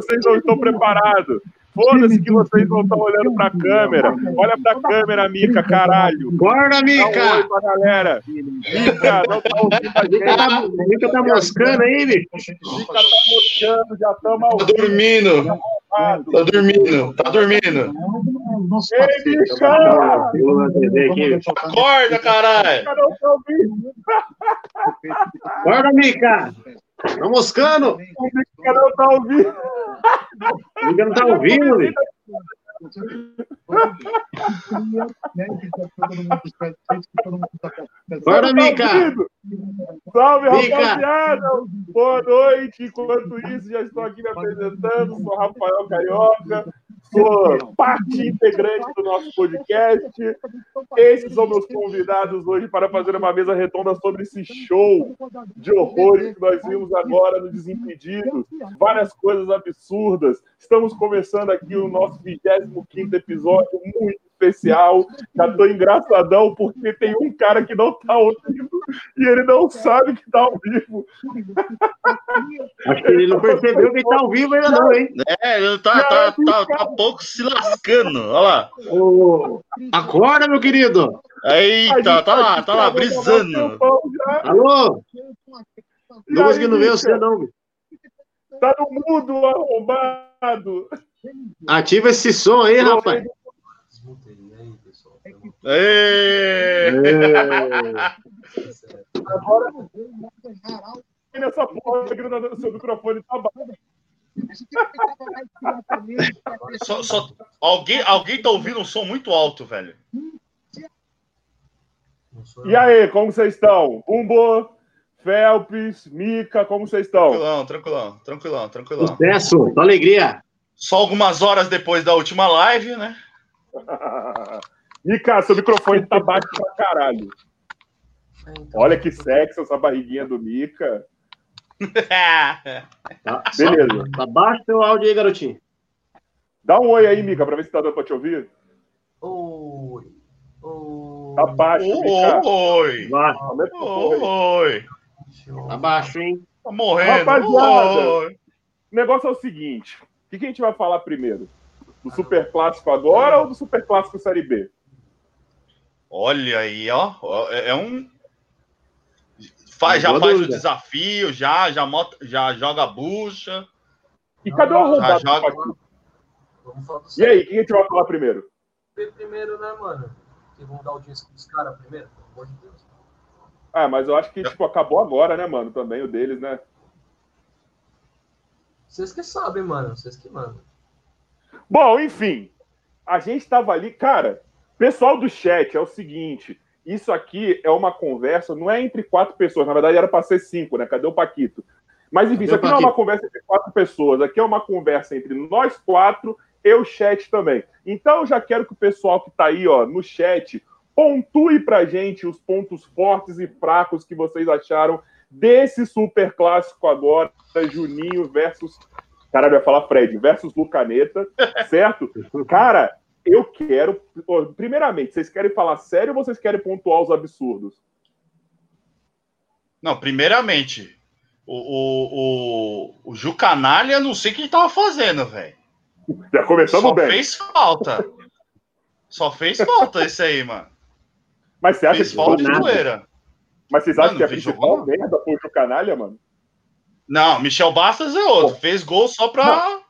vocês não estão preparados. Foda-se que vocês não estão olhando pra câmera. Olha pra câmera, Mica, caralho. Acorda, Dá um oi Mica! pra galera. Mica, não tá ouvindo a Mica gente. tá, Mica tá moscando aí, Mica? Mica tá mostrando, já estamos ao Tá dormindo. Tá dormindo. Tá dormindo. Ei. Mica! Mica. Acorda, caralho. Mica não tá ouvindo. Acorda, Mica! Tá moscando! Mica não tá ouvindo. Mica não tá ouvindo, Mica. Acorda, Mica! Salve, Mica! rapaziada! Boa noite! Enquanto isso, já estou aqui me apresentando. Sou Rafael Carioca, sou parte integrante do nosso podcast. Esses são meus convidados hoje para fazer uma mesa redonda sobre esse show de horrores que nós vimos agora no Desimpedidos. Várias coisas absurdas. Estamos começando aqui o nosso 25 episódio, muito especial. Já tô engraçadão porque tem um cara que não tá ouvindo e ele não sabe que tá ao vivo. Acho que ele não percebeu que ele tá ao vivo ainda não, hein? É, ele tá, tá, tá, tá pouco se lascando. Olha lá. Acorda, meu querido! Eita, tá lá, tá lá, brisando. Alô? Não tô conseguindo ver você, não. Tá no mudo, arrombado. Ativa esse som aí, rapaz. Ê! Agora nessa porra que seu microfone tá baixo. Só, só- alguém, alguém tá ouvindo um som muito alto, velho. E aí, como vocês estão? Bumbo, Felps, Mica, como vocês estão? Tranquilão, tranquilão, tranquilão, tranquilão. Sucesso, alegria. Só algumas horas depois da última live, né? Mica, seu microfone tá baixo pra caralho. Olha que sexy essa barriguinha do Mica. Tá, Beleza. Tá baixo teu áudio aí, garotinho. Dá um oi aí, Mica, pra ver se tá dando pra te ouvir. Oi. Oi. Tá baixo, Mica. Oi, Baixo. Aí. oi. Tá baixo, hein? Tá morrendo. Rapaziada. Oi. O negócio é o seguinte: o que que a gente vai falar primeiro? Do Super Clássico agora ou do Super Clássico Série B? Olha aí, ó. É é um. Faz, já faz o dúvida. desafio, já, já, mota- já joga a bucha. E cadê o arrombado? Já joga- do Paquito? Vamos falar do E aí, o que a gente vai falar primeiro? Primeiro, né, mano? Que vão dar audiência pros caras primeiro, pelo amor de Deus. Ah, mas eu acho que tipo, acabou agora, né, mano? Também o deles, né? Vocês que sabem, mano. Vocês que mandam. Bom, enfim, a gente tava ali, cara. Pessoal do chat, é o seguinte: isso aqui é uma conversa, não é entre quatro pessoas, na verdade era para ser cinco, né? Cadê o Paquito? Mas enfim, Cadê isso aqui não é uma conversa entre quatro pessoas, aqui é uma conversa entre nós quatro e o chat também. Então eu já quero que o pessoal que tá aí, ó, no chat, pontue pra gente os pontos fortes e fracos que vocês acharam desse super clássico agora, Juninho versus. Caralho, eu ia falar Fred, versus Lucaneta, certo? Cara, eu quero. Primeiramente, vocês querem falar sério ou vocês querem pontuar os absurdos? Não, primeiramente, o, o, o, o Ju Canalha, não sei o que ele tava fazendo, velho. Já começamos Só bem. fez falta. Só fez falta esse aí, mano. Mas você acha Fez que falta de nada. zoeira. Mas vocês acham que a principal jogo, merda foi o canalha, mano? Não, Michel Bastos é outro. Fez gol só pra.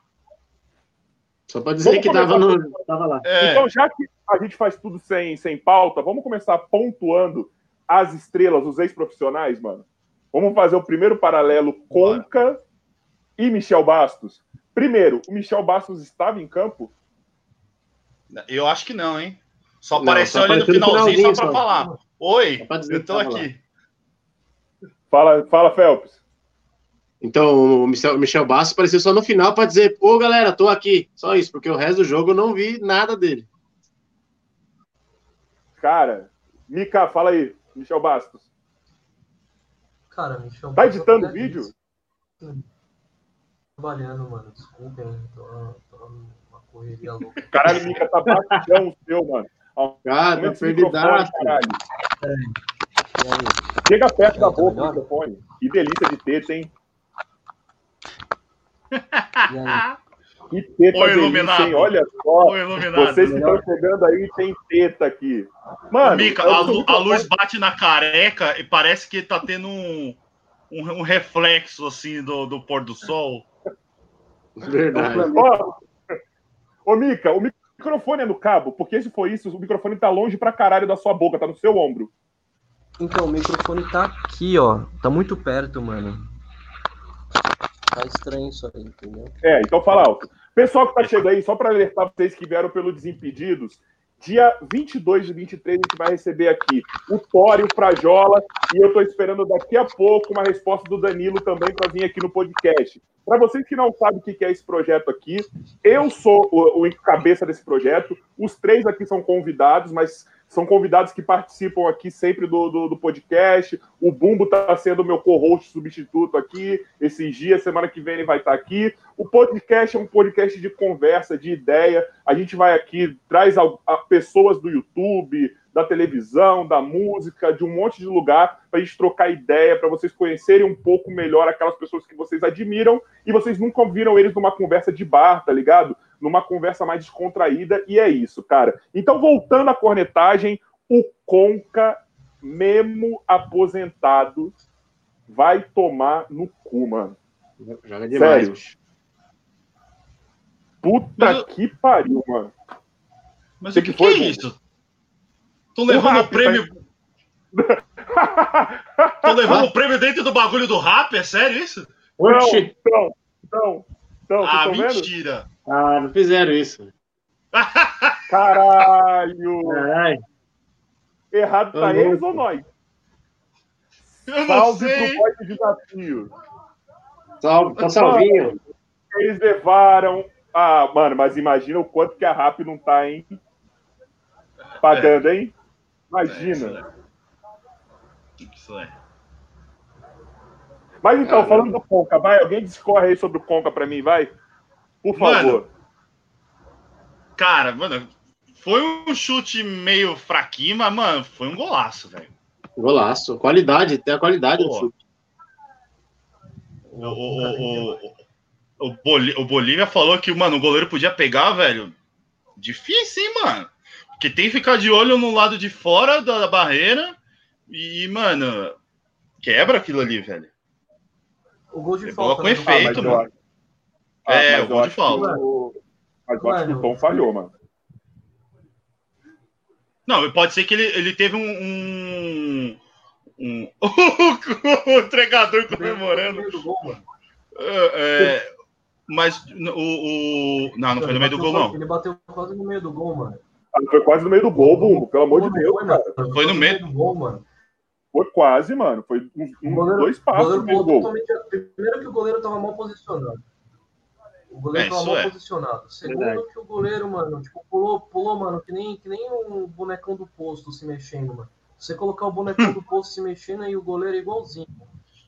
Só pra dizer Vamos que tava, começar no, lá. É, Então, já que a gente faz tudo sem, sem pauta, vamos começar pontuando as estrelas, os ex-profissionais, mano? Vamos fazer o primeiro paralelo Bora. Conca e Michel Bastos. Primeiro, o Michel Bastos estava em campo? eu acho que não, hein? Só Não, apareceu ali no finalzinho só só. falar. Oi, Só pra dizer eu tô lá. aqui. Fala, fala Phelps. Então, o Michel, Michel Bastos apareceu só no final pra dizer, ô galera, tô aqui. Só isso, porque o resto do jogo eu não vi nada dele. Cara, Mica, fala aí, Michel Bastos. Cara, Michel. Tá editando Bastos- vídeo? Trabalhando, mano. Desculpem. Tô, tô numa correria louca. Caralho, Mica tá baixão o seu, mano. Cara, esse perdidaço. Chega perto da Tá boca do melhor? microfone. Que delícia de teta, hein? Que teta Oi, delícia, iluminado. hein? Olha só. Ô, iluminado. Vocês que estão chegando aí, tem teta aqui. Mano, Mica, eu a, lu- a luz bate na careca e parece que tá tendo um, um, um reflexo assim do, do pôr do sol. Verdade. Ó, Ô, Mica, o microfone é no cabo? Porque se for isso, o microfone tá longe pra caralho da sua boca, tá no seu ombro. Então, o microfone tá aqui, ó. Tá muito perto, mano. Tá estranho isso aí, entendeu? É, então fala alto. Pessoal que tá chegando aí, só pra alertar vocês que vieram pelo Desimpedidos, dia 22 e 23 a gente vai receber aqui o Tório Frajola e eu tô esperando daqui a pouco uma resposta do Danilo também pra vir aqui no podcast. Para vocês que não sabem o que é esse projeto aqui, eu sou o, o cabeça desse projeto. Os três aqui são convidados, mas são convidados que participam aqui sempre do, do, do podcast. O Bumbo está sendo meu co-host substituto aqui esses dias. Semana que vem ele vai estar aqui. O podcast é um podcast de conversa, de ideia. A gente vai aqui, traz a, a pessoas do YouTube, da televisão, da música, de um monte de lugar para a gente trocar ideia, para vocês conhecerem um pouco melhor aquelas pessoas que vocês admiram e vocês nunca viram eles numa conversa de bar, tá ligado? Numa conversa mais descontraída, e é isso, cara. Então, voltando à cornetagem, o Conca, mesmo aposentado, vai tomar no cu, mano. Joga demais. Sério. Puta Mas- que pariu, mano. Mas Que o que, que que foi, é Bum? isso? Tô levando o Rap, prêmio. Tô levando o prêmio dentro do bagulho do rap? É sério isso? Não, não, não. Não, Ah, estão vendo? Ah, não fizeram isso. Caralho! Caralho. Errado tá Ô, eles ou nós? Eu não Salve sei. pro boy do desafio. Salve, tá salvinho. Eles levaram. Ah, mano, mas imagina o quanto que a Rap não tá, hein? Pagando, hein? Imagina. O que que isso é? Mas então, Caramba. falando do Conca, vai, alguém discorre aí sobre o Conca pra mim, vai? Por favor. Cara, mano, foi um chute meio fraquinho, mas, mano, foi um golaço, velho. Golaço. Qualidade, tem a qualidade do Pô. chute. O, o, o, o, Bolívia falou que, mano, o goleiro podia pegar, velho. Difícil, hein, mano? Porque tem que ficar de olho no lado de fora da, barreira e, mano, quebra aquilo ali, velho. O gol de Ele falta. colocou né, do efeito, Ah, É, mas o eu gol de acho que falta. o- Mas eu acho que o. Tom falhou, mano. Não, pode ser que ele, ele teve um. um, um- o entregador comemorando. No meio do gol, mano. É, é, mas o, o. Não, não foi no meio do gol, não. Ele bateu quase no meio do gol, mano. Ah, Foi quase no meio do gol, Bumbo, pelo amor de Deus, foi, cara. Foi no meio. do gol, mano. Foi quase, mano. Foi um, um- goleiro- dois O passos goleiro no meio do pulou gol. totalmente. Primeiro que o goleiro tava mal posicionado. O goleiro É, tava mal é. posicionado. Segundo Verdade. que o goleiro, mano, tipo, pulou, pulou, mano, que nem, que nem um bonecão do posto se mexendo, mano. Você colocar o bonecão do posto se mexendo e o goleiro é igualzinho.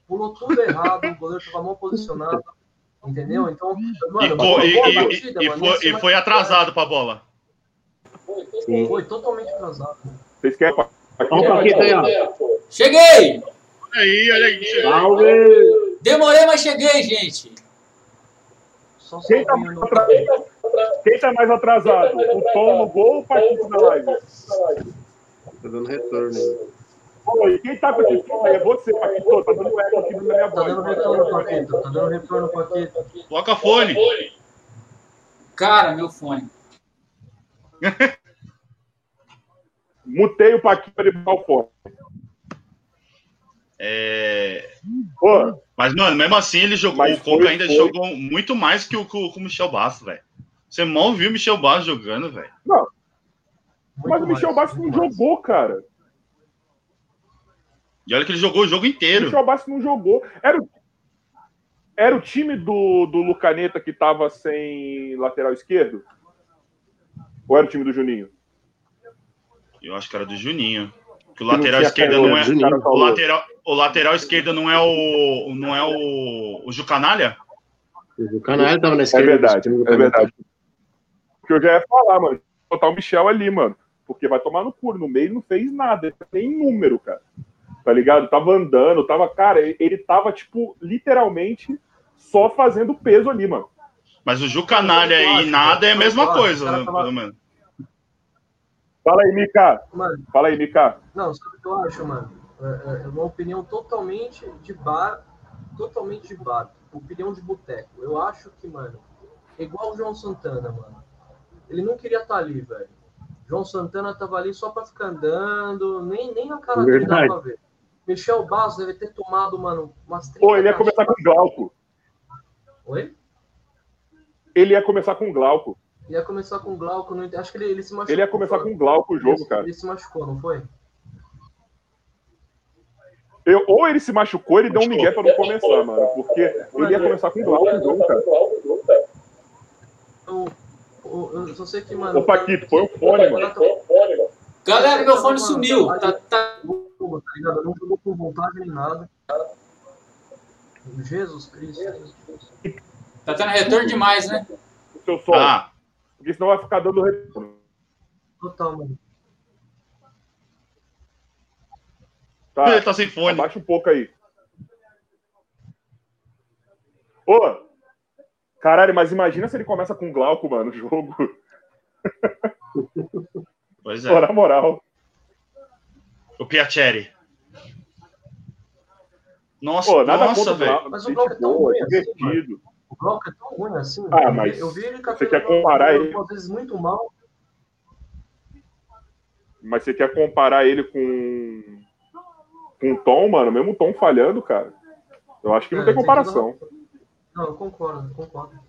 Pulou tudo errado, o goleiro tava mal posicionado. Entendeu? Então, E, mano, e- partida, e mano. foi, e mais foi atrasado pra bola. Sim. Foi totalmente atrasado. Vocês querem. Ó. Cheguei! Olha aí, olha aí. Salve! Demorei, mas cheguei, gente. Só Quem tá, mais no... atrasado? Quem tá mais atrasado? O Tom no gol ou o Paquito na live? Tá dando retorno aí. Oi, quem tá com esse som aí? É você, Paquito. Tá dando eco aqui na minha Tá dando voz. retorno, Paquito. Tá dando retorno, Paquito. Coloca fone. Cara, meu fone. Mutei o Paquito pra ele botar o fone. É, Mas, mano, mesmo assim, ele jogou. Mas o Coca ainda foi. jogou muito mais que o, que o, que o Michel Bastos, velho. Você mal viu o Michel Bastos jogando, velho. Muito mas o Michel mais, Bastos não mais. jogou, cara. E olha que ele jogou o jogo O inteiro. Michel Bastos não jogou. Era o, era o time do, do Lucaneta que tava sem lateral esquerdo? Ou era o time do Juninho? Eu acho que era do Juninho. Que o Que lateral esquerda canhoto, não é. o O lateral, o lateral esquerda não é o. Não é o. O Jucanalha? O canal tava na É esquerda. verdade, time do é verdade. Porque eu já ia falar, mano. Botar o Michel ali, mano. Porque vai tomar no cu. No meio não fez nada. Nem número, cara. Tá ligado? Tava andando, tava. Cara, ele tava, tipo, literalmente só fazendo peso ali, mano. Mas o Ju Canalha e nada é a mesma coisa, né, pelo menos. Fala aí, Mika. Mano, Fala aí, Mika. não, sabe o que eu acho, mano? É, é uma opinião totalmente de bar, totalmente de bar, opinião de boteco. Eu acho que, mano, é igual o João Santana, mano. Ele não queria estar ali, velho. João Santana tava ali só pra ficar andando, nem, nem a cara dele dava pra ver. Michel Bastos deve ter tomado, mano, umas 30 Pô, ele ia começar com Glauco. Oi? Ele ia começar com Glauco. Ia começar com o Glauco, não acho que ele, ele se machucou. Ele ia começar com Glauco o ele, jogo, cara. Ele se machucou, não foi? Eu- ou ele se machucou, ele deu um migué pra não começar, mano. Porque ele ia começar com Glauco o jogo, cara. Eu, eu, eu só sei que, mano. Ô, Paquito, põe o fone, mano. Galera, meu fone sumiu. Tá, tá- tá ligado? Eu não jogou com vontade nem nada. Jesus Cristo. tá tendo retorno demais, né? O seu som. Ah, Porque senão vai ficar dando retorno. Total, mano. Tá, ele tá sem fone. abaixa um pouco aí. Ô! Caralho, mas imagina se ele começa com Glauco, mano, o jogo. Pois Pô, é. na moral. O Piaceri. Nossa, Pô, nada nossa, velho. Glauco. Mas o Glauco é tão assim, divertido. O Glauco é tão ruim assim. Ah, eu vi- mas eu vi ele você quer comparar ele? Às vezes muito mal. Mas você quer comparar ele com. com o Tom, mano? Mesmo o Tom falhando, cara. Eu acho que não É, tem comparação. Não, eu concordo, eu concordo.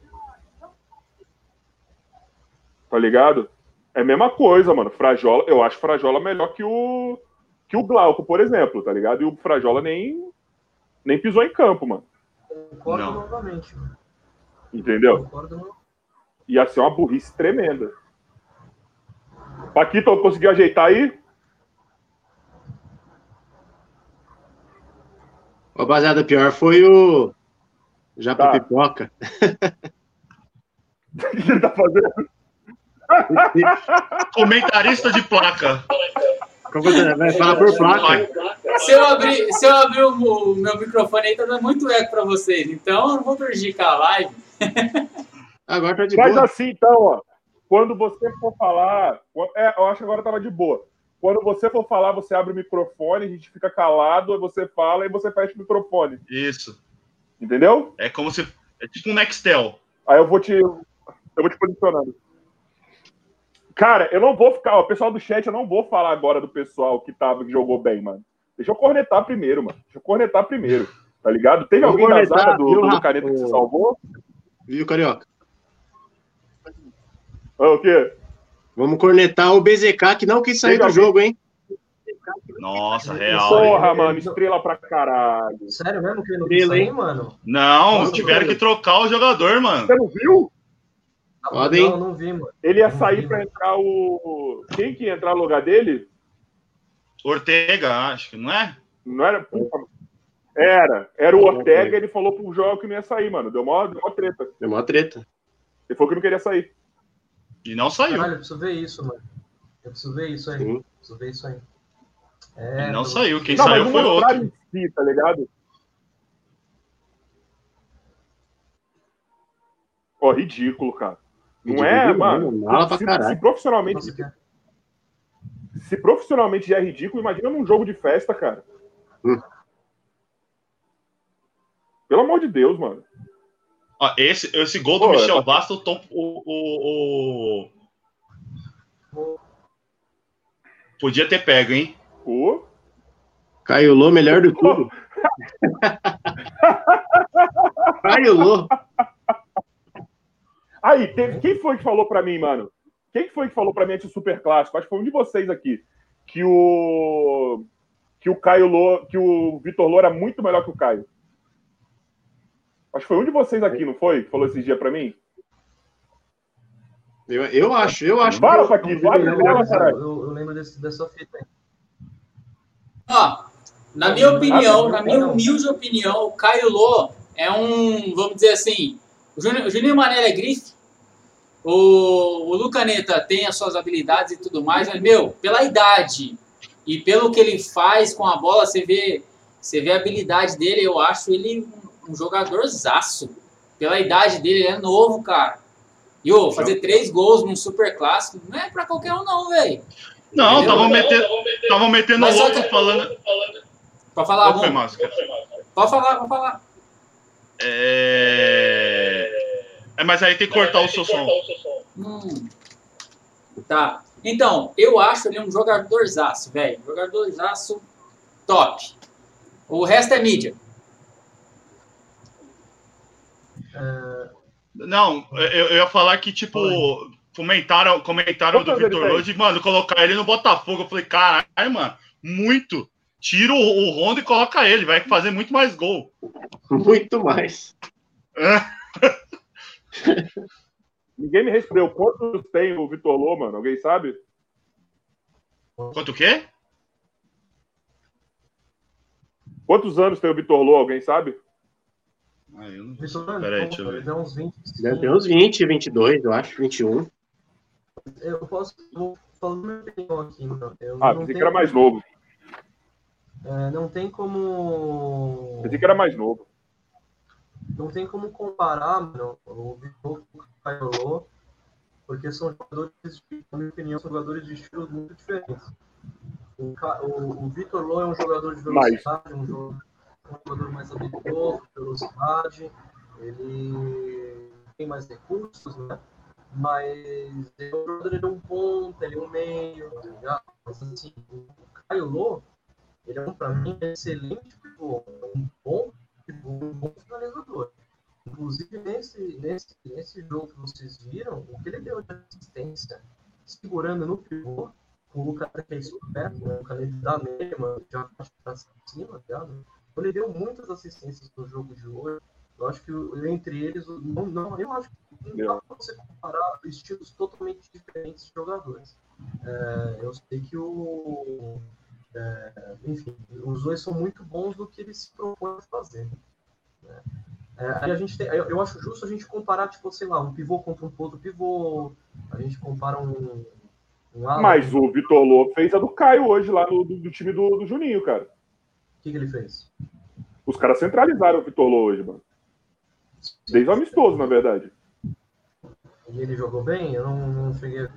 Tá ligado? É a mesma coisa, mano. Frajola, eu acho Frajola melhor que o. que o Glauco, por exemplo, tá ligado? E o Frajola nem. nem pisou em campo, mano. Concordo Não. novamente. mano. Entendeu? No- Ia ser uma burrice tremenda. Paquito, conseguiu ajeitar aí? Rapaziada, pior foi o. Já Tá. pipoca. O que ele tá fazendo? Comentarista de placa. É? Vai falar por placa. Se eu abrir, se eu abrir o, o meu microfone aí, tá dando muito eco pra vocês. Então eu não vou prejudicar a live. Agora tá de Faz boa. assim, então, ó. Quando você for falar. É, eu acho que agora tava de boa. Quando você for falar, você abre o microfone, a gente fica calado, aí você fala e você fecha o microfone. Isso. Entendeu? É como se. É tipo um Nextel. Aí eu vou te. Eu vou te posicionando. Cara, eu não vou ficar. Ó, pessoal do chat, eu não vou falar agora do pessoal que, tava, que jogou bem, mano. Deixa eu cornetar primeiro, mano. Deixa eu cornetar primeiro. Tá ligado? Teve alguém da cornetar, zaga do, do Rafa? caneta que se salvou? Viu, Carioca? Ah, o quê? Vamos cornetar o BZK que não quis sair do alguém- jogo, hein? Nossa, real. Porra, hein? mano, estrela pra caralho. Sério mesmo que ele não quis Estrela, sair, hein? mano? Não, Nossa, tiveram que trocar o jogador, mano. Você não viu? Podem. Não, não vi, mano. Ele ia Não sair vi, pra mano. entrar o. Quem que ia entrar no lugar dele? Ortega, acho que não é? Não era. Puta, Era. Era o Ortega, ele falou pro Joel que não ia sair, mano. Deu mó, deu mó treta. Deu uma treta. Ele falou que não queria sair. E não saiu. Caralho, eu preciso ver isso, mano. Eu preciso ver isso aí. Sim. Preciso ver isso aí. E É, não pelo- saiu. Quem não, saiu foi não outro. em si, tá ligado? Ó, ridículo, cara. Não é, Ridículo, mano. mala pra se, caralho. se profissionalmente, Nossa, se profissionalmente já é ridículo, imagina num jogo de festa, cara. Hum. Pelo amor de Deus, mano. Ó, esse, esse gol do Pô, Michel tá- Bastos, o, Tom- o, o, o- Podia ter pego, hein? Pô. Caio Lô, melhor do tudo. Caio Lô. Aí, teve- quem foi que falou pra mim, mano? Quem foi que falou pra mim antes do Super Clássico? Acho que foi um de vocês aqui. Que o. Que o Caio Lô, que o Vitor Lô era muito melhor que o Caio. Acho que foi um de vocês aqui, não foi? Que falou esse dia pra mim? Eu, eu acho, eu acho. Fala, que- Paquito, Eu, eu, caralho. lembro desse, dessa fita aí. Ó, na minha opinião, na minha humilde opinião, o Caio Lô é um, vamos dizer assim, o Júnior, o Juninho Manela é grife, o, o Lucaneta tem as suas habilidades e tudo mais, mas, meu, pela idade E pelo que ele faz com a bola, você vê, você vê a habilidade dele. Eu acho ele um jogador zaço. Pela idade dele, ele é novo, cara. E ô, fazer três gols num super clássico não é pra qualquer um, não, velho. Não, estavam metendo, tavam metendo Mas louco que- falando. Pode falar, foi, Ron. Márcio? Pode falar, pode falar. É... é, mas aí tem que cortar o seu som. Hum. Tá. Então, eu acho ele um jogadorzaço, velho. Jogadorzaço top. O resto é mídia. Não, eu, eu ia falar que, tipo, comentaram, comentaram do Vitor? Lodi, mano, colocar ele no Botafogo. Eu falei, caralho, mano, muito. Tira o, o Rondo e coloca ele, vai fazer muito mais gol. Muito mais. Ninguém me respondeu. Quantos tem o Vitor Lô, mano? Alguém sabe? Quanto o quê? Quantos anos tem o Vitor Lô? Alguém sabe? Ah, eu não Vitor, Peraí, deixa eu ver. tem uns 20. Deve ter uns 20, 22, eu acho, 21. Eu posso. Vou falando minha opinião aqui, mano. Eu Ah, pensei tenho- que era mais novo. é, não tem como. Pensei que era mais novo. Não tem como comparar, mano, o Vitor com o Caio porque são jogadores, de- na minha opinião, são jogadores de estilos muito diferentes. O, o, o Vitor Lô é um jogador de Mas- velocidade, um jogador, um jogador mais habilidoso, velocidade, ele tem mais recursos, né? Mas é ele é um ponta, ele é um meio, tá ligado? Mas assim, o Caio Lô, ele é um, pra mim, excelente pivô, é um bom pivô, um bom finalizador. Inclusive, nesse, nesse, nesse jogo que vocês viram, o que ele deu de assistência segurando no pivô, o Lucas é esperto, né? o cara ele dá nele, mano, já parte pra cima, tá ligado? Ele deu muitas assistências no jogo de hoje. Eu acho que entre eles, não, não, eu acho que não dá pra você comparar estilos totalmente diferentes de jogadores. É, eu sei que o. é, enfim, os dois são muito bons no que eles se propõem a fazer. né? É, aí a gente tem, eu, eu acho justo a gente comparar, tipo, sei lá, um pivô contra um outro pivô, a gente compara um. um ala, Mas o Vitor Lô fez a do Caio hoje lá no, do, do time do, do Juninho, cara. O que, que ele fez? Os caras centralizaram o Vitor Lô hoje, mano. Desde o amistoso, na verdade. E ele jogou bem? Eu não, não cheguei.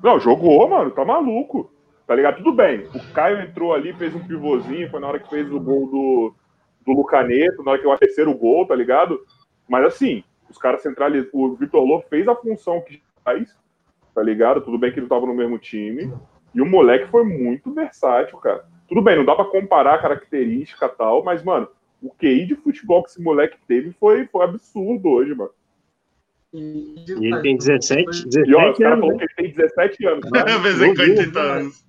Não, jogou, mano, tá maluco. Tá ligado? Tudo bem. O Caio entrou ali, fez um pivôzinho, foi na hora que fez o gol do, do Lucaneto, na hora que eu terceiro gol, tá ligado? Mas assim, os caras centralizaram. O Vitor Lô fez a função que faz, tá ligado? Tudo bem que ele tava no mesmo time. E o moleque foi muito versátil, cara. Tudo bem, não dá pra comparar a característica e tal, mas, mano, o QI de futebol que esse moleque teve foi, foi absurdo hoje, mano. E, ele tem 17, E ó, os 17 caras anos. falaram né? que ele tem 17 anos. Tá? Eu pensei que eu 80 anos.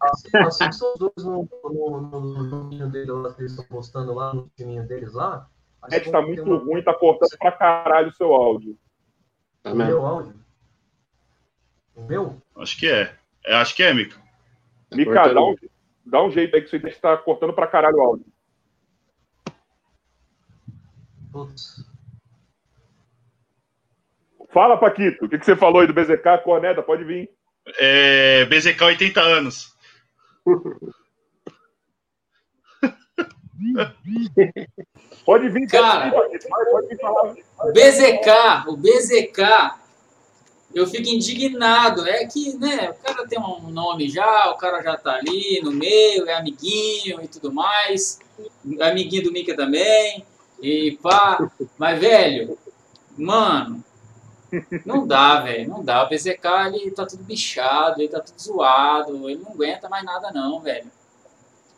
Assim, que são os dois no, no, no, no joguinho dele lá, que eles estão postando lá no timinho deles lá. A net tá muito ruim, tá cortando pra caralho o seu áudio. Tá O mesmo. meu áudio? O meu? Acho que é. É acho que é, Mico. Mica, cortando. dá um, dá um jeito aí que você tá cortando pra caralho o áudio. Putz. Fala, Paquito, o que, que você falou aí do BZK? Corneta, pode vir. É, BZK 80 anos. Pode vir, Cara. pode vir, pode vir falar. BZK, o BZK, eu fico indignado. É que, né, o cara tem um nome já, o cara já tá ali no meio, é amiguinho e tudo mais. Amiguinho do Mika também. E pá. Mas, velho, mano, não dá, velho. Não dá. O BZK, ele tá tudo bichado, ele tá tudo zoado. Ele não aguenta mais nada, não, velho.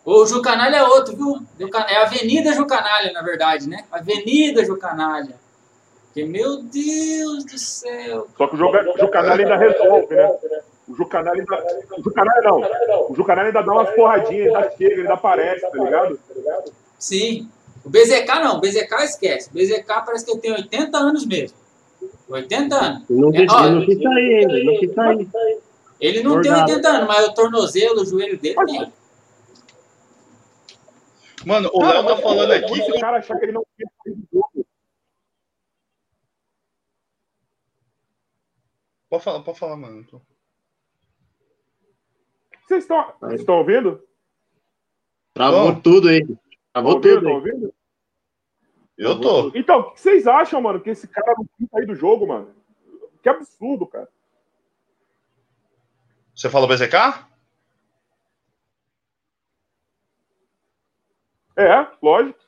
O Jucanalha é outro, viu? É Avenida Jucanalha, na verdade, né? Avenida Jucanalha. Porque, meu Deus do céu. Só que o, joga, o Jucanalha ainda resolve, né? O Jucanalha ainda. O Jucanalha não. O Jucanalha ainda dá umas porradinhas, ainda chega, ainda aparece, tá ligado? Sim. O BZK não, o BZK esquece. O BZK parece que ele tem 80 anos mesmo. 80 anos. Eu não, É, ó, eu não quis sair eu não quis sair. Ele não tem Bordado. 80 anos, mas o tornozelo, o joelho dele tem. Mano, o Léo tá falando aqui o cara achar que ele não fez o jogo, Pode falar, pode falar, mano. vocês estão. Vocês estão ouvindo? Travou Bom. tudo aí. Travou ouvindo? tudo Estão aí. ouvindo? Eu tô. Então, o que vocês acham, mano, que esse cara não quis sair do jogo, mano? Que absurdo, cara. Você falou BZK? É, lógico.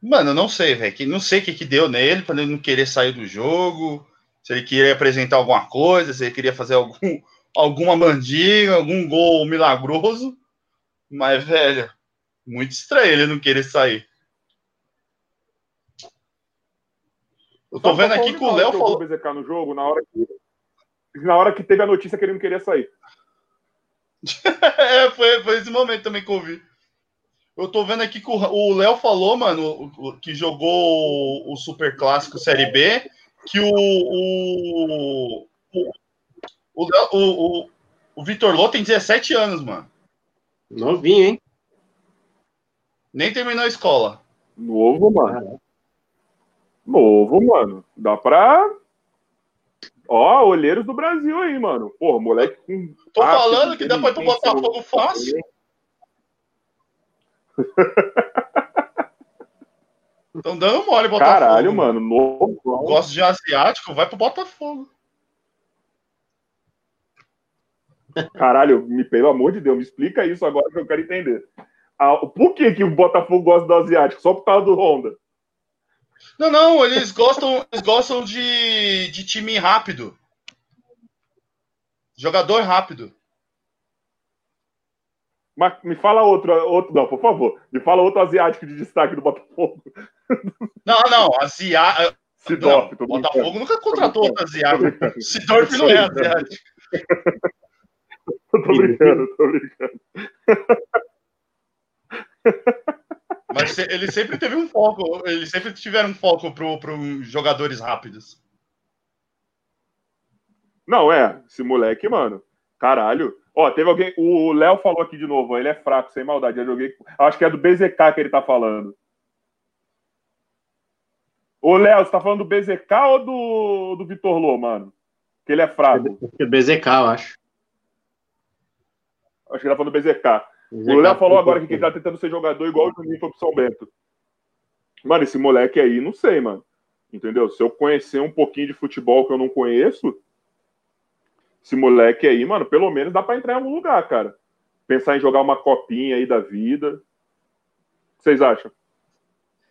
Mano, eu não sei, velho. Não sei o que, que deu nele pra ele não querer sair do jogo. Se ele queria apresentar alguma coisa, se ele queria fazer algum, alguma mandinga, algum gol milagroso. Mas, velho, muito estranho ele não querer sair. Eu tô Só vendo aqui que o Léo falou. o BZK no jogo na hora que. Na hora que teve a notícia que ele não queria sair. é, foi, foi esse momento também que eu vi. Eu tô vendo aqui que o Léo falou, mano, que jogou o Super Clássico Série B, que o. O, o, o, o, Vitor Lô tem 17 anos, mano. Novinho, hein? Nem terminou a escola. Novo, mano. Novo, mano. Dá pra. Ó, olheiros do Brasil aí, mano. Porra, moleque com. Tô Ah, falando que dá pra ir pro Botafogo fácil. Estão dando mole, Botafogo. Caralho, mano. Novo. Gosto de asiático, vai pro Botafogo. Caralho, me, pelo amor de Deus, me explica isso agora que eu quero entender. Ah, por que, que o Botafogo gosta do asiático? Só por causa do Honda. Não, não, eles gostam, eles gostam de, de time rápido. Jogador rápido. Mas me fala outro, outro. Não, por favor. Me fala outro asiático de destaque do Botafogo. Não, não, asiático. Sidorf, Não. Botafogo nunca contratou asiático. brincando, Sidorf não é asiático. tô brincando, tô brincando. Mas ele sempre teve um foco, eles sempre tiveram um foco pro jogadores rápidos. Não, é. Esse moleque, mano. Caralho. Ó, teve alguém. O Léo falou aqui de novo, ele é fraco, sem maldade. Eu joguei. Acho que é do BZK que ele tá falando. Ô, Léo, você tá falando do BZK ou do, do Vitor Lô, mano? Que ele é fraco. É BZK, eu acho. Acho que ele tá falando do BZK. O Léo falou agora que ele tá tentando ser jogador igual o Juninho foi pro São Bento. Mano, esse moleque aí, não sei, mano. Entendeu? Se eu conhecer um pouquinho de futebol que eu não conheço, esse moleque aí, mano, pelo menos dá pra entrar em algum lugar, cara. Pensar em jogar uma copinha aí da vida. O que vocês acham?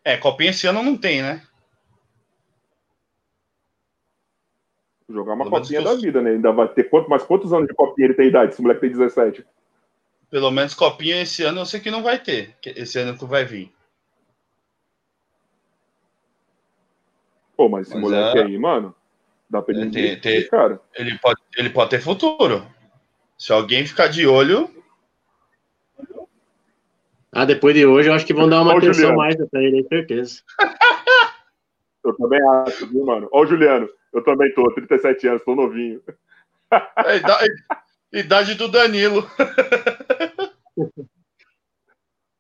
É, copinha esse ano não tem, né? Jogar uma Pelo copinha que eu- da vida, né? Ainda vai ter quanto, mas quantos anos de copinha ele tem idade? Esse moleque tem 17. Pelo menos copinha esse ano eu sei que não vai ter. Esse ano que vai vir. Pô, mas esse Mas moleque é- aí, mano, dá pra ele É, tem- tem- cara. Ele pode, ele pode ter futuro. Se alguém ficar de olho, Ah, depois de hoje eu acho que vão dar uma Ó o atenção mais pra ele, certeza. Eu também acho, viu, mano? Ó, o Juliano, eu também tô, 37 anos, tô novinho. é idade, idade do Danilo.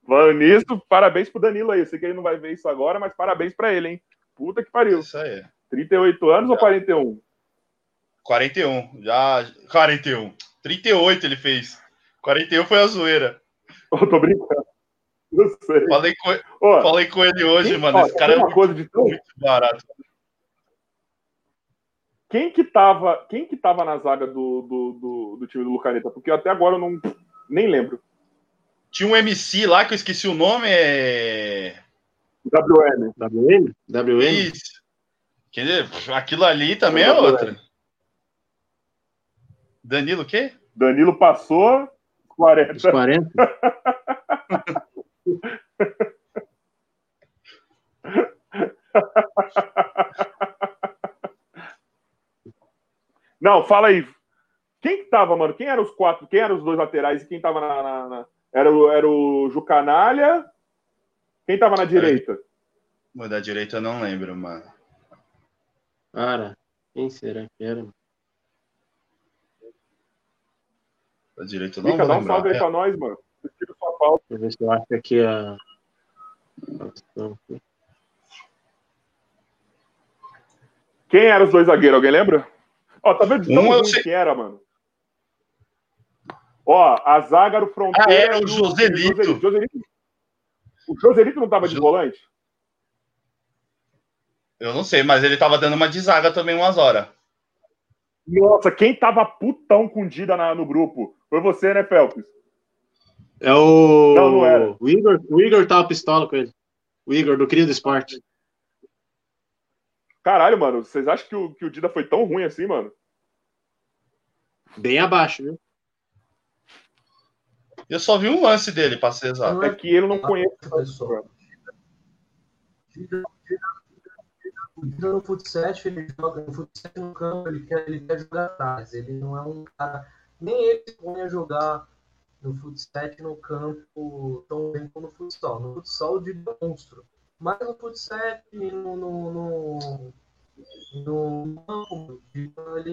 Falando nisso, parabéns pro Danilo aí. Eu sei que ele não vai ver isso agora, mas parabéns pra ele, hein? Puta que pariu. Isso aí. 38 anos ou 41? 41. Já. 41. 38 ele fez. 41 foi a zoeira. Eu tô brincando. Não sei. Falei com, Ó, falei com ele hoje, mano. ó, Esse cara é uma muito, coisa de tão- muito barato. Quem que tava, quem que tava na zaga do, do, do, do time do Lucaneta? Porque até agora eu não nem lembro. Tinha um MC lá que eu esqueci o nome. É. WM. WM? WM? Isso. Quer dizer, aquilo ali também é outra. Danilo o quê? Danilo passou Os 40. 40? Não, fala aí. Quem que tava, mano? Quem eram os quatro? Quem eram os dois laterais e quem tava na. na- na- Era, o, era o Jucanalha. Quem tava na direita? Mas da direita eu não lembro, mano. Cara, quem será que era? Da direita eu não Fica, vou dá um salve aí É, pra nós, mano. Tiram sua pauta. Deixa eu ver se eu acho aqui a. a- Quem eram os dois zagueiros? Alguém lembra? Ó, tá vendo de tão Um ruim sei- que era, mano? Ó, a zaga do Fronteira. Ah, era o Joselito. Joselito. Joselito. O Joselito não tava de Jo- volante? Eu não sei, mas ele tava dando uma de zaga também umas horas. Nossa, quem tava putão com o Dida na- no grupo? Foi você, né, Felps? É o. Não, não era. O Igor, o Igor tava pistola com ele. O Igor, do Cria do Esporte. Caralho, mano, vocês acham que o, que o Dida foi tão ruim assim, mano? Bem abaixo, viu? Eu só vi um lance dele, pra ser exato. É que ele não conhece. pessoal. O Dida no futsal, ele joga no futsal no campo, ele quer, ele quer jogar atrás. Ele não é um cara. Nem ele se põe a jogar no futsal no campo tão bem como no futsal. No futsal, o Dida é monstro. Mas no futsal, no, no, no, no campo, ele,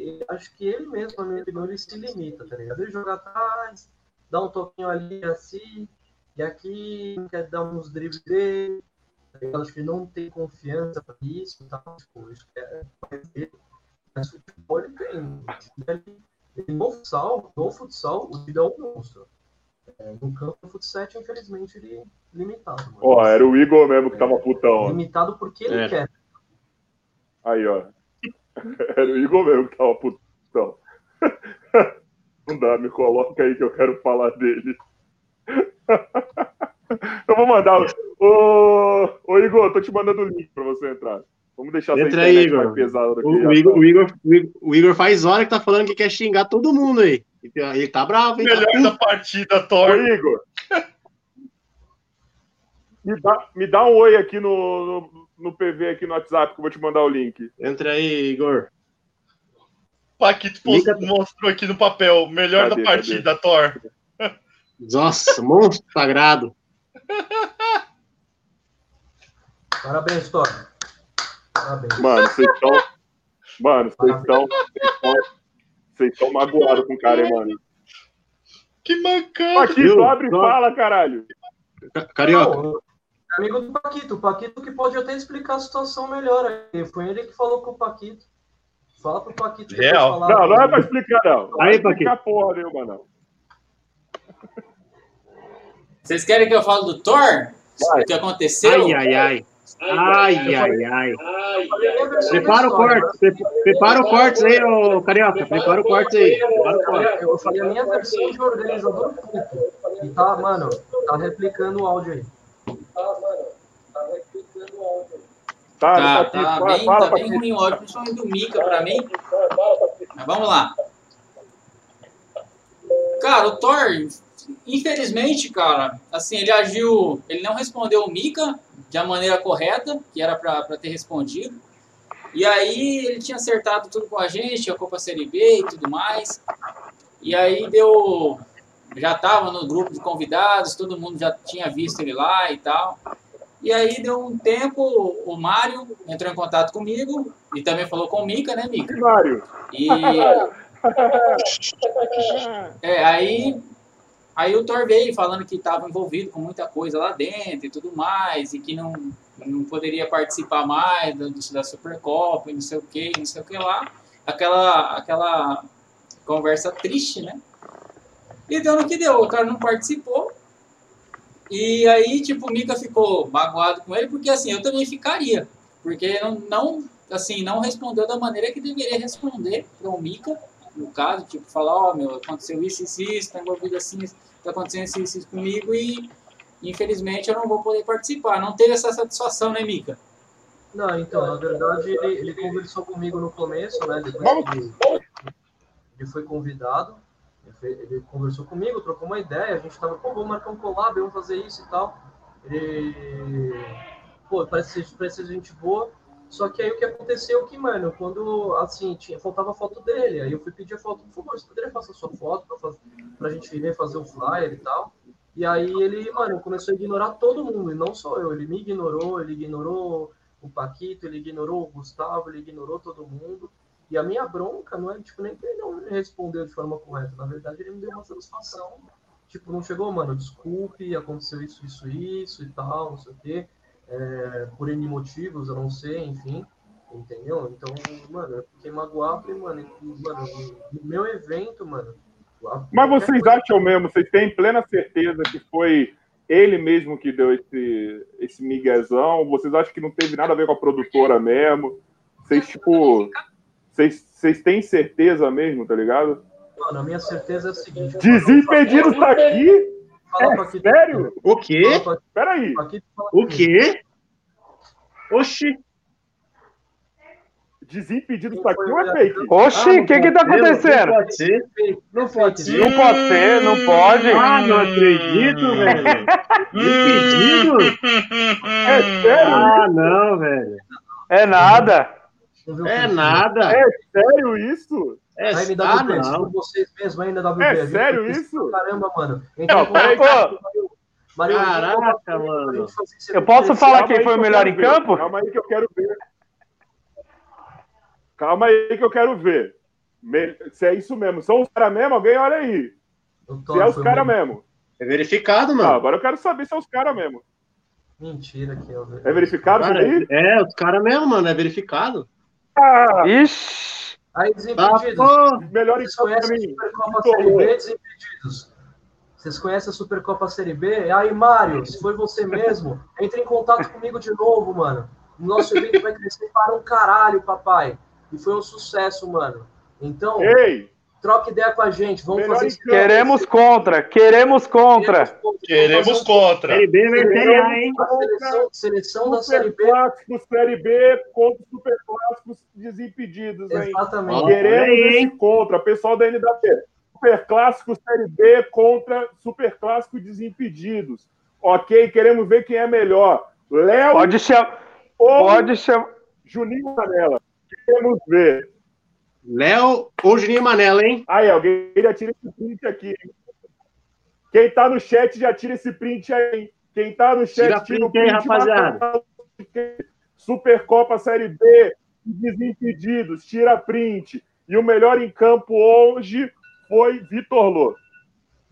ele- acho que ele mesmo, na minha opinião, ele se limita, tá ligado? Ele joga atrás, dá um toquinho ali assim, e aqui quer dar uns dribles dele. tá ligado? Acho que ele não tem confiança para isso, tá? Tipo, isso que é dele. Mas futebol ele tem. Ele, ele, no futsal, no futsal, o Dida é um monstro. É, no campo do futsal, infelizmente, ele é limitado. Ó, era o Igor mesmo que tava putão. Limitado porque ele É. quer. Aí, ó. Era o Igor mesmo que tava putão. Não dá, me coloca aí que eu quero falar dele. Eu vou mandar. Ô, ô Igor, tô te mandando o link pra você entrar. Vamos deixar essa Entra aí, internet Igor. O, já o Igor, tá. o, Igor, o Igor- o Igor faz hora que tá falando que quer xingar todo mundo aí. Ele tá bravo, hein? Tá Melhor puto. da partida, Ô, Thor. Igor. Me dá, me dá um oi aqui no, no, no PV, aqui no WhatsApp, que eu vou te mandar o link. Entra aí, Igor. Paquito Liga- mostrou aqui no papel. Melhor Cadê, da partida, Thor. Nossa, monstro sagrado. Parabéns, Thor. Parabéns. Mano, vocês estão. Mano, vocês estão. Vocês estão. Magoados com o cara, hein, mano. Que mancada. Paquito, abre e fala, caralho. Ca- Carioca. Não, amigo do Paquito. O Paquito que pode até explicar a situação melhor. aí. Foi ele que falou com o Paquito. Fala pro Paquito. Real. falar Não, não é pra explicar, não. Não Aí, vai explicar porra nenhuma, não. Vocês querem que eu fale do Thor? Vai. O que aconteceu? Ai, ai, ai. Ai, ai, ai. Prepara o corte. pre- Prepara o corte aí, ô Carioca. Prepara o corte aí. Prepara o corte. Eu falei a minha versão de organizador. E tá, mano, tá replicando o áudio aí. Tá, Tá, não tá, fala, bem, fala, tá bem ruim o áudio, principalmente do Mika pra mim. Mas vamos lá. Cara, o Thor, infelizmente, cara, assim, ele agiu, ele não respondeu o Mika de a maneira correta, que era pra pra ter respondido. E aí ele tinha acertado tudo com a gente, a Copa Série B e tudo mais. E aí deu. Já tava no grupo de convidados, todo mundo já tinha visto ele lá e tal. E aí deu um tempo, o Mário entrou em contato comigo e também falou com o Mika, né, Mika? Mário. E é, aí, aí o Thor veio falando que estava envolvido com muita coisa lá dentro e tudo mais, e que não, não poderia participar mais da, da Supercopa e não sei o que, não sei o que lá. Aquela, aquela conversa triste, né? E deu no que deu, o cara não participou. E aí, tipo, o Mika ficou magoado com ele, porque assim, eu também ficaria. Porque não, não assim, não respondeu da maneira que deveria responder para o Mika, no caso, tipo, falar, ó, meu, aconteceu isso, isso, isso, tá envolvido assim, tá acontecendo isso, isso, isso comigo e infelizmente eu não vou poder participar. Não teve essa satisfação, né, Mika? Não, então, na verdade, ele, ele conversou comigo no começo, né? Depois que ele, ele foi convidado, ele, conversou comigo, trocou uma ideia, a gente tava, pô, vamos marcar um collab, vamos fazer isso e tal. Ele, pô, parece, parece gente boa. Só que aí o que aconteceu que, mano, quando, assim, tinha, faltava foto dele, aí eu fui pedir a foto, por favor, você poderia passar sua foto pra, fazer, pra gente vir fazer o flyer e tal. E aí ele, mano, começou a ignorar todo mundo, e não só eu, ele me ignorou, ele ignorou o Paquito, ele ignorou o Gustavo, ele ignorou todo mundo. E a minha bronca não é, tipo, nem que ele não respondeu de forma correta. Na verdade, ele me deu uma satisfação. Tipo, não chegou, mano, desculpe, aconteceu isso, isso, isso e tal, não sei o quê. É, por N motivos, eu não sei, enfim. Entendeu? Então, mano, eu fiquei magoado e, mano, e, mano, no meu evento, mano, Mas vocês acham mesmo, vocês têm plena certeza que foi ele mesmo que deu esse, esse miguezão? Vocês acham que não teve nada a ver com a produtora mesmo? Vocês, tipo, vocês, têm certeza mesmo, tá ligado? Mano, a minha certeza é a seguinte. Desimpedido tá aqui? É, aqui- sério? O quê? pra- Peraí. O quê? Oxi. Desimpedido tá aqui ou é fake? Oxi, o que que tá acontecendo? Não pode ser. Não pode ser. Não pode ser, não pode. Ah, não acredito, velho. Desimpedido? É sério? Ah, não, velho. É nada. É nada. É sério isso? É, A ah, NWB, não. vocês mesmos, a NWB. É sério isso? Caramba, mano. Não, peraí. Mario, Caraca, mano. Eu posso falar quem foi o melhor em ver. campo? Calma aí que eu quero ver. Calma aí que eu quero ver. Me- Se é isso mesmo, são os caras mesmo, alguém olha aí. Se é os caras mesmo. É verificado, Ah, mano. agora eu quero saber se é os caras mesmo. Mentira que eu É verificado isso Cara, aí? é, os caras mesmo, mano. É verificado. Ah, Ixi. Aí, Ah, desimpedidos. pô. melhor em Vocês conhecem a. Supercopa Série. B, desimpedidos? Vocês conhecem a Supercopa Série B? Aí, Mário, se foi você mesmo, entre em contato comigo de novo, mano. O nosso evento vai crescer para um caralho, papai. E foi um sucesso, mano. Então, Ei, troca ideia com a gente. Vamos Melhor fazer campo. Queremos contra, queremos contra. Queremos contra. Série B vai ser A, hein? Seleção, seleção da Série Super B. Clássicos Série B contra Super Clássicos Desimpedidos, hein? Exatamente. Queremos aí, esse contra. Pessoal da NWP. Super Clássico Série B contra Super Clássico Desimpedidos. Ok, queremos ver quem é melhor. Léo Pode chamar. Pode chamar. Juninho Manela. Queremos ver. Léo ou Juninho Manela, hein? Aí, alguém já tira esse print aqui. hein? Quem tá no chat já tira esse print aí. hein? Quem tá no chat Tira tira o print aí, print. rapaziada. Supercopa Série B, Desimpedidos, tira print. E o melhor em campo hoje foi Vitor Lô.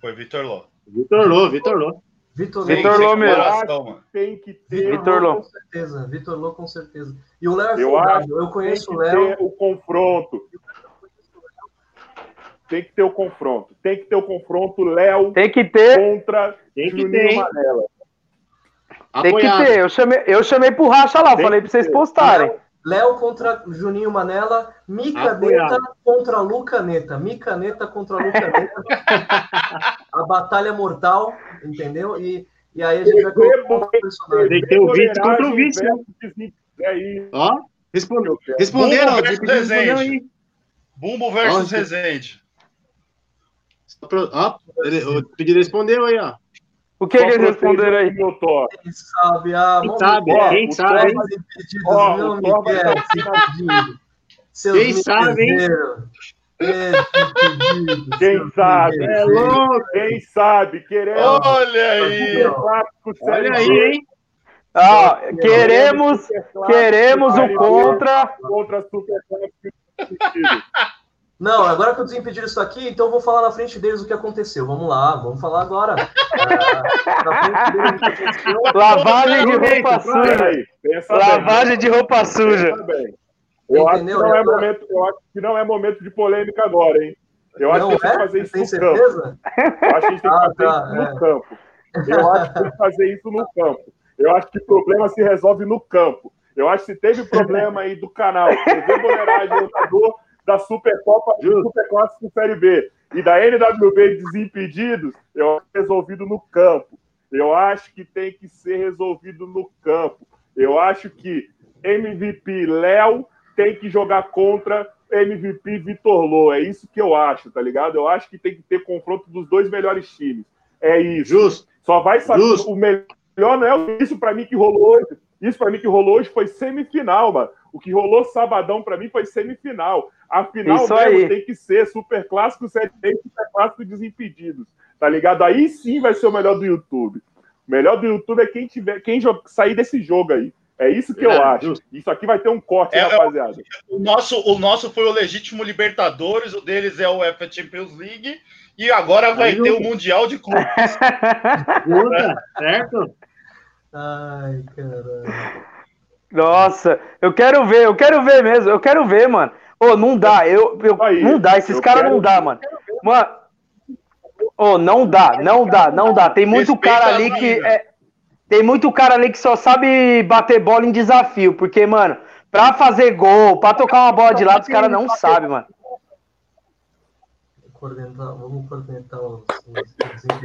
Foi Vitor Ló. Vitor Lô, Vitor Lô. Vitor Vitor Lô. Lô mesmo. Tem que ter, Vitor Vitor Lô, Lô. com certeza. Vitor Lô, com certeza. E o Léo é Eu acho Eu tem conheço que o Léo. ter o confronto. Tem que ter o confronto. Tem que ter o confronto Léo Tem que ter, contra Tem que Juninho ter? Manela. tem que ter. Eu chamei, eu chamei pro racha lá, Tem falei pra vocês ter. postarem. Léo contra Juninho Manela, Micaneta contra Lucaneta, Micaneta contra Lucaneta, a batalha mortal, entendeu? E, e aí a gente vai colocar um personagem. Tem que ter o Vítor contra o Vítor, né? É isso. Ó, responde, responderam. Bumbo versus respondeu Rezende. aí. Bumbo versus Nossa. Ó, ele- o pedido respondeu aí, ó. O que, que eles responderam aí? Meu Thor. Quem sabe, ah, Quem sabe, Miguel, quem sabe, hein? Os impedidos, Ó, não me quer, Quem sabe, hein? Impedidos, Quem sabe? É louco. Quem sabe? Queremos Olha aí! Olha aí, hein? Ah, queremos, queremos o contra. contra Super. Não, agora que eu desimpediram isso aqui, então eu vou falar na frente deles o que aconteceu. Vamos lá, vamos falar agora. Na frente deles o que aconteceu. Lavagem de roupa suja. Bem. Lavagem de roupa suja. Pensa bem. Eu acho, que não é Agora- momento, eu acho que não é momento de polêmica agora, hein? Eu acho Não que tem que é? fazer isso Tem no campo. certeza? Eu acho que a gente tem que Ah, fazer tá, isso no é. campo. Eu acho que tem que fazer isso no campo. Eu acho que o problema se resolve no campo. Eu acho que se teve problema aí do canal, TV Boleiragem, jogador da Supercopa, do Justo. Super Clássico Série B e da NWB Desimpedidos, eu acho é resolvido no campo. Eu acho que tem que ser resolvido no campo. Eu acho que MVP Léo tem que jogar contra MVP Vitor Lô. É isso que eu acho, tá ligado? Eu acho que tem que ter confronto dos dois melhores times. É isso. Justo. Só vai saber. Justo. O melhor não é isso pra mim que rolou hoje. Isso pra mim que rolou hoje foi semifinal, mano. O que rolou sabadão pra mim foi semifinal. A final Isso mesmo aí. tem que ser Super Clássico Série B e Super Clássico Desimpedidos. Tá ligado? Aí sim vai ser o melhor do YouTube. O melhor do YouTube é quem tiver, quem sair desse jogo aí. É isso que eu É, acho. justo. Isso aqui vai ter um corte, É, é- rapaziada. O nosso, o nosso foi o legítimo Libertadores, o deles é o UEFA Champions League. E agora vai Aí, ter o Mundial de Clubes. Luta, certo? Ai, caralho. Nossa, eu quero ver, eu quero ver mesmo, eu quero ver, mano. Ô, não dá, eu, eu Aí, não dá, esses caras não dá, mano. Mano, Ô, não dá, não dá, não dá. Tem muito Respeita cara ali que. é- tem muito cara ali que só sabe bater bola em desafio. Porque, mano, pra fazer gol, pra tocar uma bola de lado, os caras não sabem, mano. Coordenar, vamos coordenar os.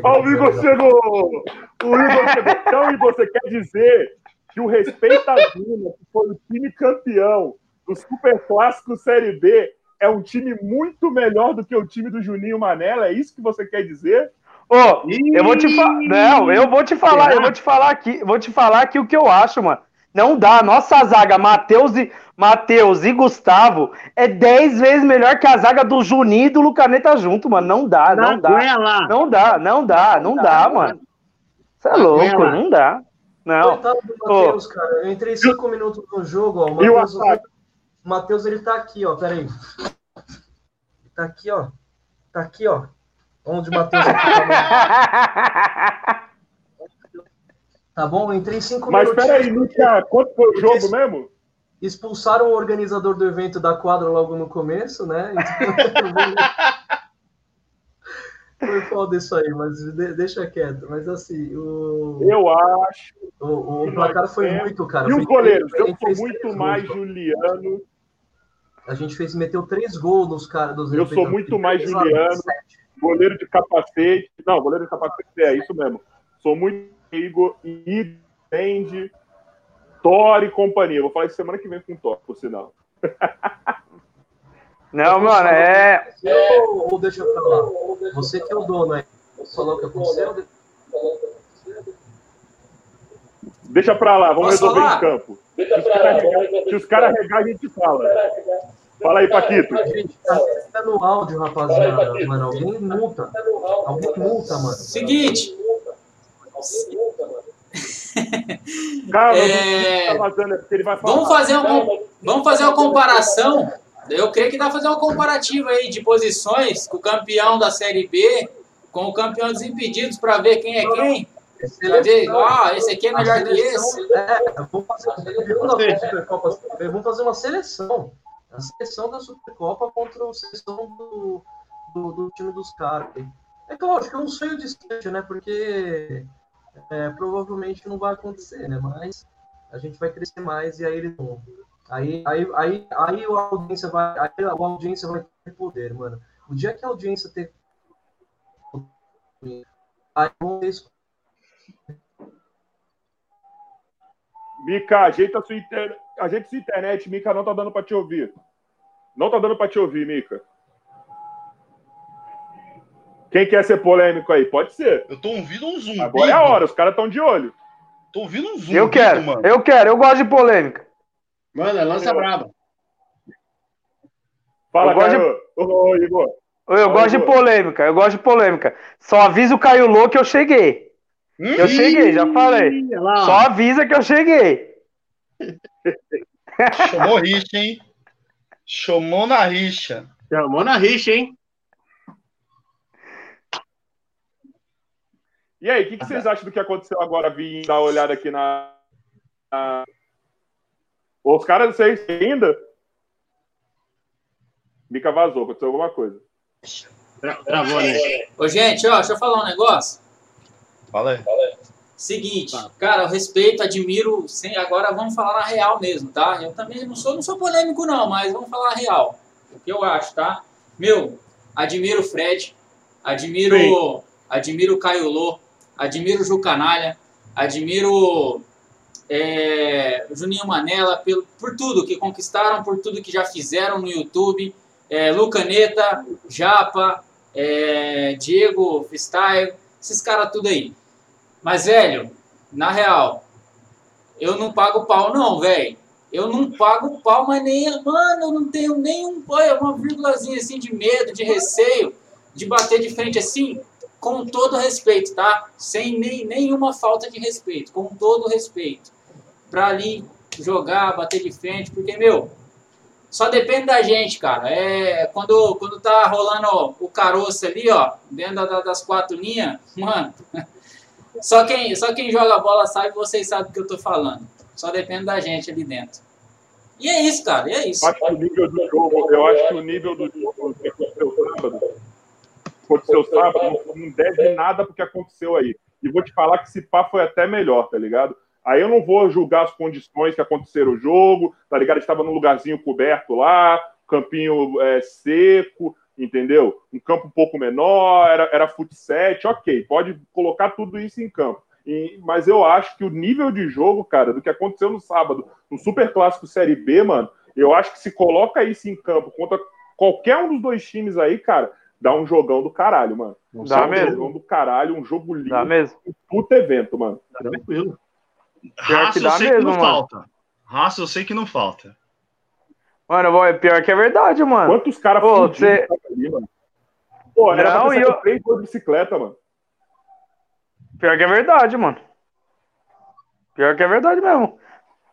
Ó, o Igor chegou! O Igor chegou. Então, Igor, você quer dizer que o Respeita a Vila, que foi o time campeão do Super Clássico Série B, é um time muito melhor do que o time do Juninho Manela? É isso que você quer dizer? Ô, eu vou te falar. Não, eu vou te falar, eu vou te falar aqui, vou te falar aqui o que eu acho, mano. Não dá. Nossa zaga, Matheus e, Matheus e Gustavo, é 10 vezes melhor que a zaga do Juninho e do Lucaneta junto, mano. Não dá, não dá. Aguenta lá. Não dá, não dá, não dá, mano. Você é louco, não dá. Não. Coitado do Matheus, cara. Eu entrei cinco minutos no jogo, ó. O E o Matheus? O Matheus, ele tá aqui, ó. Pera aí. Ele tá aqui, ó. Tá aqui, ó. Onde o Matheus tá, tá bom? Eu entrei cinco Mas minutos. peraí, Mica, quanto foi o jogo mesmo? Expulsaram o organizador do evento da quadra logo no começo, né? Foi foda isso aí, mas de- deixa quieto. Mas assim, o, Eu acho. o, o placar foi muito, cara. E três- a Eu sou muito mais gols. Juliano. A gente fez, meteu três gols nos caras dos Eu sou muito mais Juliano. sete. Goleiro de capacete. Não, goleiro de capacete é isso mesmo. Sou muito Igor e Andy, Thor e companhia. Vou falar isso semana que vem com o Thor, por sinal. Não, mano, é. Ou, ou deixa pra lá. Você que é o dono aí. Falou o que aconteceu? Deixa pra lá, vamos Posso resolver falar? em campo. Se os caras regar, caras regar, a gente fala. Fala aí, Paquito. Gente, tá, tá no áudio, rapaziada. Mano, alguém multa. Alguém multa, mano. Seguinte, Cara, É, não tá vazando, é ele vai falar. vamos fazer, um, vamos fazer uma comparação. Eu creio que dá pra fazer uma comparativa aí de posições com o campeão da Série B com o campeão dos impedidos pra ver quem é quem. Pra ver, ah, esse aqui é melhor que esse. É, vamos fazer, vamos uma seleção. A seleção da Supercopa contra a seleção do, do, do time dos caras. É que lógico, é um sonho distante, né? Porque é, provavelmente não vai acontecer, né? Mas a gente vai crescer mais e aí eles vão. Aí, aí, aí, aí a audiência vai. Aí a audiência vai ter poder, mano. O dia que a audiência ter. Aí vão ter isso. Mica, ajeita a sua inter... ajeita sua internet. Mica, não tá dando pra te ouvir. Não tá dando pra te ouvir, Mica. Quem quer ser polêmico aí? Pode ser. Eu tô ouvindo um zumbido. Agora é a hora, os caras estão de olho. Tô ouvindo um zumbido, Eu quero, mano. eu quero, eu gosto de polêmica. Mano, é lança braba. Fala, Eu gosto de- garoto. Ô, Igor. Eu Fala, gosto de Igor. polêmica, eu gosto de polêmica. Só avisa o Caio Lô que eu cheguei. Eu cheguei, já falei. Lá. Só avisa que eu cheguei. Chamou rixa, hein? Chamou na rixa. Chamou na rixa, hein? E aí, o que, que vocês acham do que aconteceu agora? Vim dar uma olhada aqui na. na... Os caras, vocês ainda? Mica vazou, aconteceu alguma coisa. Tra- Travou, né? Ô, gente, ó, deixa eu falar um negócio. Fala aí. Seguinte, cara, eu respeito, admiro, sem, agora vamos falar na real mesmo, tá? Eu também não sou, não sou polêmico não, mas vamos falar na real. O que eu acho, tá? Meu, admiro o Fred, admiro, admiro o Caio Lô, admiro o Ju Canalha, admiro é, Juninho Manela pelo, por tudo que conquistaram, por tudo que já fizeram no YouTube. É, Lucaneta, Japa, é, Diego Freestyle, esses caras tudo aí. Mas, velho, na real, eu não pago pau, não, velho. Eu não pago pau, mas nem. Mano, eu não tenho nenhum. Uma vírgulazinha assim de medo, de receio, de bater de frente assim, com todo respeito, tá? Sem nem, nenhuma falta de respeito, com todo respeito. Pra ali jogar, bater de frente, porque, meu, só depende da gente, cara. É, quando, quando tá rolando o caroço ali, ó, dentro da- das quatro linhas, mano. Só quem, só quem joga bola sabe, vocês sabem o que eu tô falando. Só depende da gente ali dentro. E é isso, cara, é isso. Acho que o nível do jogo, eu acho que o nível do jogo que aconteceu sábado aconteceu sábado, não deve nada porque aconteceu aí. E vou te falar que esse pá foi até melhor, tá ligado? Aí eu não vou julgar as condições que aconteceram o jogo, tá ligado? Estava num lugarzinho coberto lá, campinho é, seco, entendeu? Um campo um pouco menor, era, era fut ok, pode colocar tudo isso em campo. E, mas eu acho que o nível de jogo, cara, do que aconteceu no sábado, no Super Clássico Série B, mano, eu acho que se coloca isso em campo contra qualquer um dos dois times aí, cara, dá um jogão do caralho, mano. Dá um mesmo. jogão do caralho, um jogo lindo. Dá mesmo. Um puto evento, mano. Tranquilo. Pior Raça que eu sei que mesmo, não mano. falta. Raça eu sei que não falta. Mano, boy, pior que é verdade, mano. Quantos caras Pô, você- estavam ali, mano? Pô, era Não, pra eu- três gols de bicicleta, mano. Pior que é verdade, mano. Pior que é verdade mesmo.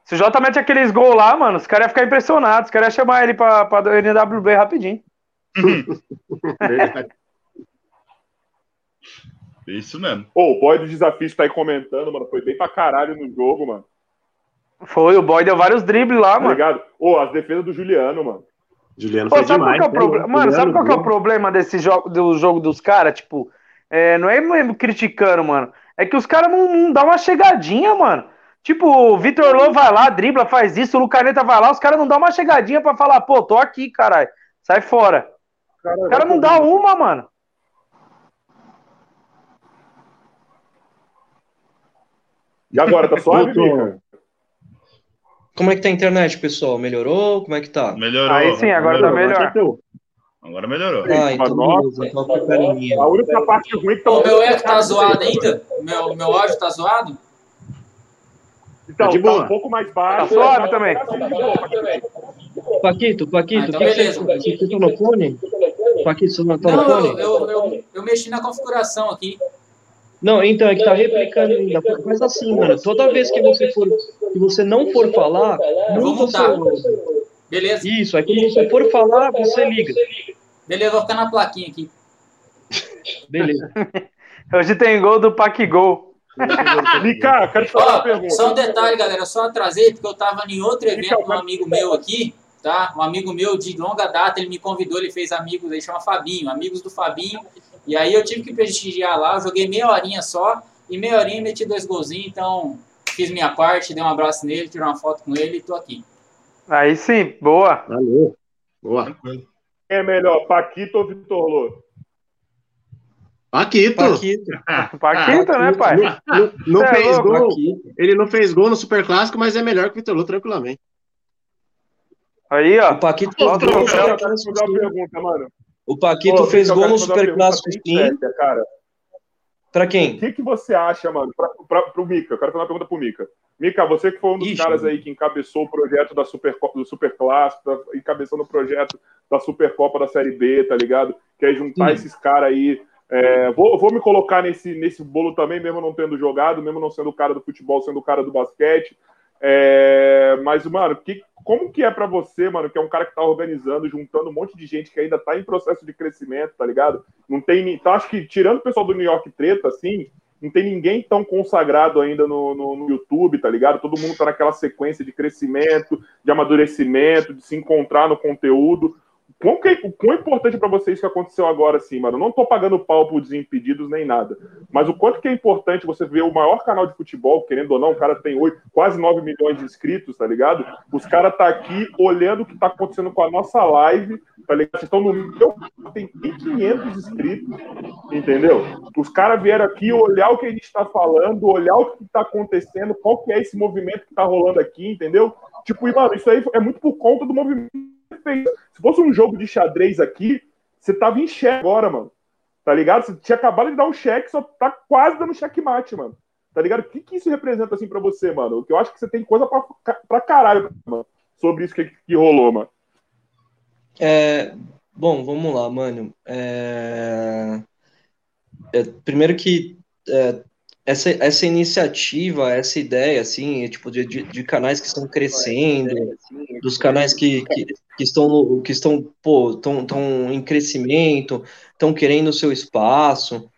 Se o Jota mete aqueles gols lá, mano, os caras iam ficar impressionados. Os caras iam chamar ele pra, pra NWB rapidinho. Verdade. Isso mesmo. Pô, o boy do desafio tá aí comentando, mano. Foi bem pra caralho no jogo, mano. Foi, o boy deu vários dribles lá, Tá mano. ligado? Ô, as defesas do Juliano, mano. Juliano Pô, foi sabe demais. qual que é o né? problema? Mano, sabe Juliano qual que é o problema desse jogo, do jogo dos caras? Tipo, é, não é mesmo criticando, mano. É que os caras não, não dão uma chegadinha, mano. Tipo, o Vitor Lô vai lá, dribla, faz isso, o Lucaneta vai lá, os caras não dão uma chegadinha pra falar, pô, tô aqui, caralho. Sai fora. O cara não dá uma, mano. E agora, tá suave. Mica? Como é que tá a internet, pessoal? Melhorou? Como é que tá? Melhorou. Aí sim, agora tá melhorou. melhor. Acertou. Agora melhorou. Ah, então Nossa. beleza, então fica. A única parte ruim que tá O meu eco tá zoado ainda? O meu, meu áudio tá zoado? Então, Tá de tá boa. um pouco mais baixo. Tá suave também. Paquito, Paquito, Ah, então beleza. você, você tá no fone? Paquito, você não tá no Não, eu, fone? eu, eu, eu mexi na configuração aqui. Não, então, é que tá replicando ainda. Mas assim, mano, toda vez que você for, que você não for falar, Vou muda o. Beleza? Isso, aí quando você for falar, você liga. Beleza, vou ficar na plaquinha aqui. Beleza. Hoje tem gol do Paquigol. Mica, quero fazer uma Ó, pergunta. só um detalhe, galera, eu só atrasei porque eu tava em outro evento com um amigo meu aqui, tá? Um amigo meu de longa data, ele me convidou, ele fez amigos, ele chama Fabinho, amigos do Fabinho. E aí eu tive que prestigiar lá, eu joguei meia horinha só, e meia horinha meti dois golzinhos, então fiz minha parte, dei um abraço nele, tirei uma foto com ele e tô aqui. Aí sim, boa. Valeu. Boa. Quem é melhor, Paquito ou Vitor Lô? Paquito. Paquito. Paquito, né, pai? Não, não- é fez louco, gol. Paquito. Ele não fez gol no Super Clássico, mas é melhor que o Vitor Lô, tranquilamente. Aí, O ó. Paquito gol no Eu quero fazer uma pergunta, mano. O Paquito Ô, fez gol no fazer uma Super pergunta Clássico, bem sim. séria, cara. Pra O quem? que, que você acha, mano, pra, pra, pro Mica? Eu quero fazer uma pergunta pro Mica. Mica, você que foi um dos Ixi. caras aí que encabeçou o projeto da Super, do Super Clássico, tá encabeçando o projeto da Supercopa da Série B, tá ligado? Quer juntar Sim. esses caras aí. É, vou, vou me colocar nesse, nesse bolo também, mesmo não tendo jogado, mesmo não sendo o cara do futebol, sendo o cara do basquete. É, mas, mano, que, como que é pra você, mano, que é um cara que tá organizando, juntando um monte de gente que ainda tá em processo de crescimento, tá ligado? Não tem. Então, acho que, tirando o pessoal do New York Treta, assim, não tem ninguém tão consagrado ainda no, no, no YouTube, tá ligado? Todo mundo tá naquela sequência de crescimento, de amadurecimento, de se encontrar no conteúdo. Quão, que, o quão importante pra vocês que aconteceu agora, assim, mano? Eu não tô pagando pau por desimpedidos nem nada. Mas o quanto que é importante você ver o maior canal de futebol, querendo ou não, o cara tem 8, quase 9 milhões de inscritos, tá ligado? Os caras tá aqui olhando o que tá acontecendo com a nossa live, tá ligado? Vocês estão no meu, tem 500 inscritos, entendeu? Os caras vieram aqui olhar o que a gente tá falando, olhar o que tá acontecendo, qual que é esse movimento que tá rolando aqui, entendeu? Tipo, e, mano, isso aí é muito por conta do movimento fez. Se fosse um jogo de xadrez aqui, você tava em xeque agora, mano. Tá ligado? Você tinha acabado de dar um cheque, só tá quase dando checkmate, mano. Tá ligado? O que, que isso representa, assim, pra você, mano? Que eu acho que você tem coisa pra, pra caralho, mano, sobre isso que, que rolou, mano. É, bom, vamos lá, mano. É, é, primeiro que é, essa, essa iniciativa, essa ideia, assim, é, tipo, de, de, de canais que estão crescendo, dos canais que, que, que estão, no- que estão, pô, estão, estão em crescimento, estão querendo o seu espaço.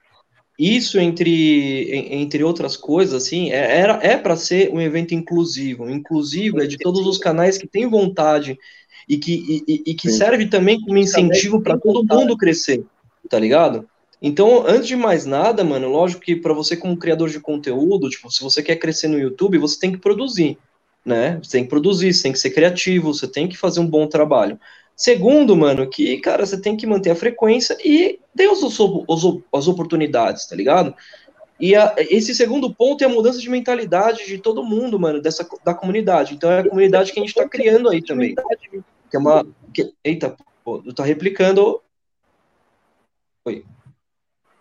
Isso, entre, en- entre outras coisas, assim, é, era, é para ser um evento inclusivo. Inclusivo é de todos os canais que têm vontade e que, e, e- e que Sim. serve também como incentivo para todo mundo crescer, tá ligado? Então, antes de mais nada, mano, lógico que para você como criador de conteúdo, tipo, se você quer crescer no YouTube, você tem que produzir, né? Você tem que produzir, você tem que ser criativo, você tem que fazer um bom trabalho. Segundo, mano, que, cara, você tem que manter a frequência e ter os, as oportunidades, tá ligado? E a, esse segundo ponto é a mudança de mentalidade de todo mundo, mano, dessa, da comunidade. Então é a comunidade que a gente tá criando aí também. Que é uma. Que, eita, pô, tá replicando. Oi.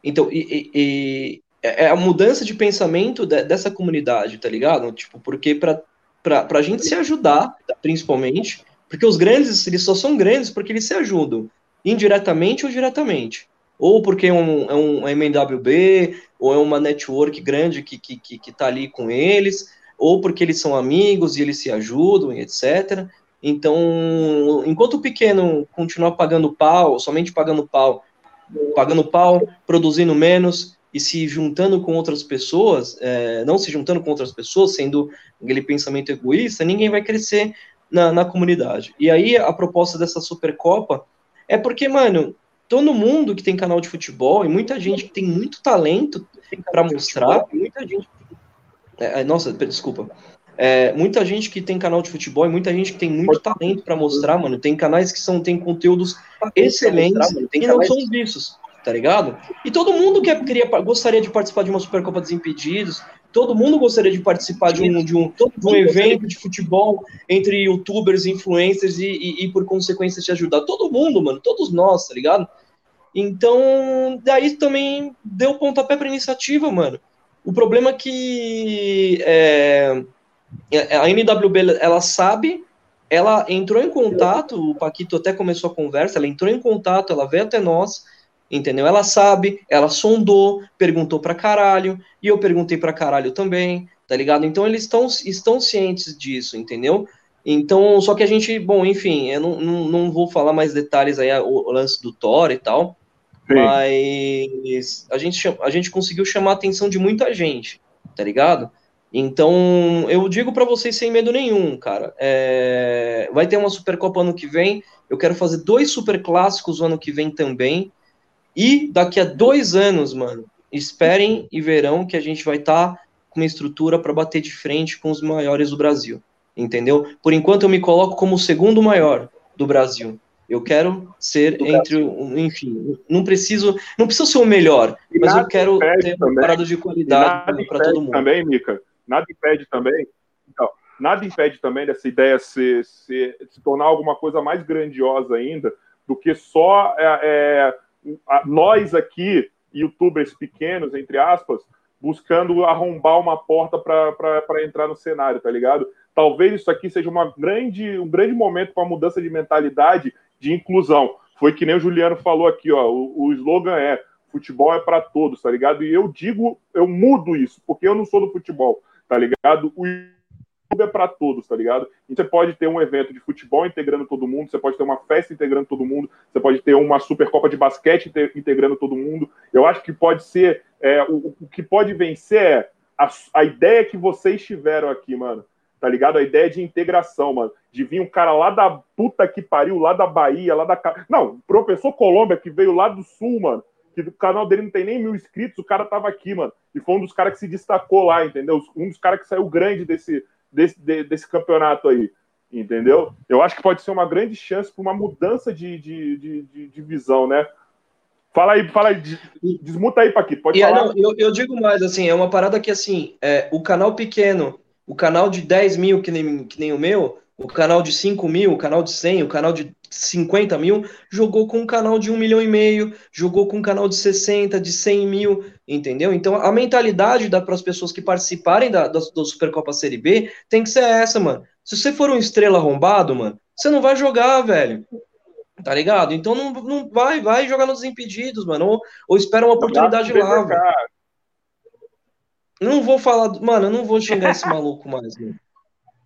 Então, e, e, é, é a mudança de pensamento de, dessa comunidade, tá ligado? Tipo, porque pra, pra, pra gente se ajudar, principalmente, porque os grandes, eles só são grandes porque eles se ajudam, indiretamente ou diretamente. Ou porque é um, é um MWB, ou é uma network grande que, que, que, que tá ali com eles, ou porque eles são amigos e eles se ajudam, etc. Então, enquanto o pequeno continuar pagando pau, somente pagando pau, pagando pau, produzindo menos e se juntando com outras pessoas, é, não se juntando com outras pessoas, sendo aquele pensamento egoísta, ninguém vai crescer na, na comunidade. E aí a proposta dessa Supercopa é porque, mano, todo mundo que tem canal de futebol e muita gente que tem muito talento para mostrar, muita gente. É, nossa, desculpa. É, muita gente que tem canal de futebol e muita gente que tem muito talento para mostrar, mano. Tem canais que são tem conteúdos excelentes e não são vistos, tá ligado? E todo mundo que queria, gostaria de participar de uma Supercopa Desimpedidos, todo mundo gostaria de participar de um, de um, de um evento de futebol entre youtubers, influencers e, e, e, por consequência te ajudar. Todo mundo, mano, todos nós, tá ligado? Então, daí também deu pontapé pra iniciativa, mano. O problema é que é, é, a NWB ela sabe, ela entrou em contato, o Paquito até começou a conversa, ela entrou em contato, ela veio até nós, entendeu? Ela sabe, ela sondou, perguntou pra caralho, e eu perguntei pra caralho também, tá ligado? Então eles estão, estão cientes disso, entendeu? Então, só que a gente, bom, enfim, eu não, não, não vou falar mais detalhes aí, o, o lance do Thor e tal, Sim. mas a gente, a gente conseguiu chamar a atenção de muita gente, tá ligado? Então, eu digo para vocês sem medo nenhum, cara. É... Vai ter uma Supercopa ano que vem. Eu quero fazer dois Super Clássicos ano que vem também. E daqui a dois anos, mano, esperem e verão que a gente vai estar tá com uma estrutura para bater de frente com os maiores do Brasil. Entendeu? Por enquanto, eu me coloco como o segundo maior do Brasil. Eu quero ser do entre, Brasil. enfim, não preciso, não preciso ser o melhor, mas eu quero ter uma parada de qualidade para todo mundo. Também, Mica, nada impede também. Então, nada impede também dessa ideia se, se, se tornar alguma coisa mais grandiosa ainda do que só é, é, nós aqui, youtubers pequenos, entre aspas, buscando arrombar uma porta para entrar no cenário, tá ligado? Talvez isso aqui seja uma grande, um grande momento para mudança de mentalidade de inclusão. Foi que nem o Juliano falou aqui, ó. O, o slogan é futebol é para todos, tá ligado? E eu digo, eu mudo isso, porque eu não sou do futebol tá ligado? O YouTube é para todos, tá ligado? E você pode ter um evento de futebol integrando todo mundo, você pode ter uma festa integrando todo mundo, você pode ter uma Supercopa de basquete integrando todo mundo. Eu acho que pode ser. É, o, o, que pode vencer é a, a ideia que vocês tiveram aqui, mano. Tá ligado? A ideia de integração, mano. De vir um cara lá da puta que pariu, lá da Bahia, lá da. Não, professor Colômbia, que veio lá do sul, mano que o canal dele não tem nem mil inscritos, o cara tava aqui, mano. E foi um dos caras que se destacou lá, entendeu? Um dos caras que saiu grande desse, desse, desse campeonato aí, entendeu? Eu acho que pode ser uma grande chance para uma mudança de, de, de, de, visão, né? Fala aí, fala aí, desmuta aí, Paquito, pode e, falar. Não, eu, eu, digo mais, assim, é uma parada que, assim, é, o canal pequeno, o canal de 10 mil, que nem, que nem o meu, o canal de 5 mil, o canal de 100, o canal de 50 mil, jogou com um canal de 1 milhão e meio, jogou com um canal de 60, de 100 mil, entendeu? Então a mentalidade para as pessoas que participarem da, da, da Supercopa Série B tem que ser essa, mano. Se você for um estrela arrombado, mano, você não vai jogar, velho. Tá ligado? Então não, não vai, vai jogar nos impedidos, mano. Ou, ou espera uma oportunidade lá, velho. Não vou falar, mano, eu não vou xingar esse maluco mais, mano.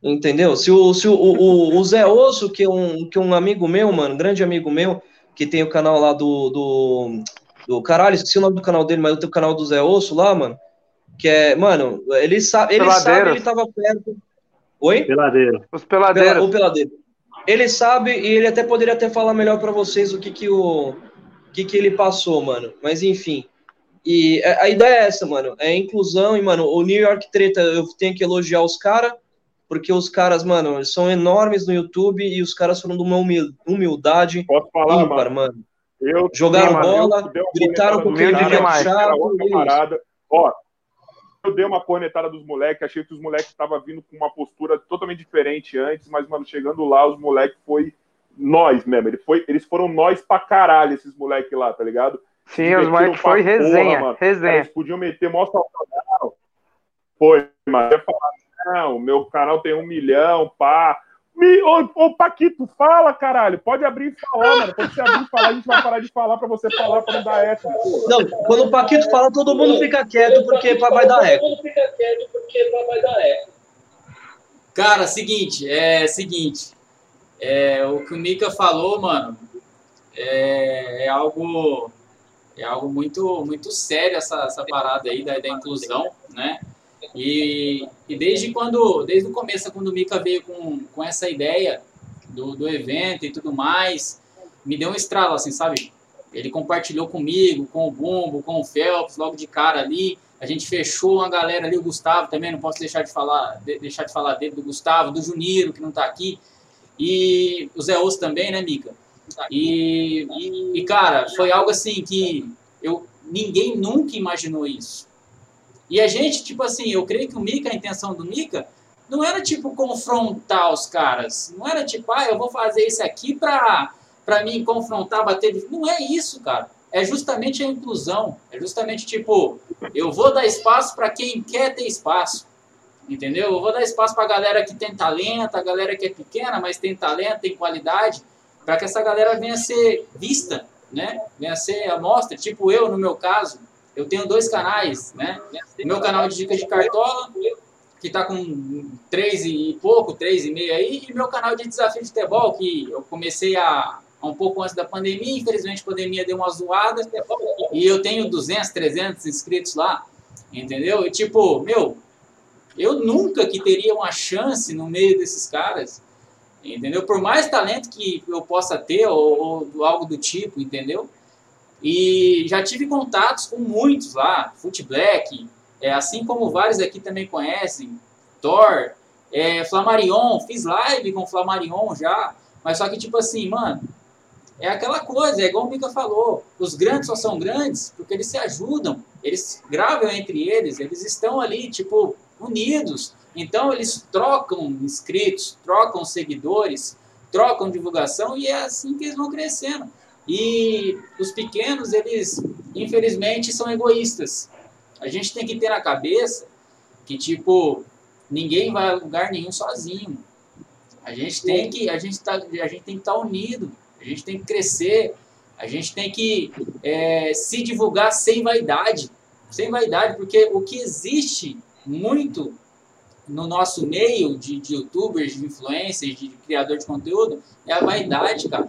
Entendeu? Se o, se o, o, o Zé Osso, que é, um, que é um amigo meu, mano, grande amigo meu, que tem o canal lá do, do, do. Caralho, esqueci o nome do canal dele, mas tem o canal do Zé Osso lá, mano. Que é, mano, ele sabe, ele sabe, ele tava perto. Oi? Peladeiro. Os peladeiros. O peladeiro. Ele sabe e ele até poderia até falar melhor para vocês o que que o que, que ele passou, mano. Mas enfim. E a ideia é essa, mano. É inclusão e, mano, o New York Treta, eu tenho que elogiar os caras, porque os caras, mano, eles são enormes no YouTube e os caras foram de uma humil- humildade Posso falar, ímpar, mano? mano. Eu, Jogaram bola, eu gritaram com o que é demais. chato, parada. Ó, eu dei uma cornetada dos moleques, achei que os moleques estavam vindo com uma postura totalmente diferente antes, mas, mano, chegando lá, os moleques foi nós mesmo. Ele foi, eles foram nós pra caralho, esses moleques lá, tá ligado? Sim, os moleques foi porra, resenha, mano. resenha. Eles podiam meter mó saltadão. Foi, mas eu ia falar, não, meu canal tem um milhão, pá. Me, ô, ô, Paquito, fala, caralho. Pode abrir e falar, mano. Quando você abrir e falar, a gente vai parar de falar pra você falar pra não dar eco. Não, quando o Paquito fala, todo mundo fica quieto, porque vai dar eco. Cara, seguinte, é seguinte. É, o que o Mika falou, mano, é, é algo é algo muito muito sério essa, essa parada aí da, da inclusão, né? E, e desde quando, desde o começo, quando o Mika veio com, com essa ideia do, do evento e tudo mais, me deu um estralo, assim, sabe? Ele compartilhou comigo, com o Bumbo, com o Phelps, logo de cara ali. A gente fechou uma galera ali, o Gustavo também, não posso deixar de falar, de- deixar de falar dele, do Gustavo, do Juniro, que não tá aqui. E o Zé Osso também, né, Mica? E, e, e, cara, foi algo assim que eu, ninguém nunca imaginou isso. E a gente, tipo assim, eu creio que o Mika, a intenção do Mika, não era tipo confrontar os caras. Não era tipo, ah, eu vou fazer isso aqui pra, pra mim confrontar, bater. Não é isso, cara. É justamente a inclusão. É justamente tipo, eu vou dar espaço para quem quer ter espaço. Entendeu? Eu vou dar espaço para a galera que tem talento, a galera que é pequena, mas tem talento, tem qualidade, para que essa galera venha ser vista, né? Venha ser a mostra. Tipo eu, no meu caso, eu tenho dois canais, né? Meu canal de dicas de cartola, que está com três e pouco, três e meio aí, e meu canal de desafio de futebol, que eu comecei a, a um pouco antes da pandemia, infelizmente a pandemia deu uma zoada, e eu tenho 200, 300 inscritos lá, entendeu? E tipo, meu, eu nunca que teria uma chance no meio desses caras, entendeu? Por mais talento que eu possa ter, ou, ou algo do tipo, entendeu? E já tive contatos com muitos lá, Foot Black, é, assim como vários aqui também conhecem, Thor, é, Flamarion, fiz live com Flamarion já, mas só que tipo assim, mano, é aquela coisa, é igual o Mika falou, os grandes só são grandes porque eles se ajudam, eles gravam entre eles, eles estão ali, tipo, unidos, então eles trocam inscritos, trocam seguidores, trocam divulgação e é assim que eles vão crescendo. E os pequenos, eles, infelizmente, são egoístas. A gente tem que ter na cabeça que, tipo, ninguém vai a lugar nenhum sozinho. A gente tem que, a gente tá, a gente tem que estar unido. A gente tem que crescer. A gente tem que é, se divulgar sem vaidade. Sem vaidade, porque o que existe muito no nosso meio de, de youtubers, de influencers, de criador de conteúdo, é a vaidade, cara.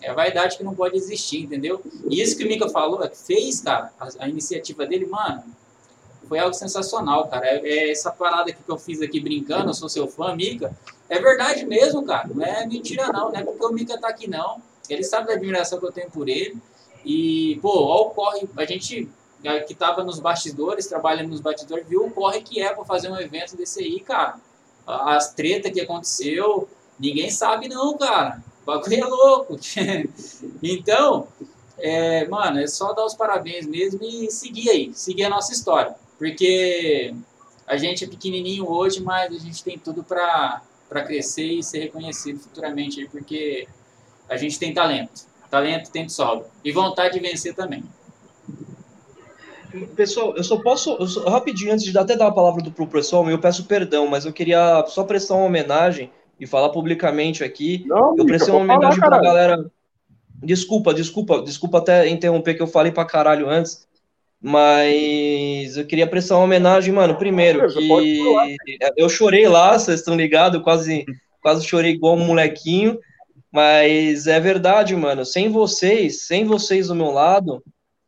É a vaidade que não pode existir, entendeu? E isso que o Mika falou, é, fez, cara, a, a iniciativa dele, mano, foi algo sensacional, cara. É, é essa parada que eu fiz aqui brincando, eu sou seu fã, Mika. É verdade mesmo, cara. Não é mentira, não. Não é porque o Mika tá aqui, não. Ele sabe da admiração que eu tenho por ele. E, pô, ó o corre. A gente eh, que tava nos bastidores, trabalhando nos bastidores, viu o corre que é pra fazer um evento desse aí, cara. As tretas que aconteceu, ninguém sabe, não, cara. Bagulho é louco. então, é, mano, é só dar os parabéns mesmo e seguir aí, seguir a nossa história. Porque a gente é pequenininho hoje, mas a gente tem tudo para crescer e ser reconhecido futuramente porque a gente tem talento. Talento tem de sobra. E vontade de vencer também. Pessoal, eu só posso, eu só- rapidinho, antes de até dar a palavra do, pro pessoal, eu peço perdão, mas eu queria só prestar uma homenagem e falar publicamente aqui. Não, Eu prestei uma falar, homenagem pra caralho. galera. Desculpa, desculpa, desculpa até interromper que eu falei pra caralho antes, mas eu queria prestar uma homenagem, mano, primeiro, que eu chorei lá, vocês estão ligados, quase, quase chorei igual um molequinho, mas é verdade, mano, sem vocês, sem vocês do meu lado,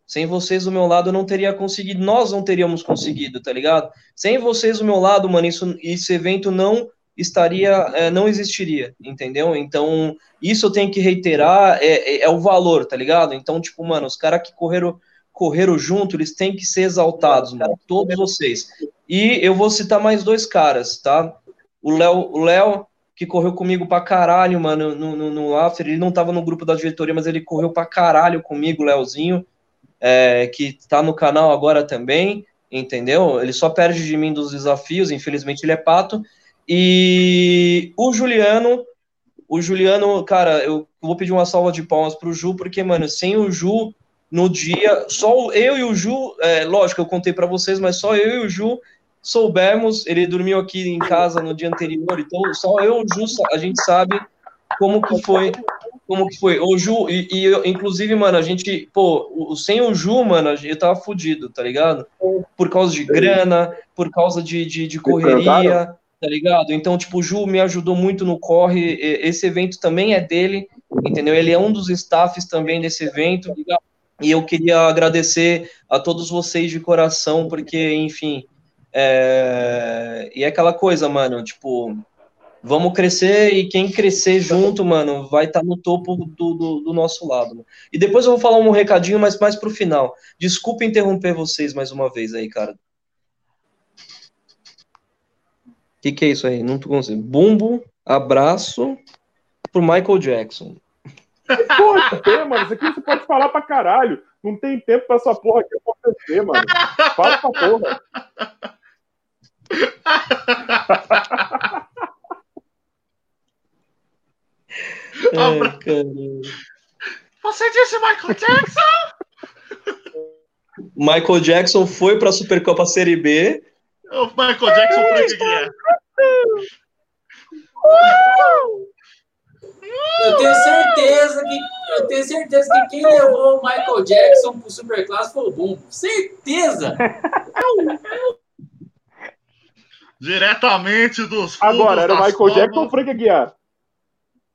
sem vocês do meu lado eu não teria conseguido, nós não teríamos conseguido, tá ligado? Sem vocês do meu lado, mano, isso, esse evento não estaria, é, não existiria, entendeu? Então, isso eu tenho que reiterar, é, é, é o valor, tá ligado? Então, tipo, mano, os caras que correram, correram junto, eles têm que ser exaltados, mano, todos vocês. E eu vou citar mais dois caras, tá? O Léo, o Léo que correu comigo pra caralho, mano, no, no, no After, ele não tava no grupo da diretoria, mas ele correu pra caralho comigo, o Léozinho, é, que tá no canal agora também, entendeu? Ele só perde de mim dos desafios, infelizmente ele é pato. E o Juliano, o Juliano, cara, eu vou pedir uma salva de palmas pro Ju, porque, mano, sem o Ju no dia, só eu e o Ju, é, lógico, eu contei para vocês, mas só eu e o Ju soubemos, ele dormiu aqui em casa no dia anterior, então só eu e o Ju, a gente sabe como que foi, como que foi. O Ju, e, e inclusive, mano, a gente, pô, sem o Ju, mano, eu tava fudido, tá ligado? Por causa de grana, por causa de, de, de correria, tá ligado? Então, tipo, o Ju me ajudou muito no corre, esse evento também é dele, entendeu? Ele é um dos staffs também desse evento, tá e eu queria agradecer a todos vocês de coração, porque, enfim, é... e é aquela coisa, mano, tipo, vamos crescer e quem crescer junto, mano, vai estar tá no topo do, do, do, nosso lado. E depois eu vou falar um recadinho, mas mais pro final. Desculpa interromper vocês mais uma vez aí, cara. O que, que é isso aí? Não tô conseguindo. Bumbo, abraço pro Michael Jackson. Porra, mano, isso aqui você pode falar pra caralho. Não tem tempo pra essa porra aqui acontecer, mano. Fala pra porra. Ai, Você disse Michael Jackson? Michael Jackson foi pra Supercopa Série B. O Michael Jackson foi que é. Eu tenho certeza que eu tenho certeza que quem levou o Michael Jackson pro Superclasse foi o Bumbo. Certeza! Diretamente dos fundos Agora, era o Michael formas. Jackson ou o Frank Aguiar?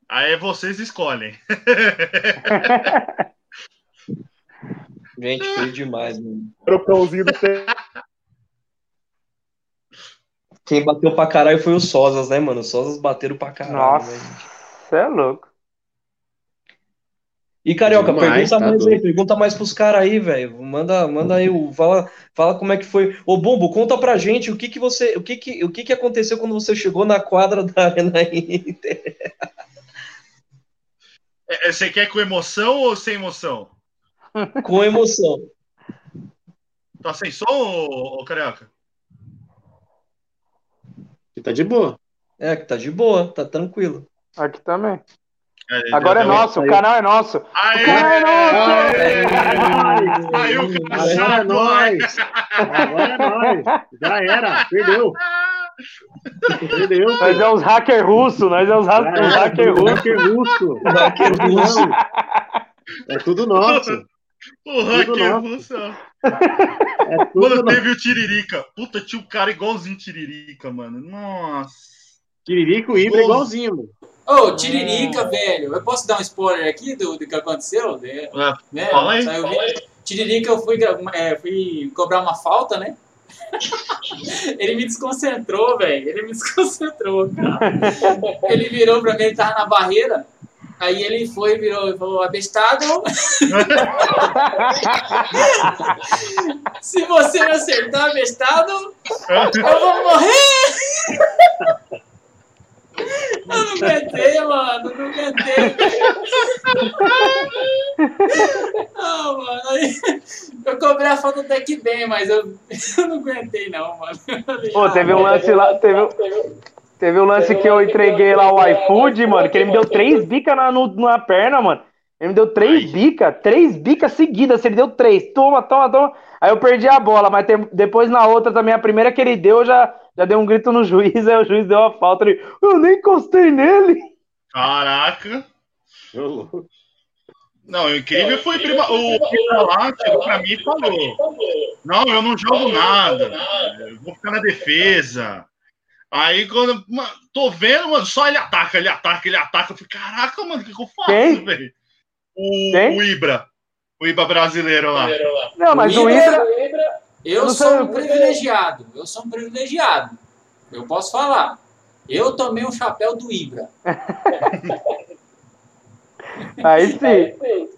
Aí vocês escolhem. Gente, foi demais, mano. Era o cãozinho do tempo. Quem bateu pra caralho foi o Sosas, né, mano? Os Sosas bateram pra caralho. Nossa, né? você é louco. E Carioca, Demais, pergunta tá mais doido. aí, pergunta mais pros caras aí, velho. Manda, manda aí, o- fala, fala como é que foi. Ô, Bumbo, conta pra gente o que que você, o que que, o que que aconteceu quando você chegou na quadra da Arena Inter. É, Você quer com emoção ou sem emoção? Com emoção. Tá sem som, ô, ô Carioca? Que tá de boa. É, que tá de boa, tá tranquilo. Aqui também. É, Agora é nosso, o canal é nosso. Aê! O canal é nosso! Aí o Agora é cara nóis! Agora é nóis! Já era, perdeu. Perdeu. Nós é os hackers russos, nós é os, ha os hackers russos. Hacker russo. Hacker russo. É tudo nosso. O hacker Tudo nosso. russo. É tudo Mano, teve o Tiririca. Puta, tinha um cara igualzinho Tiririca, mano. Nossa. Tiririco e Ibra igualzinho, mano. Ô, Tiririca, velho. Eu posso dar um spoiler aqui do, do que aconteceu? Né? É, Né? Fala aí, Saiu fala vídeo. Tiririca, eu fui, é, fui cobrar uma falta, né? ele me desconcentrou, velho. Ele me desconcentrou, cara. Ele virou pra mim, ele tava na barreira. Aí ele foi, virou e falou: abestado. Se você me acertar, abestado, eu vou morrer! Eu não aguentei, mano, não aguentei. Não, mano, aí eu cobrei a falta até que bem, mas eu, eu não aguentei, não, mano. Falei, Pô, ah, teve um lance lá, teve, teve um lance que eu entreguei lá o iFood, mano, que ele me deu três bicas na, no- na perna, mano. Ele me deu três bicas, três bicas seguidas, ele deu três. Toma, toma, toma. Aí eu perdi a bola, mas tem- depois na outra também, a primeira que ele deu, eu já, já deu um grito no juiz, aí o juiz deu a falta. Ele, eu nem encostei nele. Caraca. Não, o incrível foi prima, o prima lá chegou pra mim e falou: Não, eu não jogo nada. Eu vou ficar na defesa. Aí quando. Mano, tô vendo, mano, só ele ataca, ele ataca, ele ataca. Eu falei, caraca, mano, o que, que eu faço, velho? O, o Ibra. O Ibra brasileiro lá. Não, mas o Ibra- Ibra. Eu não sou um privilegiado. Eu sou um privilegiado. Eu posso falar. Eu tomei um chapéu do Ibra. Aí sim.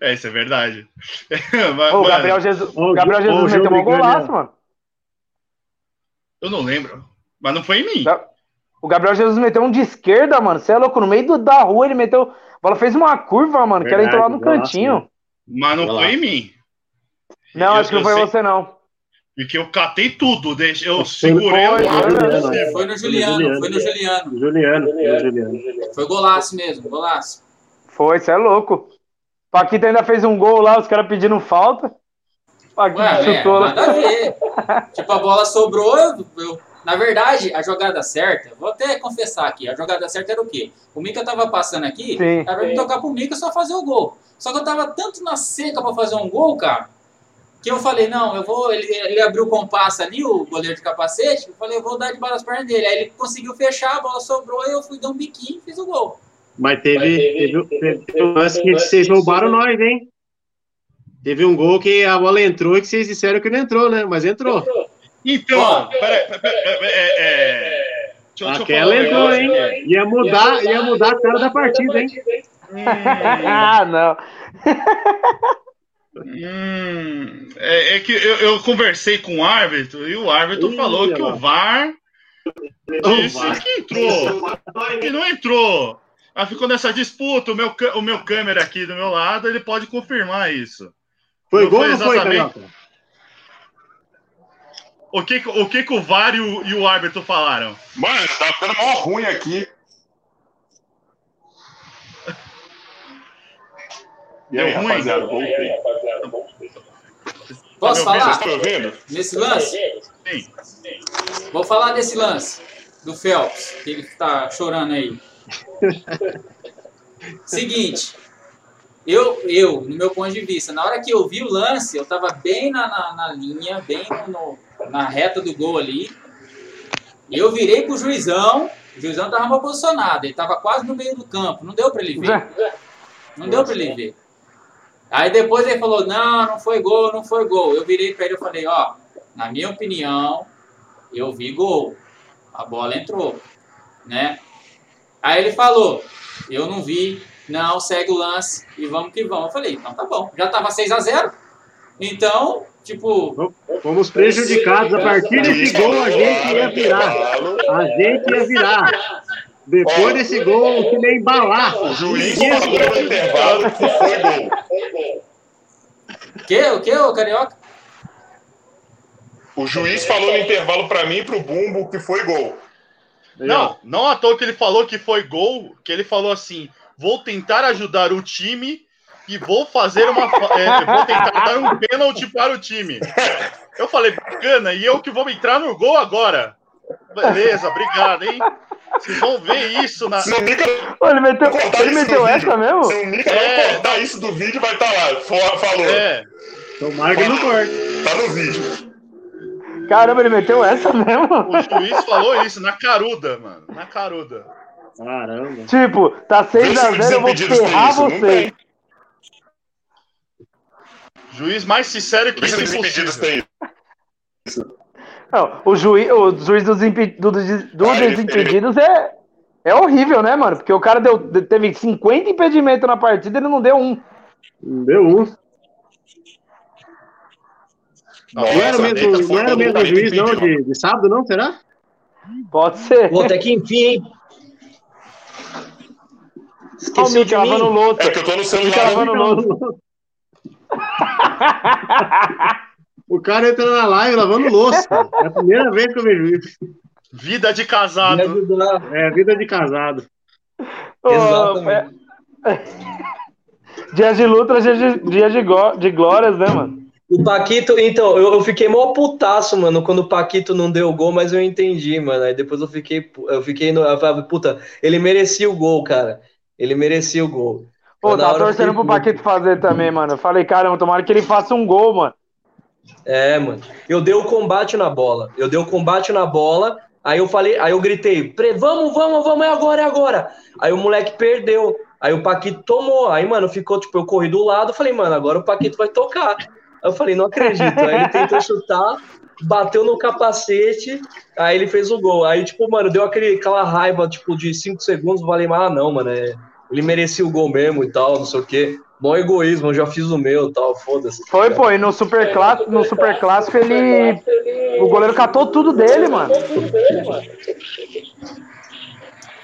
É, isso é verdade. Mas, o mano, Gabriel Jesus, Ô, o Gabriel Jesus João meteu um golaço, mano. Eu não lembro. Mas não foi em mim. O Gabriel Jesus meteu um de esquerda, mano. Você é louco, no meio do- da rua ele meteu. A bola fez uma curva, mano, que ela entrou lá no Verdade, cantinho. Mas não foi em mim. Não, Eu- acho que não foi sei- você, não. Porque eu catei tudo. deixa- Eu Foi- segurei foi, o foi, no Juliano, foi no Juliano. Juliano, foi Juliano. Foi golaço mesmo, golaço. Foi, você é louco. Paquito ainda fez um gol lá, os caras pedindo falta. Paquito Ué, é, chutou lá. nada a ver. tipo, a bola sobrou, eu, eu- Na verdade, a jogada certa, vou até confessar aqui, a jogada certa era o quê? O Mika tava passando aqui, Sim. era pra me tocar pro Mika só fazer o gol. Só que eu tava tanto na seca pra fazer um gol, cara, que eu falei, não, eu vou. Ele, ele abriu o compasso ali, o goleiro de capacete, eu falei, eu vou dar de bala as pernas dele. Aí ele conseguiu fechar, a bola sobrou, e eu fui dar um biquinho e fiz o gol. Mas teve, teve, teve, teve um lance que vocês roubaram nós, hein? Teve um gol que a bola entrou e que vocês disseram que não entrou, né? Mas entrou. Então, Ó. peraí, peraí, peraí, é, é, deixa eu- deixa Aquela um entrou, hein? aqui. Ia mudar, ia mudar a cara da partida, hein? ah, não. Hum, é, é que eu, eu conversei com o árbitro e o árbitro Ih, falou que lá. o VAR disse VAR. que entrou, que não entrou. Aí ficou nessa disputa, o meu, o meu câmera aqui do meu lado, ele pode confirmar isso. Foi Não gol foi ou não foi, exatamente. Carioca? O que, o que, que o VAR e o, e o árbitro falaram? Mano, tá ficando mó ruim aqui. E aí, Deu ruim? rapaziada, voltei. Posso Tá falar Vocês estão ouvindo? nesse lance? Sim. Vou falar desse lance do Phelps, que ele tá chorando aí. Seguinte, eu, eu, no meu ponto de vista, na hora que eu vi o lance, eu tava bem na, na, na linha, bem no- na reta do gol ali. Eu virei pro juizão, o juizão tava mal posicionado, ele tava quase no meio do campo, não deu pra ele ver. Não deu pra ele ver. Aí depois ele falou, não, não foi gol, não foi gol. Eu virei pra ele e falei, ó, na minha opinião, eu vi gol. A bola entrou, né? Aí ele falou, eu não vi, não, segue o lance e vamos que vamos. Eu falei, então tá bom. Já tava 6 a 0 Então, tipo, Fomos prejudicados. A partir desse gol, a gente ia virar. A gente ia virar. Depois desse gol, o time ia embalar. O juiz falou no intervalo que foi gol. o que, o que, ô Carioca? O juiz falou no intervalo pra mim e pro Bumbo que foi gol. Não, não à toa que ele falou que foi gol, que ele falou assim: vou tentar ajudar o time e vou fazer uma. é, vou tentar dar um pênalti para o time. Eu falei, bacana, e eu que vou entrar no gol agora. Beleza, obrigado, hein? Vocês vão ver isso na. Se o Mica Pô, ele meteu, cortar ele isso meteu essa vídeo, mesmo? se o Mica É. não cortar isso do vídeo, vai estar lá. Fa- Falou. É, Tomara que não corte. Tá no vídeo. Caramba, ele meteu essa mesmo? o juiz falou isso na caruda, mano. Na caruda. Caramba. Tipo, tá Vê se 6x0, o eu vou ferrar isso. Não você. Juiz mais sincero que isso é Desimpedidos impossível. tem Não, o juiz, o juiz dos, impe, do, do, do Ah, Desimpedidos é, é horrível, né, mano? Porque o cara deu, teve 50 impedimentos na partida e ele não deu um. Deu um. Não era o mesmo, Nossa, não era mesmo juiz, não, de, de sábado, não? Será? Pode ser. Pô, até que enfim, hein? Esqueceu de lavando mim? louça. É que eu tô no celular. lavando louça. O cara entra na live lavando louça. É a primeira vez que eu vejo isso. Vida de casado. É vida de casado. Ô, Exatamente. é- Dias de luta, dias de, dias de, go- de glórias, né, mano? O Paquito, então, eu, eu fiquei mó putaço, mano, quando o Paquito não deu gol, mas eu entendi, mano. Aí depois eu fiquei, eu fiquei no. Eu falei, puta, ele merecia o gol, cara. Ele merecia o gol. Pô, tá torcendo pro Paquito fazer também, mano. Eu falei, caramba, tomara que ele faça um gol, mano. É, mano. Eu dei o combate na bola. Eu dei o combate na bola. Aí eu falei, aí eu gritei, "Pre- vamos, vamos, vamos, é agora, é agora. Aí o moleque perdeu. Aí o Paquito tomou. Aí, mano, ficou, tipo, eu corri do lado. Falei, mano, agora o Paquito vai tocar. Aí eu falei, não acredito. Aí ele tentou chutar. Bateu no capacete, aí ele fez o gol. Aí, tipo, mano, deu aquele, aquela raiva, tipo, de 5 segundos, não falei, ah, não, mano, é, ele merecia o gol mesmo e tal, não sei o quê. Bom egoísmo, eu já fiz o meu e tal, foda-se. Foi, pô, e no Super Clássico, no Super Clássico ele. O goleiro catou tudo dele, mano.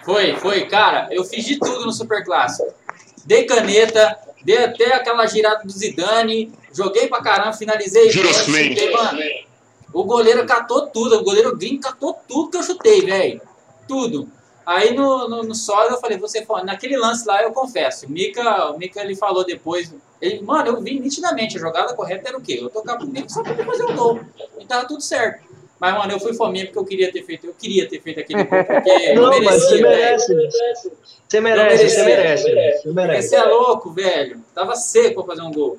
Foi, foi, cara, eu fiz de tudo no Super Clássico. Dei caneta, dei até aquela girada do Zidane, joguei pra caramba, finalizei. Giros bem, Mendes. chutei, mano. O goleiro catou tudo, o goleiro gringo catou tudo que eu chutei, velho. Tudo. Aí no, no, no solo eu falei, você falou, naquele lance lá eu confesso, o Mika, o Mika ele falou depois, ele, mano, eu vi nitidamente, a jogada correta era o quê? Eu tocar pro Mika só pra ele fazer o gol. E tava tudo certo. Mas, mano, eu fui fominha porque eu queria ter feito, eu queria ter feito aquele gol, porque eu Não, mas merecia, você velho. merece. Você Eu merece, você merece. Você Porque merece. você é louco, velho. Tava seco pra fazer um gol.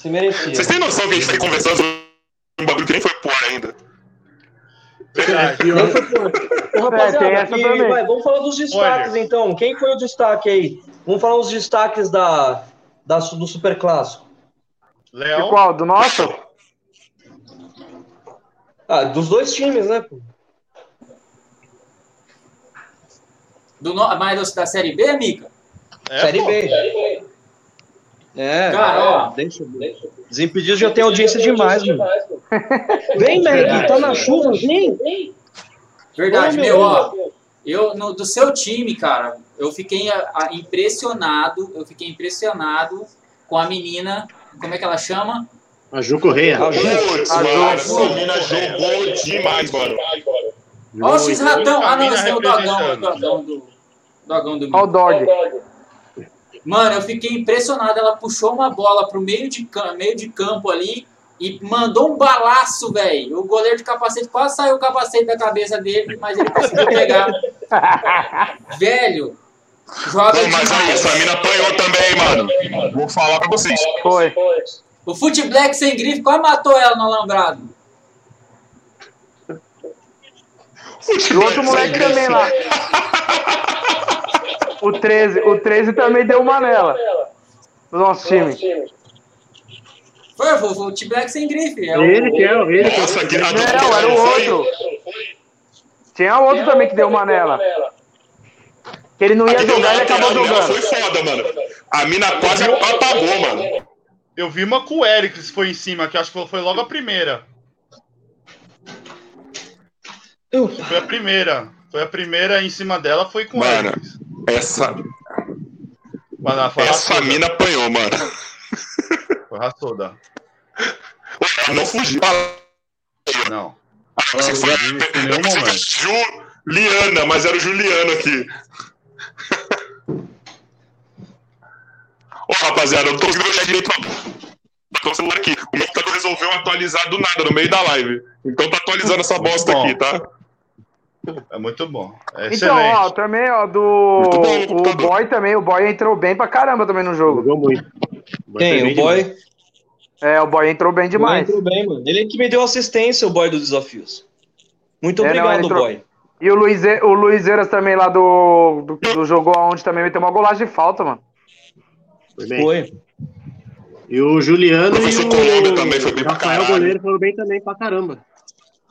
Você merecia. Vocês têm noção que a gente tá conversando sobre um bagulho que nem foi por ainda? Foi por- Ô, rapaziada, e, vai, vamos falar dos destaques, então. Quem foi o destaque aí? Vamos falar os destaques da, da, do Super Clássico. De Leão. qual? Do nosso? Ah, dos dois times, né? pô? Do no... Mas da Série B, Mica? É, Série pô. B. É, Cara, ó. deixa, deixa. Desimpedidos já tem audiência demais, mano. Vem, Meg, tá na chuva, vem. Verdade, Ô, meu, meu ó. Eu, no, do seu time, cara, eu fiquei a- a- impressionado. Eu fiquei impressionado com a menina. Como é que ela chama? A Ju Correia. Putz, Ah, mano, jogou. essa mina jogou demais, mano. Ó, o X-Ratão. Ah, não, esse é o Dogão. O. Dogão do. Dogão do Ó o Dog. Mano, eu fiquei impressionado. Ela puxou uma bola pro meio de, meio de campo ali e mandou um balaço, velho. O goleiro de capacete quase saiu o capacete da cabeça dele, mas ele conseguiu pegar. velho, joga Não, mas aí, demais. essa mina apanhou também, mano. Vou falar pra vocês. Foi. O Fute Black sem grife quase matou ela no alambrado. E o outro moleque também lá. O 13. O 13 também deu uma nela. Do nosso time. Foi, foi o Fute Black sem grife. É o- Ele que é, ele é. Nossa, que do Não, era o não foi? outro. Tinha outro também que deu uma nela. Que ele não ia jogar, ele acabou jogando. foi foda, mano. A mina quase apagou, mano. Eu vi uma com o Eric que foi em cima, que acho que foi logo a primeira. Foi a primeira. Foi a primeira em cima dela, foi com o Mano, Eric. Essa, ela foi essa mina apanhou, mano. Foi raçuda. Não fugiu. Não. Se foi, Em nenhum momento. Juliana, mas era o Juliano aqui. Ô, rapaziada, eu não tô conseguindo chat direito, não. Tá celular aqui. O meu computador resolveu atualizar do nada, no meio da live. Então tá atualizando essa bosta Bom. aqui, tá? É muito bom. É Então, excelente. ó, também, ó, do. O O boy também, o boy entrou bem pra caramba também no jogo. Jogou muito. Quem? O boy? É, o boy entrou bem demais. Entrou bem, mano. Ele que me deu assistência, o boy dos desafios. Muito É, não, obrigado, entrou- boy. E o Luiz, o Luiz Eiras também lá do, do, do jogou aonde também meteu uma golagem de falta, mano. Foi bem. Foi. E o Juliano e Professor o também foi bem pra Rafael caralho. Goleiro foram bem também pra caramba.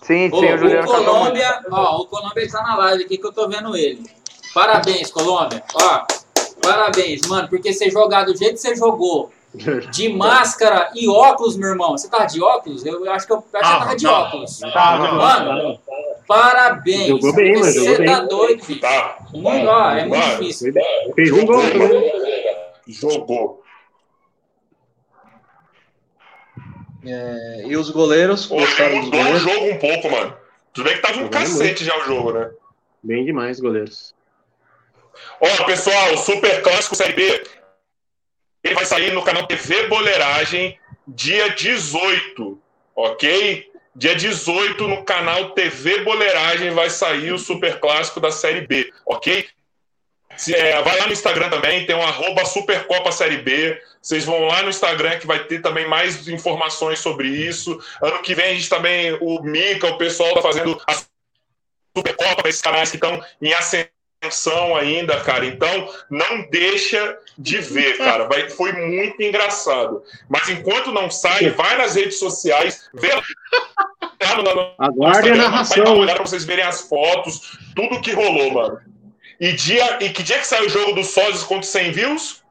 Sim, Ô, sim, o o Juliano muito. Colômbia, ó, o Colômbia está na live aqui que eu tô vendo ele. Parabéns, Colômbia. Ó, parabéns, mano, porque você jogar do jeito que você jogou, de máscara e óculos, meu irmão. Você tava de óculos? Eu acho que eu acho que você tava de não. óculos. Tava. Mano, parabéns. Jogou bem, mano, jogou Você bem. tá doido, bicho. Tá. Muito, ó, é muito difícil. Fez um gol Jogou, também. Jogou. É, e os goleiros? Dos mudou o goleiros? jogo um pouco, mano. Tudo bem que tava um Jogou cacete já o jogo, né? Bem demais, goleiros. Ó, pessoal, o Super Clássico Série B, ele vai sair no canal TV Boleiragem dia 18, ok? Dia 18 no canal TV Boleiragem vai sair o Super Clássico da Série B, ok? Se, é, vai lá no Instagram também, tem um arroba Supercopa Série B. Vocês vão lá no Instagram que vai ter também mais informações sobre isso. Ano que vem a gente também, o Mica, o pessoal tá fazendo a Supercopa, esses canais que estão em ascensão atenção ainda, cara. Então, não deixa de ver, cara. Vai, foi muito engraçado. Mas enquanto não sai, vai nas redes sociais, vê lá Aguarde a Instagram, Vai dar uma narração. olhada pra vocês verem as fotos, tudo que rolou, mano. E, dia, e que dia que saiu o jogo do Sozes contra 100 views?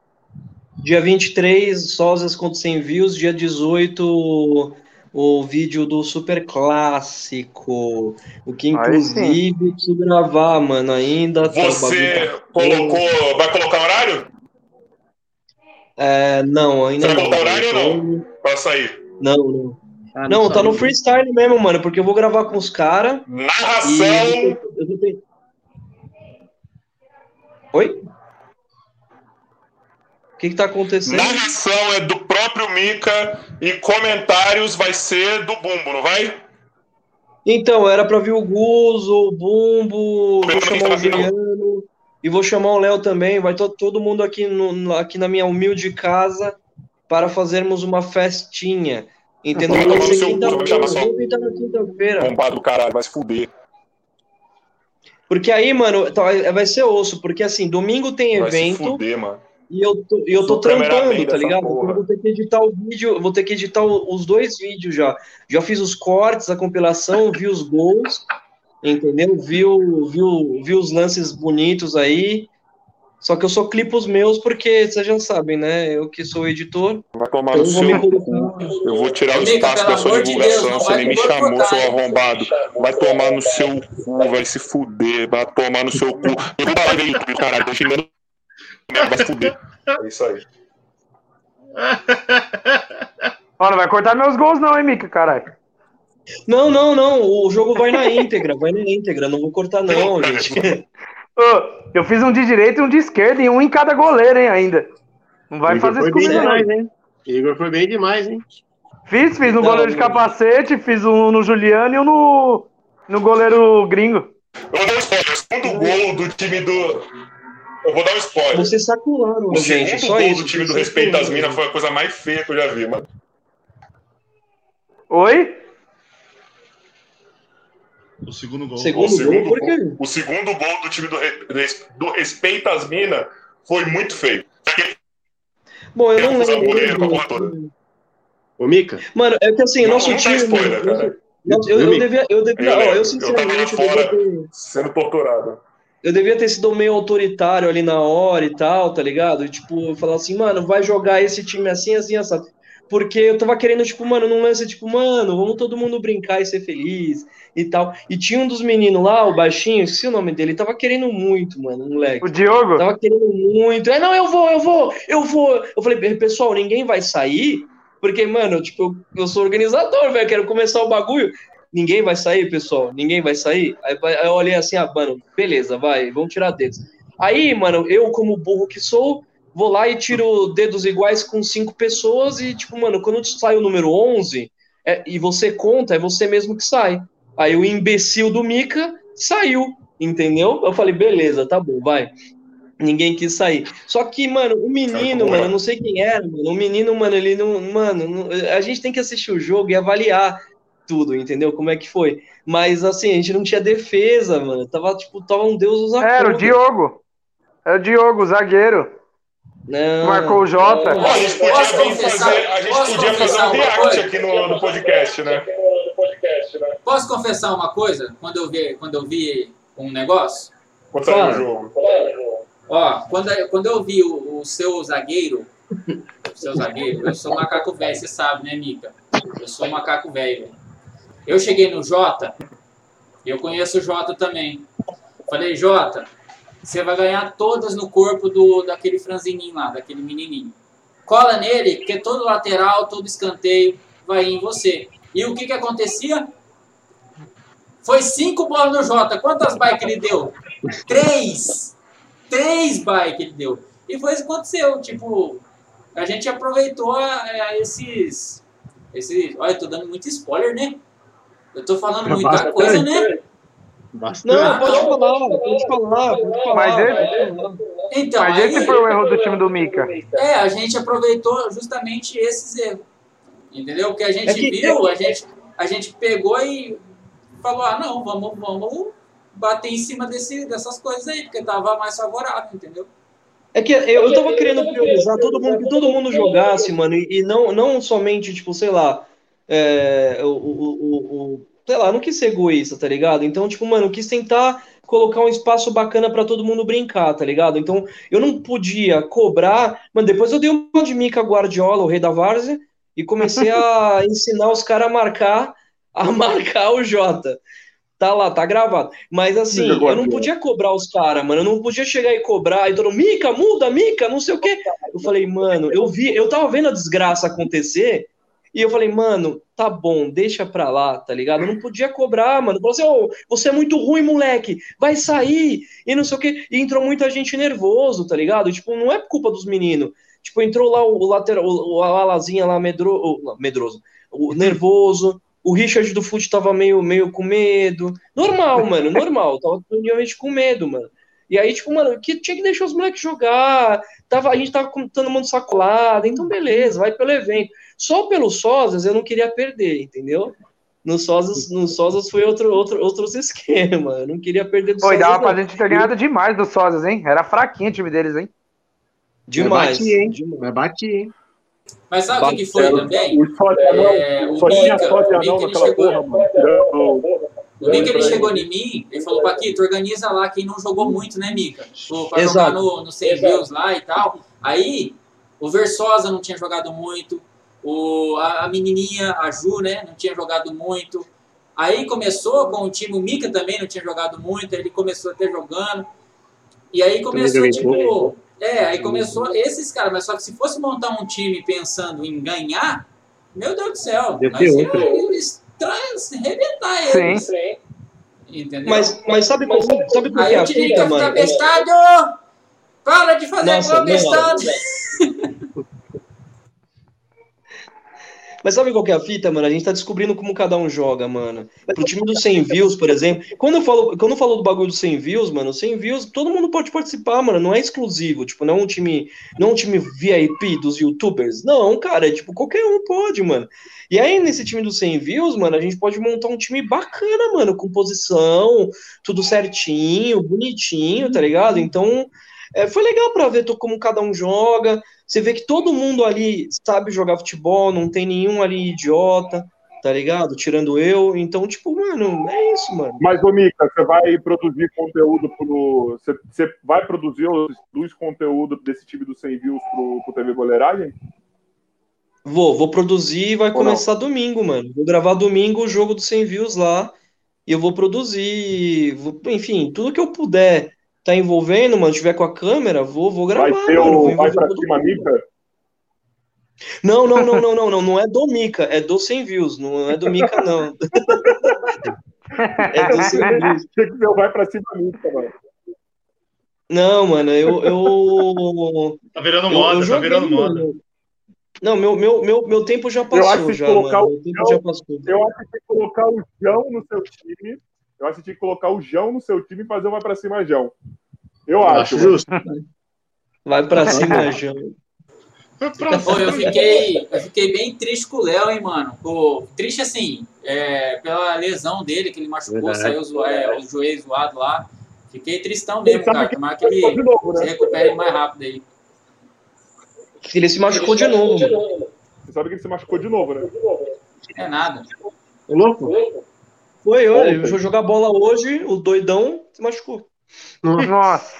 Dia 23, Sósias contra 100 views. Dia 18, o vídeo do Super Clássico. O que, inclusive, eu preciso gravar, mano, ainda. tá- Você tá- colocou. Vai colocar horário? É, não, ainda Você vai não. colocar horário ou não? Pra sair. Não, não. Ah, Não, tá sabe. no freestyle mesmo, mano, porque eu vou gravar com os caras e. Narração. eu tô ten- Oi? O que que tá acontecendo? Narração é do próprio Mika e comentários vai ser do Bumbo, não vai? Então, era pra vir o Guzo, o Bumbo, vou chamar o Juliano e vou chamar o Léo também. Vai to- todo mundo aqui, no, aqui na minha humilde casa para fazermos uma festinha. Entendeu? Vai tomar no seu cu, vai quinta-feira. chamar só- quinta-feira. Bombado do caralho, vai se fuder. Porque aí, mano, tá- vai ser osso. Porque assim, domingo tem Vai evento. fuder. E eu tô, e eu tô trampando, tá ligado? porra. Então eu vou ter que editar o vídeo, vou ter que editar os dois vídeos já. Já fiz os cortes, a compilação, vi os gols, entendeu? Vi, o- vi, o- vi os lances bonitos aí. Só que eu só clipo os meus porque vocês já sabem, né? Eu que sou editor. Vai tomar Então no seu. Eu vou tirar o espaço da sua divulgação. Deus, Você nem me chamou, seu arrombado. Vai tomar no seu cu, vai se fuder. Vai tomar no seu cu. Eu vou falar dele, caralho. Tô xingando. Vai se fuder. É isso aí. Não vai cortar meus gols, não, hein, Mika, caralho. Não, não, não. O jogo vai na íntegra, vai na íntegra. Não vou cortar, não, gente. Eu fiz um de direita e um de esquerda e um em cada goleiro, hein, ainda. Não vai Igor fazer isso comigo, não. demais, hein? Igor foi bem demais, hein? Fiz, fiz no Não, goleiro de capacete, fiz um no Juliano e um no, no goleiro gringo. Eu vou dar um spoiler. O segundo gol do time do. Eu vou dar um spoiler. Vocês sacularam, O gente. segundo Só gol isso. do time do Respeito das. Minas foi a coisa mais feia que eu já vi, mano. Oi? O segundo gol. Segundo O segundo, gol, gol, o segundo gol do time do, do Respeito às Minas foi muito feio. Bom, eu não lembro. Ô, Mica, Mano, é que assim, Não, nosso não dá time. spoiler, cara. nosso- eu, eu devia, eu devia, Eu ó, eu eu sinceramente, eu devia, fora. ter, sendo torturado. eu devia ter sido meio autoritário ali na hora e tal, tá ligado? E, tipo, falar assim, mano, vai jogar esse time assim, assim, assado. Porque eu tava querendo, tipo, mano, num lance, tipo, mano, vamos todo mundo brincar e ser feliz e tal. E tinha um dos meninos lá, o baixinho, esqueci o nome dele, tava querendo muito, mano, moleque. O Diogo? Tava querendo muito. É, não, eu vou, eu vou, eu vou. Eu falei, pessoal, ninguém vai sair, porque, mano, tipo, eu, eu sou organizador, velho, quero começar o bagulho. Ninguém vai sair, pessoal, ninguém vai sair. Aí, aí eu olhei assim, ah, mano, beleza, vai, vamos tirar dedos. Aí, mano, eu, como burro que sou, vou lá e tiro dedos iguais com cinco pessoas e, tipo, mano, quando sai o número 11 é, e você conta, é você mesmo que sai. Aí o imbecil do Mika saiu, entendeu? Eu falei, beleza, tá bom, vai. Ninguém quis sair. Só que, mano, o menino, mano, eu não sei quem era, mano. O menino, mano, ele não. Mano, a gente tem que assistir o jogo e avaliar tudo, entendeu? Como é que foi. Mas, assim, a gente não tinha defesa, mano. Tava, tipo, tava um Deus nos Era o. Diogo. É o Diogo, zagueiro. Não, Marcou o Jota. não. A gente podia confessar- fazer, a gente podia fazer um uma react coisa? aqui no, no podcast, né? Posso confessar uma coisa? Quando eu vi, quando eu vi um negócio? Quando o jogo. Ó, quando, quando eu vi o, o seu zagueiro, o seu zagueiro, eu sou macaco velho, você sabe, né, Mica? Eu sou macaco velho. velho. Eu cheguei no Jota, e eu conheço o Jota também. Falei, Jota, você vai ganhar todas no corpo do daquele franzininho lá, daquele menininho. Cola nele, porque todo lateral, todo escanteio vai em você. E o que que acontecia? Foi cinco bolas no Jota. Quantas bikes ele deu? Três! Três bikes ele deu. E foi isso que aconteceu. Tipo, a gente aproveitou a, a esses, esses. Olha, eu tô dando muito spoiler, né? Eu tô falando muita coisa, né? Bastante. Não, pode falar, pode falar, pode falar. Mas falar. Então, Mas aí, esse foi o erro do time do Mika. é, a gente aproveitou justamente esses erros. Entendeu? O que a gente É que- viu, a gente, a gente pegou e falou: ah, não, vamos, vamos bater em cima desse, dessas coisas aí, porque tava mais favorável, entendeu? É que eu, eu tava querendo priorizar todo mundo, que todo mundo jogasse, mano, e, e não, não somente, tipo, sei lá, é, o, o, o- sei lá, eu não quis ser egoísta, tá ligado? Então, tipo, mano, eu quis tentar colocar um espaço bacana pra todo mundo brincar, tá ligado? Então, eu não podia cobrar, mano, depois eu dei uma de Mika Guardiola, o rei da várzea, e comecei a ensinar os caras a marcar, a marcar o Jota. Tá lá, tá gravado. Mas assim, eu não podia cobrar os caras, mano. Eu não podia chegar e cobrar e todo Mica, muda, Mica, não sei o quê. Eu falei, mano, eu vi, eu tava vendo a desgraça acontecer e eu falei, mano, tá bom, deixa pra lá, tá ligado? Eu não podia cobrar, mano. Falei assim, ô, você é muito ruim, moleque, vai sair e não sei o quê. E entrou muita gente nervoso, tá ligado? Tipo, não é culpa dos meninos. Tipo, entrou lá o, lateral, o, o alazinha lá medro, medroso, o nervoso. O Richard do Fute tava meio, meio com medo. Normal, mano, normal. Tava realmente com medo, mano. E aí, tipo, mano, que tinha que deixar os moleques jogar. Tava, a gente tava todo mundo sacolado. Então, beleza, vai pelo evento. Só pelo Sosas eu não queria perder, entendeu? No Sosas, no Sosas foi outro, outro, outros esquema. Eu não queria perder do Pô, e Sosas. dava pra gente ter ganhado demais dos sósias, hein? Era fraquinho o time deles, hein? Demais. Vai bater, hein? demais. Vai bater, hein? Mas sabe o que, foi também? O sósia É, não, o só tinha Mika, sósia o Mika, não ele naquela chegou- porra, mano. O Mika ele chegou em mim, ele falou, Paquito, organiza lá quem não jogou muito, né, Mika? Pô, Pra jogar no, no 100 views lá e tal. Aí, o Versosa não tinha jogado muito, o, a, a menininha, a Ju, né, não tinha jogado muito. Aí começou com o time, o Mika também não tinha jogado muito, ele começou até jogando. E aí começou, tipo... É, aí começou esses caras, mas só que se fosse montar um time pensando em ganhar, meu Deus do céu, nós tra- arrebentar eles. Sim. Entendeu? Mas, mas sabe qual, sabe Aí é o time fica mano? bestado! Para de fazer Nossa, gol bestado! Mas sabe qual que é a fita, mano? A gente tá descobrindo como cada um joga, mano. Pro time dos 100 views, por exemplo. Quando eu falo, quando eu falo do bagulho dos 100 views, mano, 100 views, todo mundo pode participar, mano. Não é exclusivo. Tipo, não é um time, não é um time VIP dos youtubers. Não, cara, é tipo, qualquer um pode, mano. E aí, nesse time dos 100 views, mano, a gente pode montar um time bacana, mano, com posição, tudo certinho, bonitinho, tá ligado? Então, é, foi legal pra ver como cada um joga. Você vê que todo mundo ali sabe jogar futebol, não tem nenhum ali idiota, tá ligado? Tirando eu. Então, tipo, mano, é isso, mano. Mas, ô Mica, você vai produzir conteúdo pro. Você, você vai produzir os, os conteúdos desse time do 100 views pro, pro TV Goleiragem? Vou, vou produzir e vai Ou começar domingo, mano. Vou gravar domingo o jogo dos 100 views lá. E eu vou produzir, vou- enfim, tudo que eu puder tá envolvendo, mano, tiver com a câmera, vou, vou gravar, Vai ter mano. O. Vai pra cima, mundo. Mica? Não, não, não, não, não, não, não é do Mica, é do 100 views, não é do Mica, não. É do 100 views. Tinha que ser o vai pra cima, Mica, mano. Não, mano, eu, eu, Tá virando eu, moda, eu tá joguei, virando moda. mano. Não, meu, meu, meu, meu tempo já acho passou, que já, colocar mano. o João-. Eu acho que colocar o João no seu time. Eu acho que tinha que colocar o João no seu time e fazer o vai pra cima, João. Eu acho. Acho mano. justo. Vai pra cima, João. Pô, eu fiquei, eu fiquei bem triste com o Léo, hein, mano. Pô, triste assim, é, pela lesão dele, que ele machucou, Verdade. saiu zo- é, o joelho zoado lá. Fiquei tristão mesmo, cara. que Tomara que ele de novo, se né? recupere mais rápido aí. Ele se machucou de novo, mano. Você sabe que ele se machucou de novo, né? É nada. Ô, louco? Foi, olha, eu vou jogar bola hoje, o doidão se machucou. Nossa.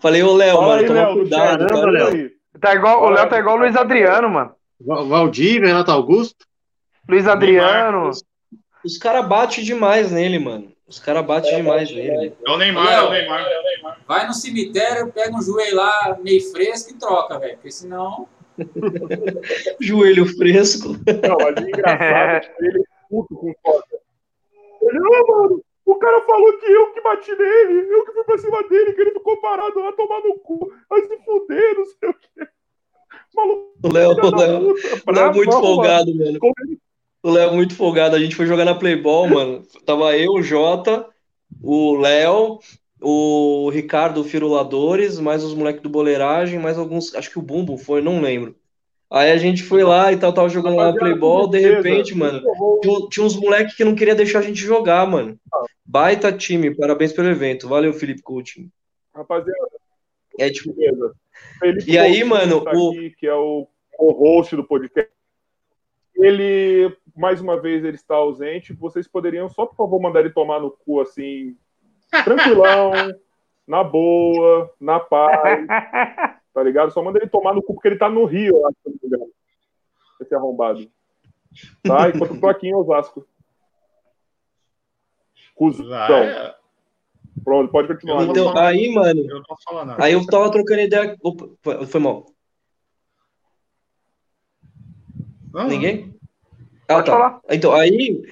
Falei, ô Léo, mano, aí, toma Léo, cuidado, caramba, cara. Léo. Tá igual, o Léo tá igual o Luiz Adriano, mano. Val- Valdívia, Renato Augusto. Luiz Adriano. Os caras batem demais nele, mano. Os caras batem demais nele. É o Neymar, é o Neymar. Vai no cemitério, pega um joelho lá meio fresco e troca, velho. Porque senão. Joelho fresco. Não, mas o engraçado é que ele é puto com o Costa. Ele, não, mano, o cara falou que eu que bati nele, eu que fui pra cima dele, que ele ficou parado lá, tomar no cu, vai se fuder, não sei o quê. Maluco, O Léo, o Léo, puta, Léo bravão, muito mano. folgado, mano. Ele- O Léo muito folgado. A gente foi jogar na Playball, mano. Tava eu, o Jota, o Léo, o Ricardo Firuladores, mais os moleques do Boleiragem, mais alguns. Acho que o Bumbo foi, não lembro. Aí a gente foi lá e tal, tava jogando lá Playball, de repente, mano, tinha uns moleques que não queria deixar a gente jogar, mano. Baita time, parabéns pelo evento. Valeu, Felipe Coutinho. Rapaziada, É tipo, beleza. Felipe E aí, Coutinho mano, tá o- aqui, que é o co-host do podcast. Ele, mais uma vez, ele está ausente. Vocês poderiam só, por favor, mandar ele tomar no cu, assim, tranquilão, na boa, na paz, tá ligado? Só manda ele tomar no cu, porque ele tá no Rio, eu acho, me engano. Esse arrombado. Tá? Enquanto eu tô aqui em Osasco. Cusão. Vai, Pronto, pode continuar. Então, aí, mano, eu não posso falar nada. aí eu tava trocando ideia. Opa, foi- mal. Não, Ninguém? Ah, tá. falar. Então, aí.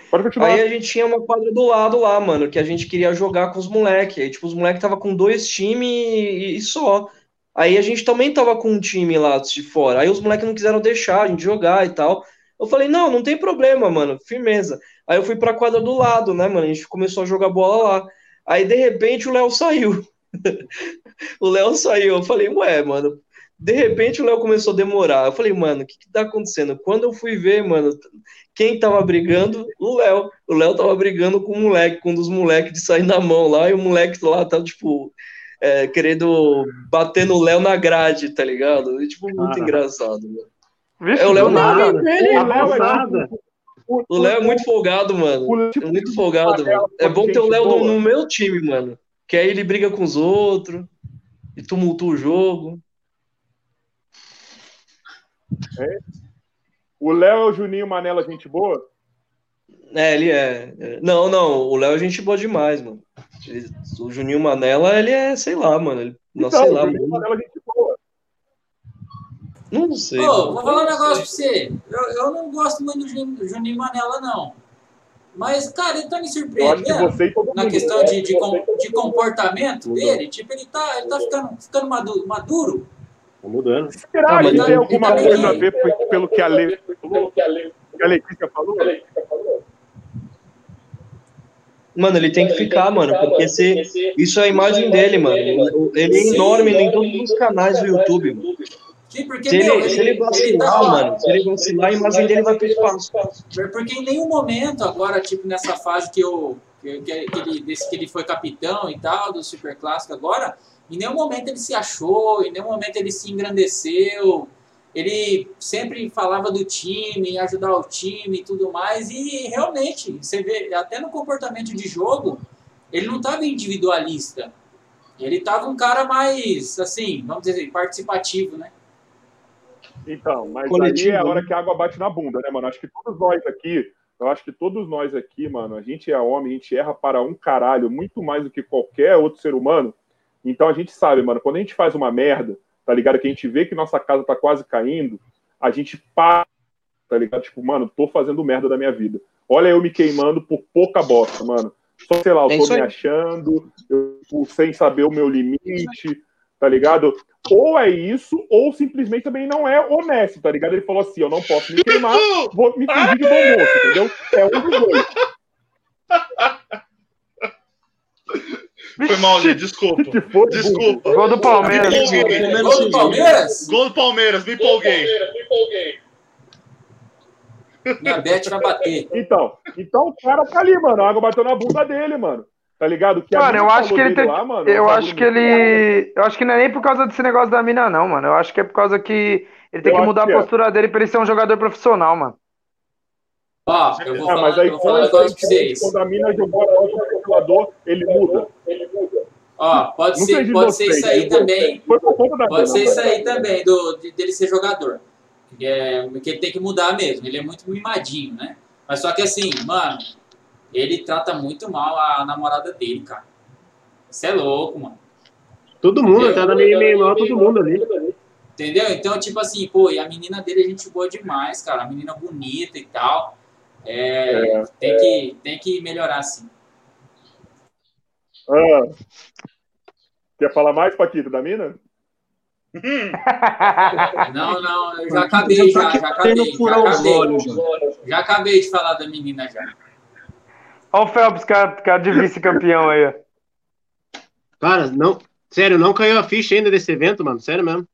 Aí a gente tinha uma quadra do lado lá, mano, que a gente queria jogar com os moleques. Aí, tipo, os moleques tava com dois times e, e só. Aí a gente também tava com um time lá de fora. Aí os moleques não quiseram deixar a gente jogar e tal. Eu falei, não, não tem problema, mano, firmeza. Aí eu fui pra quadra do lado, né, mano? A gente começou a jogar bola lá. Aí, de repente, o Léo saiu. o Léo saiu. Eu falei, ué, mano. De repente, o Léo começou a demorar. Eu falei, mano, o que que tá acontecendo? Quando eu fui ver, mano, quem tava brigando? O Léo. O Léo tava brigando com o moleque, com um dos moleques de sair na mão lá, e o moleque lá tá, tipo, é, querendo bater no Léo na grade, tá ligado? E, tipo, muito engraçado, mano. Vixe, É, o Léo do nada. não, ele, O Léo é Avançada. tipo- o Léo é muito folgado, mano. tipo É muito folgado, mano. É bom ter o Léo no, no meu time, mano. Que aí ele briga com os outros e tumultua o jogo. O Léo é o Juninho Manela, gente boa? É, ele é. é. Não, não, o Léo é gente boa demais, mano. Ele- o Juninho Manela, ele é, sei lá, mano. Ele, não sei Então, o lá, Juninho mano. Manela, gente boa. Não sei. Ô, mano. vou falar um negócio pra você. Eu, eu não gosto muito do Juninho, do Juninho Manela, não. Mas, cara, ele tá me que surpreendendo e mundo. na questão né? de, de, com- de comportamento dele. Tipo, ele tá, ele tá ficando, ficando madu- maduro. Tá mudando. Será Ah, que tá- tem alguma tá coisa a ver pe- pelo que a Lê falou? Que a Letícia falou? Mano, ele tem que ficar, mano, porque se, isso é a imagem dele, mano. Ele é enorme em todos os canais do YouTube, mano. Sim, porque, Se meu, ele, se ele vacilar, tá- mano, se ele vacilar, a imagem dele vai pro espaço. Porque em nenhum momento, agora, tipo, nessa fase que, eu, que, que, que ele, desse que ele foi capitão e tal, do Super Clássico agora, em nenhum momento ele se achou, em nenhum momento ele se engrandeceu. Ele sempre falava do time, ajudar o time e tudo mais. E realmente, você vê, até no comportamento de jogo, ele não estava individualista. Ele estava um cara mais, assim, vamos dizer assim, participativo, né? Então, mas Coletivo, aí é a hora né? que a água bate na bunda, né, mano? Acho que todos nós aqui, eu acho que todos nós aqui, mano, a gente é homem, a gente erra para um caralho, muito mais do que qualquer outro ser humano. Então a gente sabe, mano, quando a gente faz uma merda, tá ligado? Que a gente vê que nossa casa tá quase caindo, a gente para, tá ligado? Tipo, mano, tô fazendo merda da minha vida. Olha eu me queimando por pouca bosta, mano. Só, sei lá, eu É tô me achando, eu, tipo, sem saber o meu limite, tá ligado? Ou é isso, ou simplesmente também não é honesto, tá ligado? Ele falou assim: eu não posso me queimar, vou me fingir de bom moço, entendeu? É um dos dois. Foi mal, gente. Desculpa. For, Desculpa. Gol do Palmeiras. Me empolguei. Gol do Palmeiras? Gol do Palmeiras, me empolguei. Minha Bet vai bater. Então, então o cara tá ali, mano. A água bateu na bunda dele, mano. Tá ligado? Que Mano, eu acho que ele tem. lá, mano, Eu bagulho acho que ele. Eu acho que não é nem por causa desse negócio da mina, não, mano. Eu acho que é por causa que ele tem Eu que mudar que a é. postura dele pra ele ser um jogador profissional, mano. Ó, eu vou Ah, falar, mas aí eu vou falar um foi negócio pra vocês. quando a mina jogou a bola pro ventilador, ele muda. Ó, pode Não ser, pode ser isso aí ele também. Pode ser isso né? aí também, do, de- dele ser jogador. É, que ele tem que mudar mesmo. Ele é muito mimadinho, né? Mas só que assim, mano, ele trata muito mal a namorada dele, cara. Você é louco, mano. Todo mundo, tá dando meio, meio mal todo mundo ali. Entendeu? Então, tipo assim, pô, e a menina dele a gente boa demais, cara. A menina bonita e tal. É, É, tem, Que, tem que melhorar, sim. Ah. Quer falar mais, Paquito, da mina? Não, não, eu já acabei, já, já acabei. Já acabei, olhos, já. acabei de falar da menina já. Olha o Phelps, cara, cara de vice-campeão aí, ó. Cara, não. Sério, não caiu a ficha ainda desse evento, mano. Sério mesmo.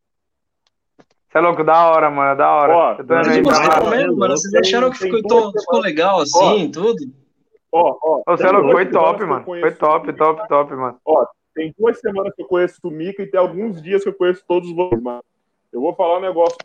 Você é louco, da hora, mano, da hora. Ó, eu tô aí, mesmo, mano. Vocês acharam que ficou, to- ficou legal assim, tudo? Ó, ó. Você é louco, foi top, mano. Foi top, top, top, mano. Tem duas semanas que eu conheço o Mika e tem alguns dias que eu conheço todos vocês, mano. Eu vou falar um negócio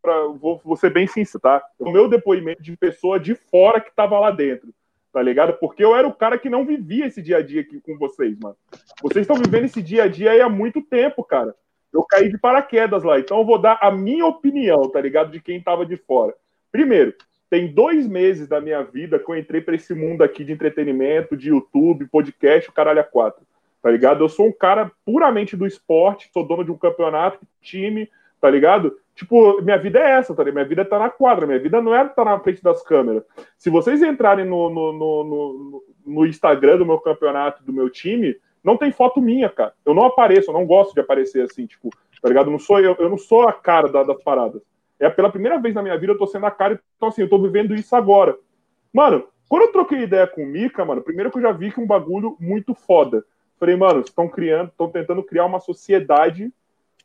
pra. Vou, vou ser bem sincero, tá? O meu depoimento de pessoa de fora que tava lá dentro, tá ligado? Porque eu era o cara que não vivia esse dia a dia aqui com vocês, mano. Vocês estão vivendo esse dia a dia aí há muito tempo, cara. Eu caí de paraquedas lá, então eu vou dar a minha opinião, tá ligado? De quem tava de fora. Primeiro, tem dois meses da minha vida que eu entrei pra esse mundo aqui de entretenimento, de YouTube, podcast, o caralho a quatro tá ligado? Eu sou um cara puramente do esporte, sou dono de um campeonato, time, tá ligado? Tipo, minha vida é essa, tá ligado? Minha vida tá na quadra, minha vida não é estar na frente das câmeras. Se vocês entrarem no, no, no, no, no Instagram do meu campeonato, do meu time, não tem foto minha, cara. Eu não apareço, eu não gosto de aparecer assim, tipo, tá ligado? Não sou, eu, eu não sou a cara da- das paradas. É pela primeira vez na minha vida eu tô sendo a cara, então assim, eu tô vivendo isso agora. Mano, quando eu troquei ideia com o Mika, mano, primeiro que eu já vi que um bagulho muito foda. Falei, mano, estão criando, estão tentando criar uma sociedade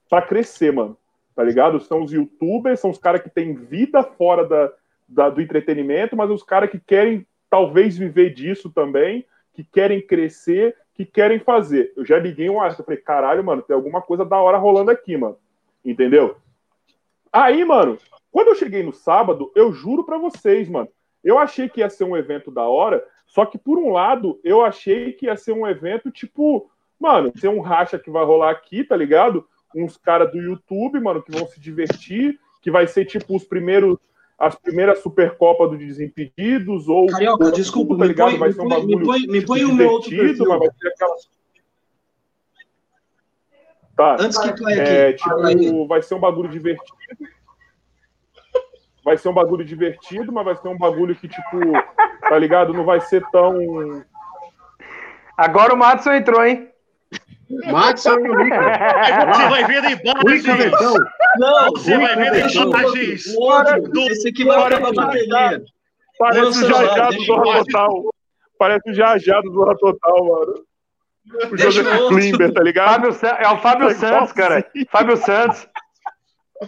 pra crescer, mano. Tá ligado? São os youtubers, são os caras que têm vida fora da, da- do entretenimento, mas os caras que querem talvez viver disso também, que querem crescer, que querem fazer. Eu já liguei um alerta, falei, caralho, mano, tem alguma coisa da hora rolando aqui, mano. Entendeu? Aí, mano, quando eu cheguei no sábado, eu juro pra vocês, mano, eu achei que ia ser um evento da hora, só que por um lado, eu achei que ia ser um evento tipo, mano, ser um racha que vai rolar aqui, tá ligado? Uns caras do YouTube, mano, que vão se divertir, que vai ser tipo os primeiros as primeiras Supercopa do Desimpedidos ou Carioca, ou desculpa, tá me ligado? põe, vai me ser um põe, me bagulho põe, me põe o meu outro perfil. mas vai ser aquela Tá. Antes que tu é É, aqui. tipo, vai ser um bagulho divertido. Vai ser um bagulho divertido, mas vai ser um bagulho que, tipo, tá ligado? Não vai ser tão. Agora o Matson entrou, hein? Matson e o. Você vai ver Luiz imagens. Não, Você vai ver deixa. O outro, do- esse aqui vai acabar a bateria. Parece o Jajá do deixa Zorra Total. Parece o Jajá do Zorra Total, mano. O Deixa Joseph o outro. Klimber, tá ligado? Fábio É o Fábio Tá Santos, cara. Fábio Santos.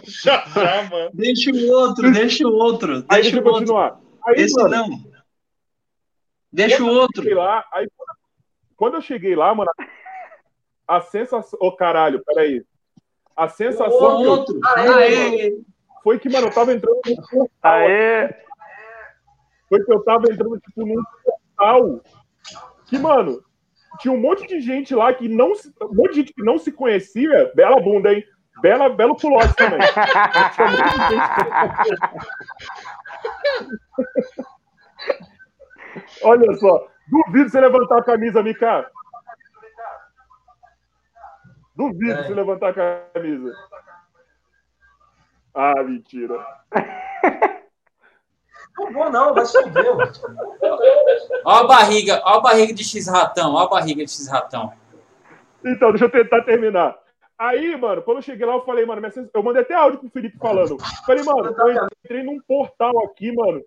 Já, já, mano. Deixa o outro, deixa o outro. Aí Deixa deixa eu o outro. continuar. Aí, Esse mano, não. Deixa o outro. lá, aí, quando eu cheguei lá, mano, a sensação. Ô, caralho, peraí. A sensação O que eu- outro. Aê. foi que, mano, eu tava entrando num portal. Aê. Foi que eu tava entrando, tipo, num portal. Que, mano, tinha um monte de gente lá que não se. Um monte de gente que não se conhecia. Bela bunda, hein? Bela, belo culote também. Tinha um monte de gente. Olha só. Duvido você levantar a camisa, Mika. Duvido É. você levantar a camisa. Ah, mentira. Não vou, não, vai Deus. Ó a barriga, ó a barriga de X-Ratão, ó a barriga de X-Ratão. Então, deixa eu tentar terminar. Aí, mano, quando eu cheguei lá, eu falei, mano, eu mandei até áudio pro Felipe falando. Falei, mano, eu entrei num portal aqui, mano,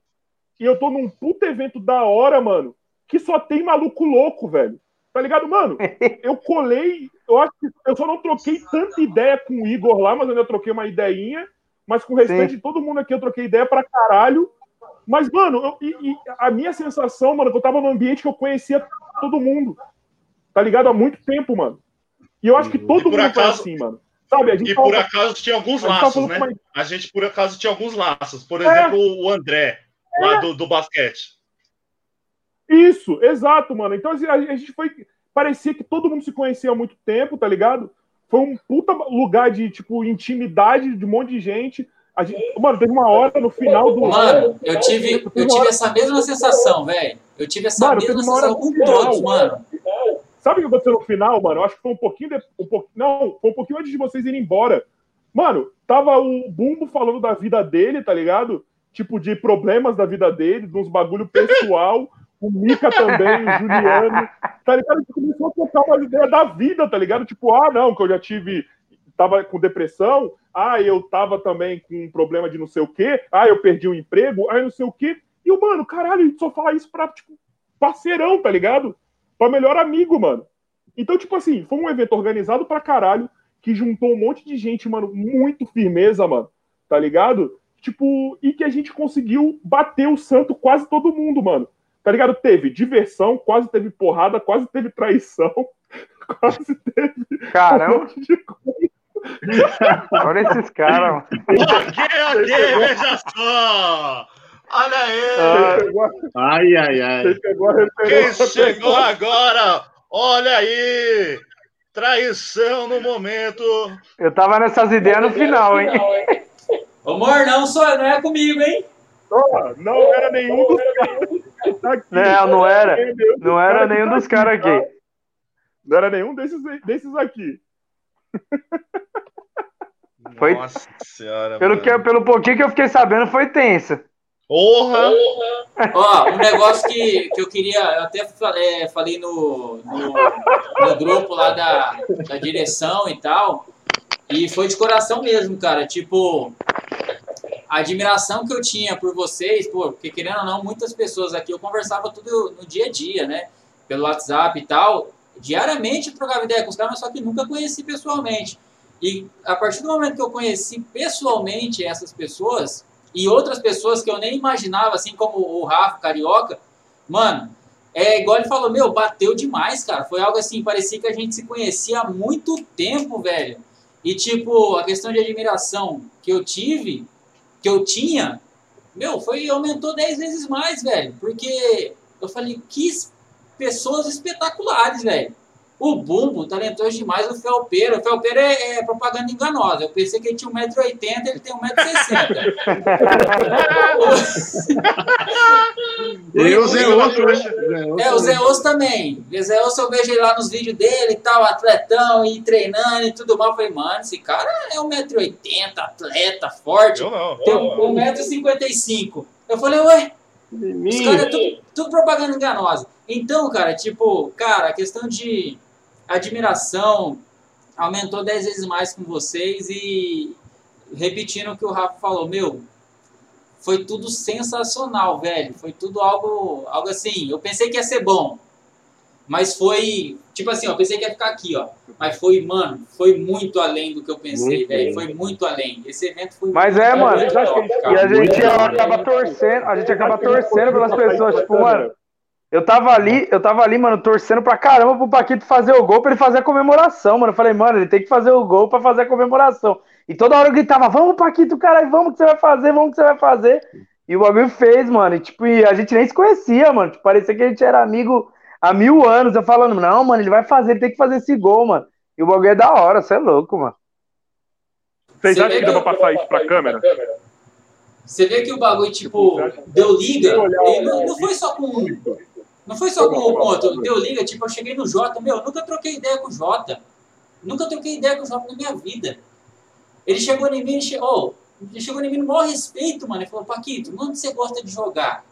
e eu tô num puta evento da hora, mano, que só tem maluco louco, velho. Tá ligado, mano? Eu colei, eu acho que eu só não troquei tanta ideia com o Igor lá, mas eu ainda troquei uma ideinha. Mas com o restante de todo mundo aqui, eu troquei ideia pra caralho. Mas, mano, eu- e- e a minha sensação, mano, é que eu tava num ambiente que eu conhecia todo mundo. Tá ligado? Há muito tempo, mano. E eu acho que todo por mundo acaso- assim, mano. Sabe? A gente E tava- por acaso tinha alguns laços, né? A gente, por acaso, tinha alguns laços. Por É. exemplo, o André, lá do, do basquete. Isso, exato, mano. Então assim, a gente foi. Parecia que todo mundo se conhecia há muito tempo, tá ligado? Foi um puta lugar de, tipo, intimidade de um monte de gente. A gente... Mano, teve uma hora no final do. Mano, eu tive, eu tive essa mesma sensação, velho. Eu tive essa Mano, mesma teve uma hora sensação com no final. todos, mano. Sabe o que aconteceu no final, mano? Eu acho que foi um pouquinho. De... Um pouquinho... Não, foi um pouquinho antes de vocês irem embora. Mano, tava o Bumbo falando da vida dele, tá ligado? Tipo, de problemas da vida dele, de uns bagulho pessoal. O Mika também, o Juliano. Tá ligado? A gente começou a trocar uma ideia da vida, tá ligado? Tipo, ah, não, que eu já tive. Tava com depressão. Ah, eu tava também com um problema de não sei o quê. Ah, eu perdi o emprego. Ah, não sei o quê. E o, mano, caralho, a gente só fala isso pra, tipo, parceirão, tá ligado? Pra melhor amigo, mano. Então, tipo assim, foi um evento organizado pra caralho, que juntou um monte de gente, mano, muito firmeza, mano. tá ligado? Tipo, e que a gente conseguiu bater o santo quase todo mundo, mano. Tá ligado? Teve diversão, quase teve porrada, quase teve traição, quase teve. Caramba. um monte de coisa. Olha esses caras, mano. Ok, ok, veja só! Olha aí! Ai, ai, ai. quem pegou a Quem chegou agora? Olha aí! Traição no momento. Eu tava nessas ideias no final, hein? Ô, amor, não, só, não é comigo, hein? Ó, Não era nenhum dos caras aqui. Não, não era. nenhum Não era que nenhum tá dos caras tá? aqui. Não era nenhum desses, desses aqui. Foi- Nossa senhora. Pelo, mano. que, pelo pouquinho que eu fiquei sabendo, foi tenso. Porra! Ó, um negócio que, que eu queria, eu até é, falei no, no, no grupo lá da, da direção e tal, e foi de coração mesmo, cara. Tipo, a admiração que eu tinha por vocês, pô, porque querendo ou não, muitas pessoas aqui, eu conversava tudo no dia a dia, né? Pelo WhatsApp e tal. Diariamente eu trocava ideia com os caras, mas só que nunca conheci pessoalmente. E a partir do momento que eu conheci pessoalmente essas pessoas, e outras pessoas que eu nem imaginava, assim como o Rafa Carioca, mano, é igual ele falou, meu, bateu demais, cara. Foi algo assim, parecia que a gente se conhecia há muito tempo, velho. E tipo, a questão de admiração que eu tive, que eu tinha, meu, foi aumentou 10 vezes mais, velho. Porque eu falei, que es- pessoas espetaculares, velho. O Bumbo, talentoso demais, o Felpeiro. O Felpeiro é, é propaganda enganosa. Eu pensei que ele tinha 1,80m, ele tem 1,60m. Eu, Zé Osso, né? Zé Osso, É, o Zé? Osso também. O Zé Osso eu vejo ele lá nos vídeos dele e tal, atletão e treinando e tudo mais. Eu falei, mano, esse cara é 1,80m, atleta, forte. Eu não. Tem 1,55m. Eu falei, ué, os caras é tudo, tudo propaganda enganosa. Então, cara, tipo, cara, a questão de admiração aumentou 10 vezes mais com vocês e repetindo o que o Rafa falou, meu, foi tudo sensacional, velho. Foi tudo algo, algo assim. Eu pensei que ia ser bom, mas foi tipo assim, ó, eu pensei que ia ficar aqui, ó. Mas foi, mano, foi muito além do que eu pensei, Muito velho. Foi muito além. Esse evento foi Mas muito é, mano, acham que- cara. E a gente acaba torcendo, a gente acaba torcendo pelas pessoas, tipo, mano, eu tava ali, eu tava ali, mano, torcendo pra caramba pro Paquito fazer o gol pra ele fazer a comemoração, mano. Eu falei, mano, ele tem que fazer o gol pra fazer a comemoração. E toda hora eu gritava, vamos, Paquito, caralho, vamos que você vai fazer, vamos que você vai fazer. E o bagulho fez, mano. E, tipo, e a gente nem se conhecia, mano. Tipo, parecia que a gente era amigo há mil anos. Eu falando, não, mano, ele vai fazer, ele tem que fazer esse gol, mano. E o bagulho é da hora, você é louco, mano. Vocês Você acham que dá que pra passar isso pra câmera? Você vê que o bagulho, tipo, deu liga. E não, não foi só com um. Não foi só com um ponto. Deu liga, tipo, eu cheguei no Jota. Meu, eu nunca troquei ideia com o Jota. Nunca troquei ideia com o Jota na minha vida. Ele chegou em mim, chegou, ele chegou em mim no maior respeito, mano. Ele falou, Paquito, onde você gosta de jogar?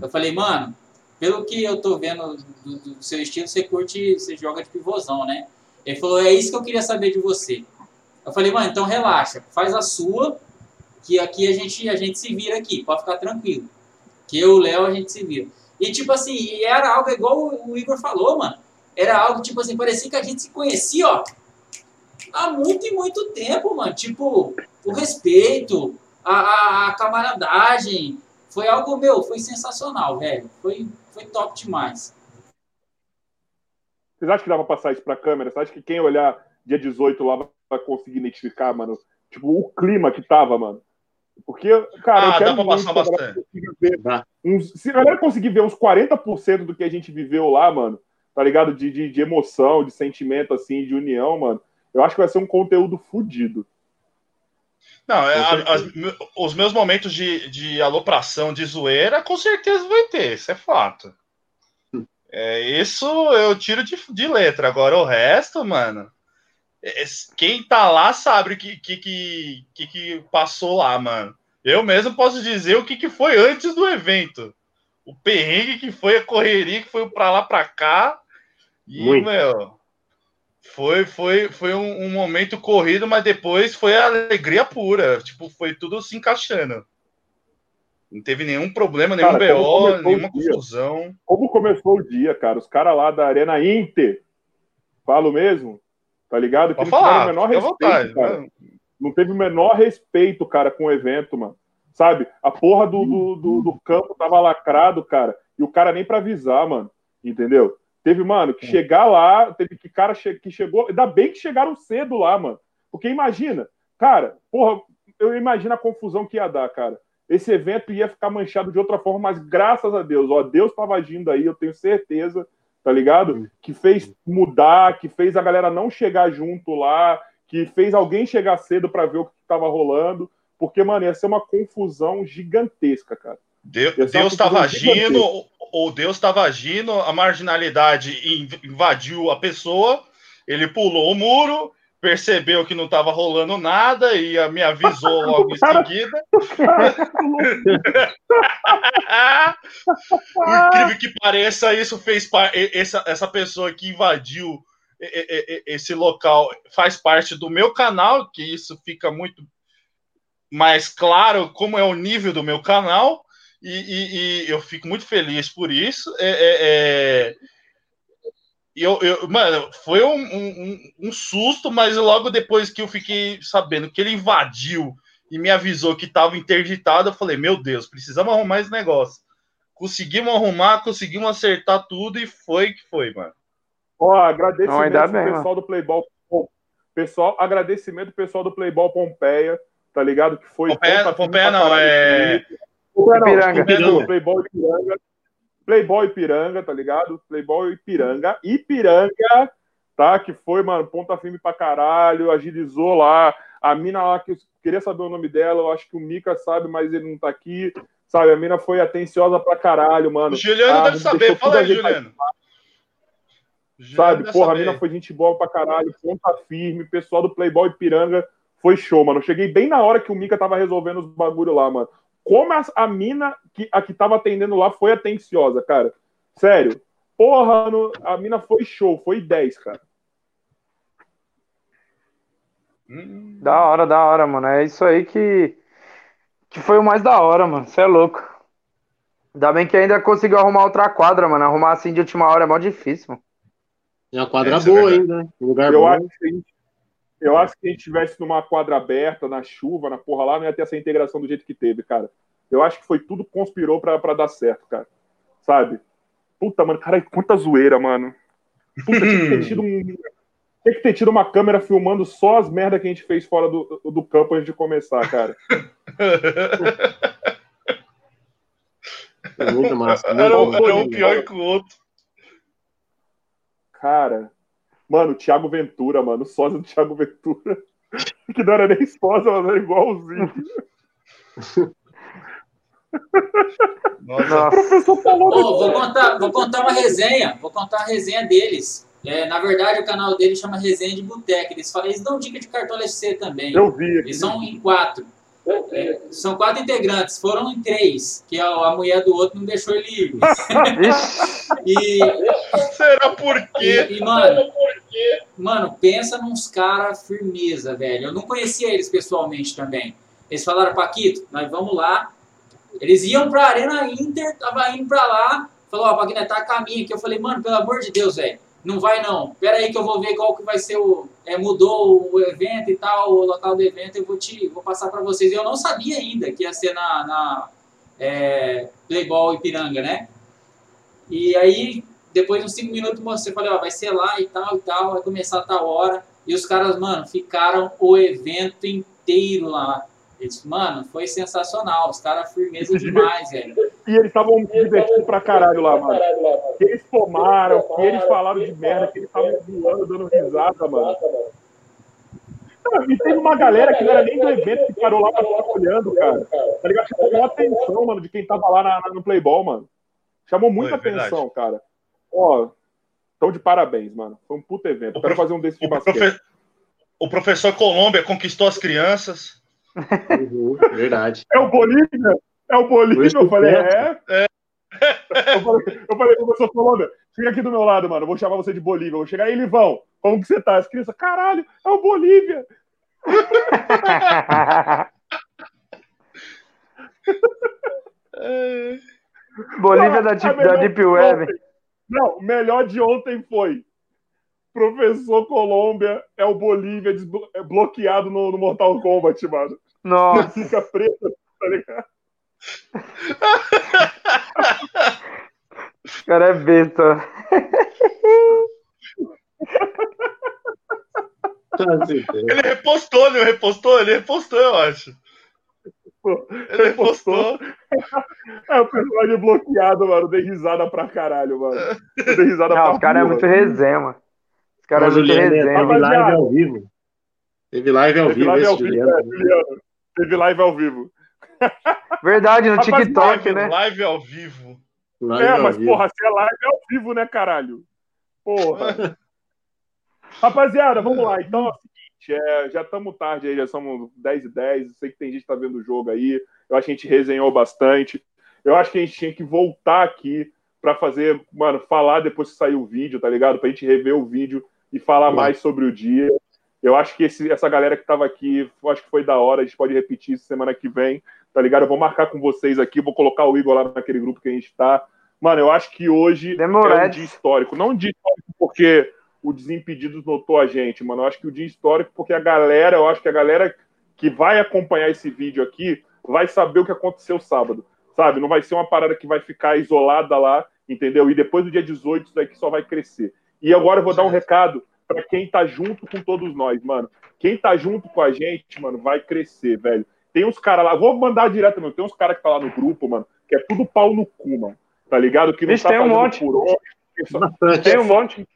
Eu falei, mano, pelo que eu tô vendo do, do seu estilo, você curte, você joga de pivôzão, né? Ele falou, é isso que eu queria saber de você. Eu falei, mano, então relaxa, faz a sua, que aqui a gente, a gente se vira aqui, pode ficar tranquilo. Que eu o Léo a gente se vira. E tipo assim, era algo igual o Igor falou, mano. Era algo tipo assim, parecia que a gente se conhecia, ó, há muito e muito tempo, mano. Tipo, o respeito, a, a, a camaradagem. Foi algo, meu, foi sensacional, velho. Foi, foi top demais. Vocês acham que dá pra passar isso pra câmera? Vocês acham que quem olhar dia 18 lá vai conseguir identificar, mano? Tipo, o clima que tava, mano. Porque, cara, Ah, eu dá quero pra muito passar bastante. ver Dá. uns- se a galera conseguir ver uns 40% do que a gente viveu lá, mano, tá ligado? De, de, de emoção, de sentimento, assim, de união, mano, eu acho que vai ser um conteúdo fudido. Não, é, a- as- os meus momentos de, de alopração, de zoeira, com certeza vai ter, isso é fato. É, isso eu tiro de, de letra. Agora o resto, mano. É- quem tá lá sabe o que, que, que, que, passou lá, mano. Eu mesmo posso dizer o que, que foi antes do evento. O perrengue que foi, a correria que foi pra lá pra cá. E, Muito. meu, foi, foi, foi um, um momento corrido, mas depois foi a alegria pura. Tipo, foi tudo se encaixando. Não teve nenhum problema, nenhum Cara, BO, nenhuma confusão. Como começou o dia, cara? Os caras lá da Arena Inter, falo mesmo, tá ligado? Que tiveram falar, o menor à vontade. respeito, cara. né? não teve o menor respeito, cara, com o evento, mano. Sabe? A porra do, do, do, do campo tava lacrado, cara, e o cara nem pra avisar, mano. Entendeu? Teve, mano, que chegar lá, teve que cara che que chegou. Ainda bem que chegaram cedo lá, mano. Porque imagina, cara, porra, eu imagino a confusão que ia dar, cara. Esse evento ia ficar manchado de outra forma, mas graças a Deus, ó, Deus estava agindo aí, eu tenho certeza, tá ligado? Que fez mudar, que fez a galera não chegar junto lá, que fez alguém chegar cedo para ver o que estava rolando, porque, mano, ia ser uma confusão gigantesca, cara. Deus estava agindo, ou Deus estava agindo, a marginalidade invadiu a pessoa, ele pulou o muro, percebeu que não estava rolando nada e me avisou logo em seguida. Por incrível que pareça, isso fez essa, essa pessoa que invadiu esse local faz parte do meu canal, que isso fica muito mais claro como é o nível do meu canal. E, e, e eu fico muito feliz por isso. É, é, é... Eu, eu, mano, foi um, um, um, susto, mas logo depois que eu fiquei sabendo que ele invadiu e me avisou que estava interditado, eu falei: Meu Deus, precisamos arrumar esse negócio. Conseguimos arrumar, conseguimos acertar tudo e foi que foi, mano. Ó, agradecimento ao pessoal mano. do Playboy. Pessoal, agradecimento pessoal do Playboy Pompeia, tá ligado? Que foi. Pompeia, Pompeia não, é. Ipiranga. Ipiranga. Playboy Ipiranga. Playboy Ipiranga, tá ligado? Playboy Ipiranga. Ipiranga, tá? Que foi, mano, ponta firme pra caralho, agilizou lá. A mina lá, que eu queria saber o nome dela, eu acho que o Mika sabe, mas ele não tá aqui. Sabe, a mina foi atenciosa pra caralho, mano. O Juliano ah, deve saber, fala aí, Juliano. Sabe, porra, saber. a mina foi gente boa pra caralho, ponta firme, pessoal do Playboy Piranga foi show, mano. Eu cheguei bem na hora que o Mika tava resolvendo os bagulho lá, mano como a, a mina que a que tava atendendo lá foi atenciosa, cara. Sério. Porra, no, a mina foi show, foi 10, cara. Da hora, da hora, mano. É isso aí que, que foi o mais da hora, mano. Você é louco. Ainda bem que ainda conseguiu arrumar outra quadra, mano. Arrumar assim de última hora é mó difícil, mano. É uma quadra é, boa ainda. Um lugar eu bom. Acho que a gente eu acho que a gente estivesse numa quadra aberta, na chuva, na porra lá, não ia ter essa integração do jeito que teve, cara. Eu acho que foi tudo conspirou para dar certo, cara. Sabe? Puta, mano, cara, quanta zoeira, mano. Puta, tinha que ter tido um. Tinha que ter tido uma câmera filmando só as merdas que a gente fez fora do, do campo antes de começar, cara. É muito massa. Era, era um pior que o outro. Cara, Mano, o Thiago Ventura, mano, o sósia do Thiago Ventura. Que não era nem esposa, mas era igualzinho. Nossa. O professor falou. Oh, vou, contar, vou contar uma resenha. Vou contar a resenha deles. É, na verdade, o canal deles chama Resenha de Boteca. Eles, falam, eles dão dica de cartão SC também. Eu vi. Aqui. Eles são em quatro. É, são quatro integrantes, foram em três, que a, a mulher do outro não deixou ele ir. e, Será por quê? E, e mano, mano, pensa nos caras firmeza, velho. Eu não conhecia eles pessoalmente também. Eles falaram, Paquito, nós vamos lá. Eles iam pra Arena Inter, tava indo pra lá, falou, ó, Paquito, tá a caminho aqui. Eu falei, mano, pelo amor de Deus, velho não vai não. Pera aí que eu vou ver qual que vai ser o é, mudou o evento e tal, o local do evento, eu vou te vou passar para vocês. Eu não sabia ainda que ia ser na, na é, Playboy Ipiranga, né? E aí depois de uns 5 minutos você falou, ó, vai ser lá e tal e tal, vai começar a tal hora. E os caras, mano, ficaram o evento inteiro lá. Eles, mano, foi sensacional. Os caras firmeza demais, velho. E eles estavam divertindo pra caralho lá, mano. Que eles tomaram, que eles falaram de merda, que eles estavam voando, dando risada, mano. E teve uma galera que não era nem do evento que parou lá pra ficar olhando, cara. Tá ligado? Chamou atenção, mano, de quem tava lá na, no Playboy, mano. Chamou muita Foi, atenção, verdade. cara. Ó, então de parabéns, mano. Foi um puto evento. O Quero prof... fazer um desses de basquete. Profe... O professor Colômbia conquistou as crianças. Uhum, verdade. É o Bolívia? É o Bolívia? Eu falei, é. é. Eu falei, eu falei, professor Colômbia, chega aqui do meu lado, mano. Eu vou chamar você de Bolívia. Eu vou chegar aí, Livão. Como que você tá? As crianças, caralho, é o Bolívia. Bolívia da, Deep, da Deep Web. Não, o melhor de ontem foi Professor Colômbia é o Bolívia é bloqueado no, no Mortal Kombat, mano. Nossa, Fica preto, tá ligado? o cara é besta. Ele repostou, ele repostou, ele repostou, eu acho. Ele repostou. É o personagem bloqueado, mano. Dei risada pra caralho, mano. Dei risada Não, pra os caras é muito resenha, mano. É O Juliano teve live ao vivo. Teve live ao Teve vivo live esse ao vivo, Juliano. é, Juliano. Teve live ao vivo. Verdade, no Rapaz, TikTok, Live, né? live ao vivo. Live É, ao mas, vivo. porra, se é live é ao vivo, né, caralho? Porra. Rapaziada, vamos lá. Então é o seguinte, é, já estamos tarde aí, já somos 10 e 10. Eu sei que tem gente que tá vendo o jogo aí. Eu acho que a gente resenhou bastante. Eu acho que a gente tinha que voltar aqui pra fazer, mano, falar depois que sair o vídeo, tá ligado? Pra gente rever o vídeo e falar mais sobre o dia. Eu acho que esse- essa galera que tava aqui, eu acho que foi da hora. A gente pode repetir isso semana que vem, tá ligado? Eu vou marcar com vocês aqui, vou colocar o Igor lá naquele grupo que a gente tá. Mano, eu acho que hoje é um Demorado. dia histórico. Não um dia histórico porque o Desimpedidos notou a gente, mano. Eu acho que o dia histórico porque a galera, eu acho que a galera que vai acompanhar esse vídeo aqui vai saber o que aconteceu sábado, sabe? Não vai ser uma parada que vai ficar isolada lá, entendeu? E depois do dia 18 isso daqui só vai crescer. E agora eu vou dar um recado para quem tá junto com todos nós, mano. Quem tá junto com a gente, mano, vai crescer, velho. Tem uns caras lá, vou mandar direto, mano. Tem uns caras que tá lá no grupo, mano, que é tudo pau no cu, mano. Tá ligado? Que não Vixe, tá tem um monte. por onde. Tem um monte.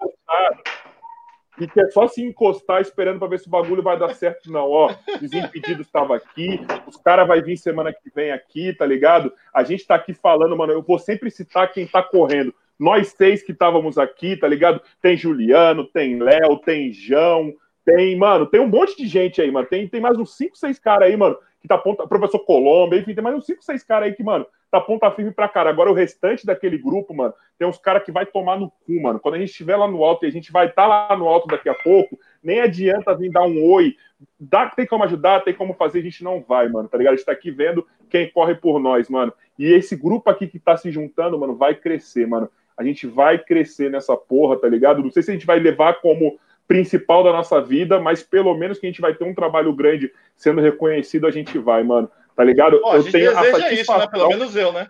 e que é só se encostar esperando pra ver se o bagulho vai dar certo, não. Ó, Desimpedidos estava aqui, os caras vão vir semana que vem aqui, tá ligado? A gente tá aqui falando, mano, eu vou sempre citar quem tá correndo. Nós seis que estávamos aqui, tá ligado? Tem Juliano, tem Léo, tem João, tem, mano, tem um monte de gente aí, mano. Tem, tem mais uns 5, 6 caras aí, mano, que tá ponta. Professor Colombo, enfim, tem mais uns 5, 6 caras aí que, mano, tá ponta firme pra cara. Agora o restante daquele grupo, mano, tem uns caras que vai tomar no cu, mano. Quando a gente estiver lá no alto e a gente vai estar lá no alto daqui a pouco, nem adianta vir dar um oi. Dá, tem como ajudar, tem como fazer, a gente não vai, mano, tá ligado? A gente tá aqui vendo quem corre por nós, mano. E esse grupo aqui que tá se juntando, mano, vai crescer, mano. A gente vai crescer nessa porra, tá ligado? Não sei se a gente vai levar como principal da nossa vida, mas pelo menos que a gente vai ter um trabalho grande sendo reconhecido, a gente vai, mano. Tá ligado? Pô, a gente deseja isso, né? Pelo menos eu, né?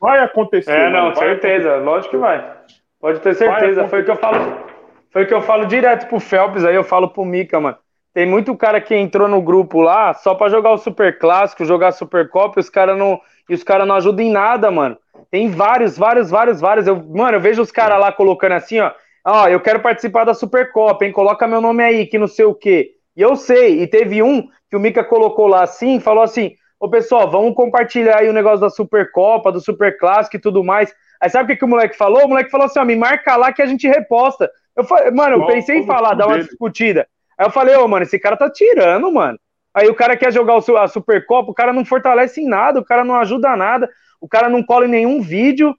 Vai acontecer. É, não, mano, certeza, lógico que vai. Pode ter certeza. Foi o que eu falo. Foi o que eu falo direto pro Phelps, aí eu falo pro Mika, mano. Tem muito cara que entrou no grupo lá só pra jogar o Super Clássico, jogar Super Copa, e os caras não, e os cara não ajudam em nada, mano. Tem vários, vários, vários, vários. Eu, mano, eu vejo os caras lá colocando assim, ó. Ó, eu quero participar da Supercopa, hein? Coloca meu nome aí, que não sei o quê. E eu sei, e teve um que o Mika colocou lá assim, falou assim: Ô pessoal, vamos compartilhar aí o negócio da Supercopa, do Super Clássico e tudo mais. Aí sabe o que, que o moleque falou? O moleque falou assim: ó, me marca lá que a gente reposta. Eu falei, mano, eu pensei em falar, dar uma discutida. Aí eu falei, ô, mano, esse cara tá tirando, mano. Aí o cara quer jogar a Supercopa, o cara não fortalece em nada, o cara não ajuda nada, o cara não cola em nenhum vídeo.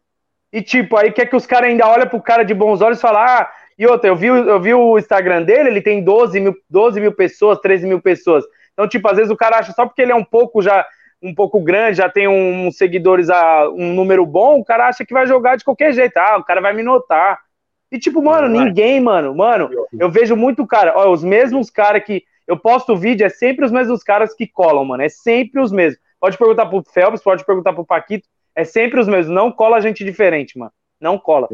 E tipo, aí quer que os caras ainda olhem pro cara de bons olhos e falar, ah, e outra, eu vi, o- eu vi o Instagram dele, ele tem 12 mil, 12 mil pessoas, 13 mil pessoas. Então, tipo, às vezes o cara acha só porque ele é um pouco já, um pouco grande, já tem um- uns seguidores, a, um número bom, o cara acha que vai jogar de qualquer jeito. Ah, o cara vai me notar. E tipo, mano, ninguém, mano, mano, eu vejo muito cara, ó, os mesmos caras que eu posto vídeo, é sempre os mesmos caras que colam, mano, é sempre os mesmos. Pode perguntar pro Phelps, pode perguntar pro Paquito, é sempre os mesmos, não cola gente diferente, mano. Não cola.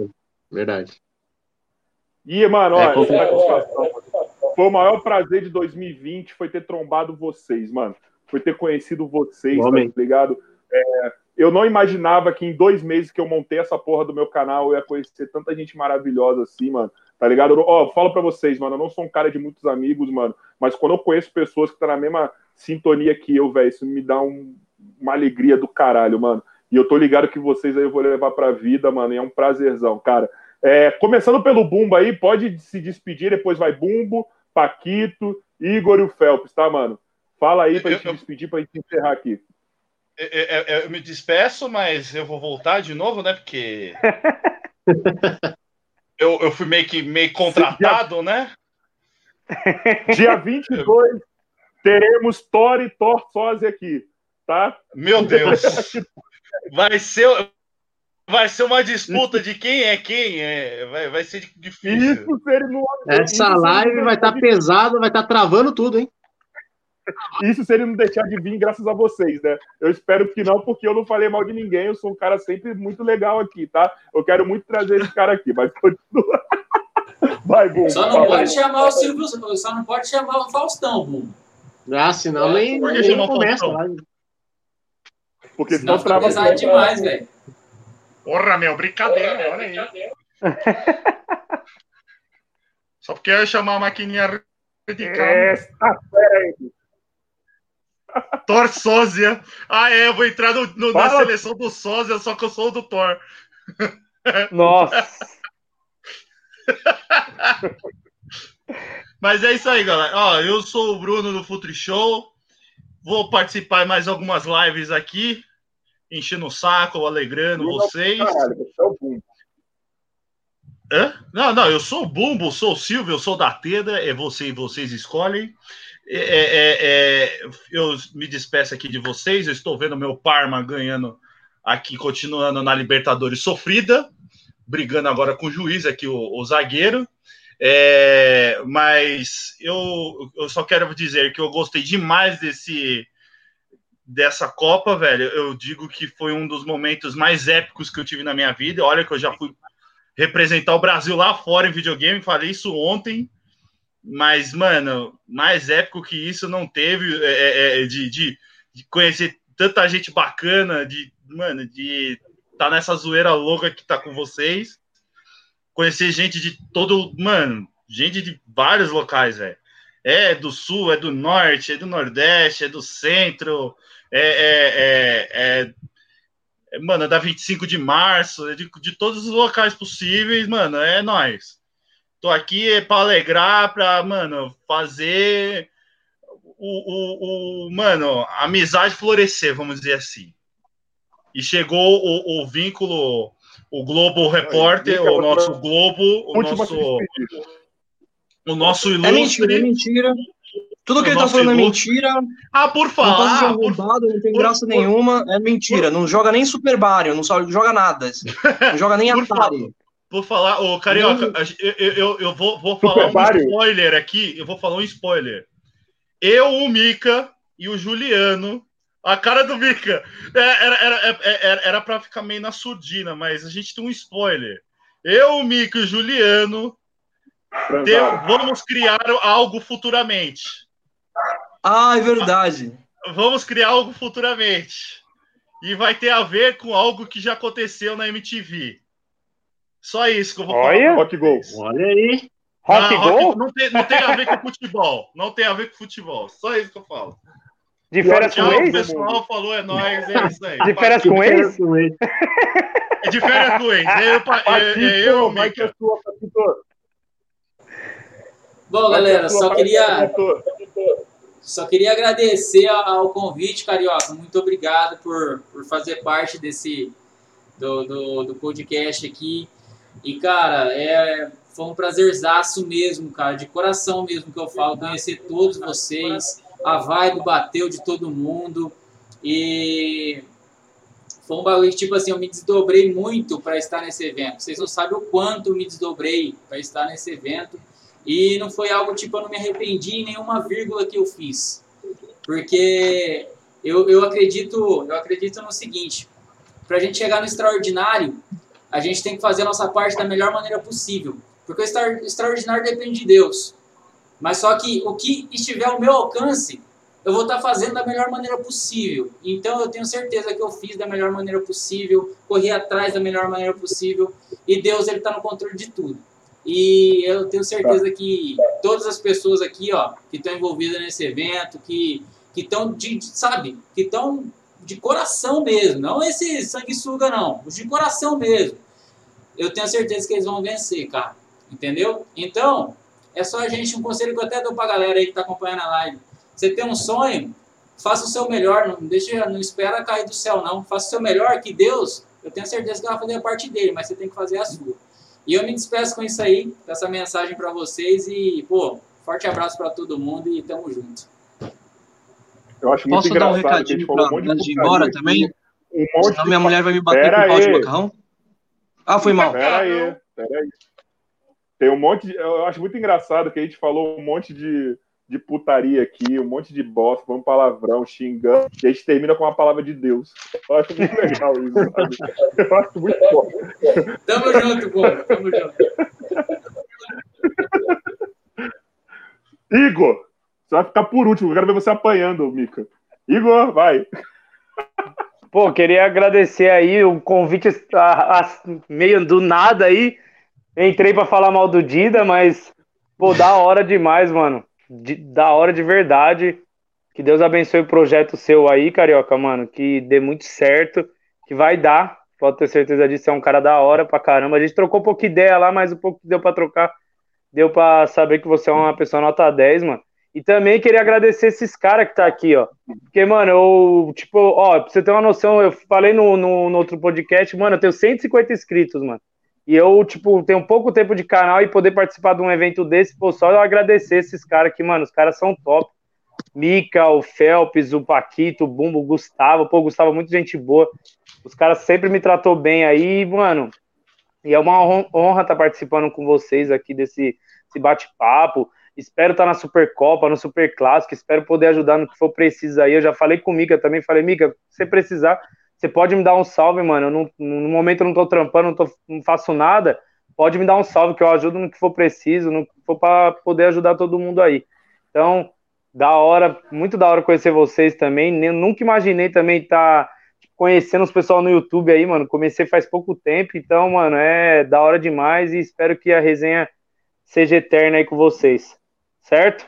Verdade. E, mano, É olha, satisfação. foi o maior prazer de 2020 foi ter trombado vocês, mano. Foi ter conhecido vocês, Homem. tá ligado? É, eu não imaginava que em dois meses que eu montei essa porra do meu canal eu ia conhecer tanta gente maravilhosa assim, mano. Tá ligado? Ó, falo pra vocês, mano, eu não sou um cara de muitos amigos, mano, mas quando eu conheço pessoas que tá na mesma sintonia que eu, velho, isso me dá um- uma alegria do caralho, mano. E eu tô ligado que vocês aí eu vou levar pra vida, mano, e é um prazerzão, cara. É, começando pelo Bumbo aí, pode se despedir, depois vai Bumbo, Paquito, Igor e o Phelps, tá, mano? Fala aí pra Eu- gente eu- despedir, pra gente encerrar aqui. Eu, eu- eu me despeço, mas eu vou voltar de novo, né? Porque. eu, eu fui meio que meio contratado, né? Dia 22, teremos Thor e Thor Sozzi aqui, tá? Meu Deus! Vai ser. vai ser uma disputa de quem é quem. É, vai, vai ser difícil. Isso seria no Essa live vai estar tá pesada, vai estar tá travando tudo, hein? Isso seria não deixar de vir graças a vocês, né? Eu espero que não, porque eu não falei mal de ninguém. Eu sou um cara sempre muito legal aqui, tá? Eu quero muito trazer esse cara aqui, mas continua. Vai, Bum. Só não pode chamar o Silvio, só não pode chamar o Faustão, Bum. Ah, senão nem, que nem chamar o começa. Faustão? lá. Porque Senão fica trava pesado demais, velho. Porra, meu, brincadeira, olha aí. Só porque eu ia chamar a maquininha radical. Essa fera aí. Thor Sósia. Ah, é, eu vou entrar no, no- na seleção do Sósia, só que eu sou o do Thor. Nossa. Mas é isso aí, galera. Ó, eu sou o Bruno do Futuri Show. Vou participar mais algumas lives aqui, enchendo o saco, alegrando Bruno, vocês. Caralho, você é o Bum. Hã? Não, não, eu sou o Bumbo, sou o Silvio, eu sou da Teda, é você e vocês escolhem. É, é, é, eu me despeço aqui de vocês, eu estou vendo meu Parma ganhando aqui, continuando na Libertadores sofrida, brigando agora com o juiz aqui, o, o zagueiro. É, mas eu, eu só quero dizer que eu gostei demais desse dessa Copa, velho. Eu digo que foi um dos momentos mais épicos que eu tive na minha vida. Olha que eu já fui representar o Brasil lá fora em videogame, falei isso ontem, mas, mano, mais épico que isso não teve é, é, é, de, de, de conhecer tanta gente bacana, de, mano, de tá nessa zoeira louca que tá com vocês, conhecer gente de todo, mano, gente de vários locais, velho. É do sul, é do norte, é do nordeste, é do centro, é, é, é, é é, mano, é da 25 de março, é de, de todos os locais possíveis, mano, é nós. Tô aqui é para alegrar, para, mano, fazer o, o, o, mano, a amizade florescer, vamos dizer assim. E chegou o, o vínculo, o Globo Repórter, o nosso Globo, o nosso, o nosso É mentira, é ilustre. mentira. Tudo que ele tá falando é ilustre. mentira. Ah, por Não pode falar, ser por roubado, não tem por- graça por- nenhuma. É mentira. Não joga nem Super Mario, não joga nada. Não joga nem Atari. Por falar, ô Carioca, eu, eu, eu- eu vou, vou Super falar um Mario. spoiler aqui. Eu vou falar um spoiler. Eu, o Mika e o Juliano. A cara do Mika. É, Era, era, era, era, era pra ficar meio na surdina, mas a gente tem um spoiler. Eu, o Mika e o Juliano vamos criar algo futuramente. Ah, é verdade. Vamos criar algo futuramente. E vai ter a ver com algo que já aconteceu na MTV. Só isso que eu vou Olha. falar. Rock Go. Olha aí. Rock Não, Go? não, tem, não tem a ver com futebol. Não tem a ver com futebol. Só isso que eu falo. De férias com Tchau, o ex? pessoal falou, é nóis, é isso aí. De férias com ex? É de férias com ex. É eu, pa- é- é eu, Patito, vai que é sua, Patito. Bom, é galera, só queria, Patito. só queria agradecer ao convite, Carioca. Muito obrigado por, por fazer parte desse do, do, do podcast aqui. E, cara, é, foi um prazerzaço mesmo, cara, de coração mesmo que eu falo, conhecer todos vocês. A vibe bateu de todo mundo. E foi um bagulho que, tipo assim, eu me desdobrei muito para estar nesse evento. Vocês não sabem o quanto me desdobrei para estar nesse evento. E não foi algo tipo, eu não me arrependi em nenhuma vírgula que eu fiz. Porque eu, eu acredito, eu acredito no seguinte, para a gente chegar no extraordinário, a gente tem que fazer a nossa parte da melhor maneira possível. Porque o extra- extraordinário depende de Deus. Mas só que o que estiver ao meu alcance, eu vou estar fazendo da melhor maneira possível. Então eu tenho certeza que eu fiz da melhor maneira possível, corri atrás da melhor maneira possível, e Deus ele está no controle de tudo. E eu tenho certeza que todas as pessoas aqui, ó, que estão envolvidas nesse evento, que que estão sabe, que estão de coração mesmo, não esse sanguessuga não, os de coração mesmo. Eu tenho certeza que eles vão vencer, cara. Entendeu? Então, é só a gente, um conselho que eu até dou pra galera aí que tá acompanhando a live. Você tem um sonho, faça o seu melhor, não deixa, não espera cair do céu não. Faça o seu melhor que Deus, eu tenho certeza que vai fazer a parte dele, mas você tem que fazer a sua. E eu me despeço com isso aí, com essa mensagem pra vocês e, pô, forte abraço pra todo mundo e tamo junto. Eu acho muito Posso dar um recadinho pra um de antes de ir embora aqui, também? Um monte Senão minha mulher vai me bater Pera com pau de macarrão. Ah, foi mal. Pera aí, pera aí. Tem um monte de. Eu acho muito engraçado que a gente falou um monte de, de putaria aqui, um monte de bosta, um palavrão, xingando, e a gente termina com a palavra de Deus. Eu acho muito legal isso, sabe? Eu acho muito bom. Tamo junto, pô. Tamo junto. Igor, você vai ficar por último, eu quero ver você apanhando, Mica. Igor, vai. Pô, queria agradecer aí o convite a- a- meio do nada aí. Entrei pra falar mal do Dida, mas, pô, da hora demais, mano. De- da hora de verdade. Que Deus abençoe o projeto seu aí, Carioca, mano. Que dê muito certo. Que vai dar. Pode ter certeza disso. É um cara da hora pra caramba. A gente trocou um pouco de ideia lá, mas o pouco deu pra trocar, deu pra saber que você é uma pessoa nota 10, mano. E também queria agradecer esses caras que tá aqui, ó. Porque, mano, eu, tipo, ó, pra você ter uma noção, eu falei no, no, no outro podcast, mano, eu tenho 150 inscritos, mano. E eu, tipo, tenho pouco tempo de canal e poder participar de um evento desse, pô, só eu agradecer esses caras aqui, mano, os caras são top. Mica, o Felps, o Paquito, o Bumbo, o Gustavo, pô, Gustavo é muito gente boa. Os caras sempre me tratou bem aí, mano. E é uma hon- honra estar participando com vocês aqui desse, desse bate-papo. Espero estar na Supercopa, no Super Clássico, espero poder ajudar no que for preciso aí. Eu já falei com o Mica também, falei, Mica, se precisar, você pode me dar um salve, mano. Não- no momento eu não tô trampando, não, tô- não faço nada. Pode me dar um salve que eu ajudo no que for preciso, no que for para poder ajudar todo mundo aí. Então, da hora, muito da hora conhecer vocês também. Nunca imaginei também estar conhecendo os pessoal no YouTube aí, mano. Comecei faz pouco tempo, então, mano, é da hora demais e espero que a resenha seja eterna aí com vocês. Certo?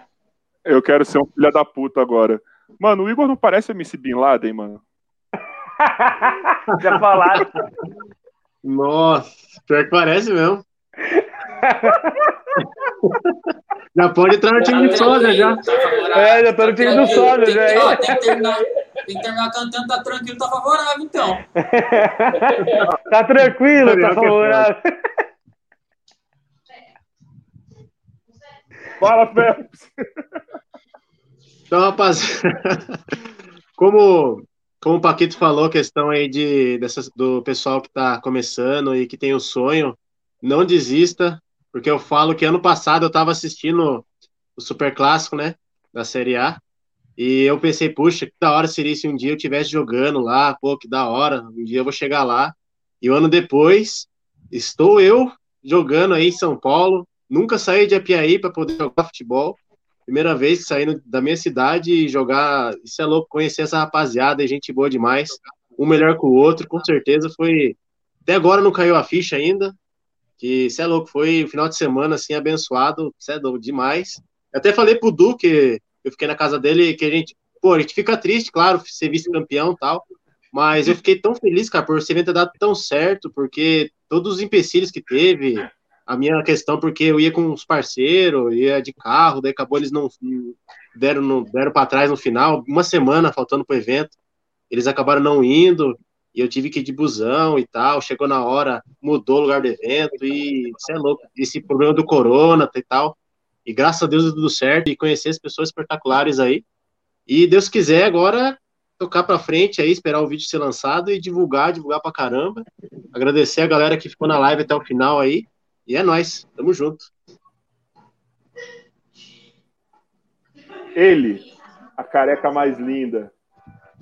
Eu quero ser um filho da puta agora. Mano, o Igor não parece MC Bin Laden, mano. Já falaram. Nossa, pior que parece mesmo. já pode entrar no time de sósia já. Tá É, já tô no time do sósia Tem já, ó, Tem que terminar, tem que terminar cantando, tá tranquilo, tá favorável, então. Tá tranquilo, tá favorável. Fala, Felps. Então, rapaziada, como, como o Paquito falou, a questão aí de, do pessoal que está começando e que tem o sonho, não desista, porque eu falo que ano passado eu estava assistindo o Super Clássico, né, da Série A, e eu pensei, puxa, que da hora seria se um dia eu estivesse jogando lá, pô, que da hora, um dia eu vou chegar lá, e um ano depois, estou eu jogando aí em São Paulo, nunca saí de Apiaí para poder jogar futebol, primeira vez saindo da minha cidade e jogar, isso é louco, conhecer essa rapaziada, é gente boa demais, um melhor que o outro, com certeza foi, até agora não caiu a ficha ainda, que isso é louco, foi um final de semana assim, abençoado, isso é louco, demais, eu até falei pro Du, que eu fiquei na casa dele, que a gente, pô, a gente fica triste, claro, ser vice-campeão e tal, mas eu fiquei tão feliz, cara, por esse evento ter dado tão certo, porque todos os empecilhos que teve, a minha questão, porque eu ia com os parceiros, ia de carro, daí acabou eles não deram, não, deram para trás no final, uma semana faltando pro evento, eles acabaram não indo, e eu tive que ir de busão e tal, chegou na hora, mudou o lugar do evento, e isso é louco, esse problema do corona e tal, e graças a Deus deu tudo certo, e conhecer as pessoas espetaculares aí, e Deus quiser agora tocar para frente aí, esperar o vídeo ser lançado e divulgar, divulgar pra caramba, agradecer a galera que ficou na live até o final aí, e é nóis, tamo junto. Ele, a careca mais linda,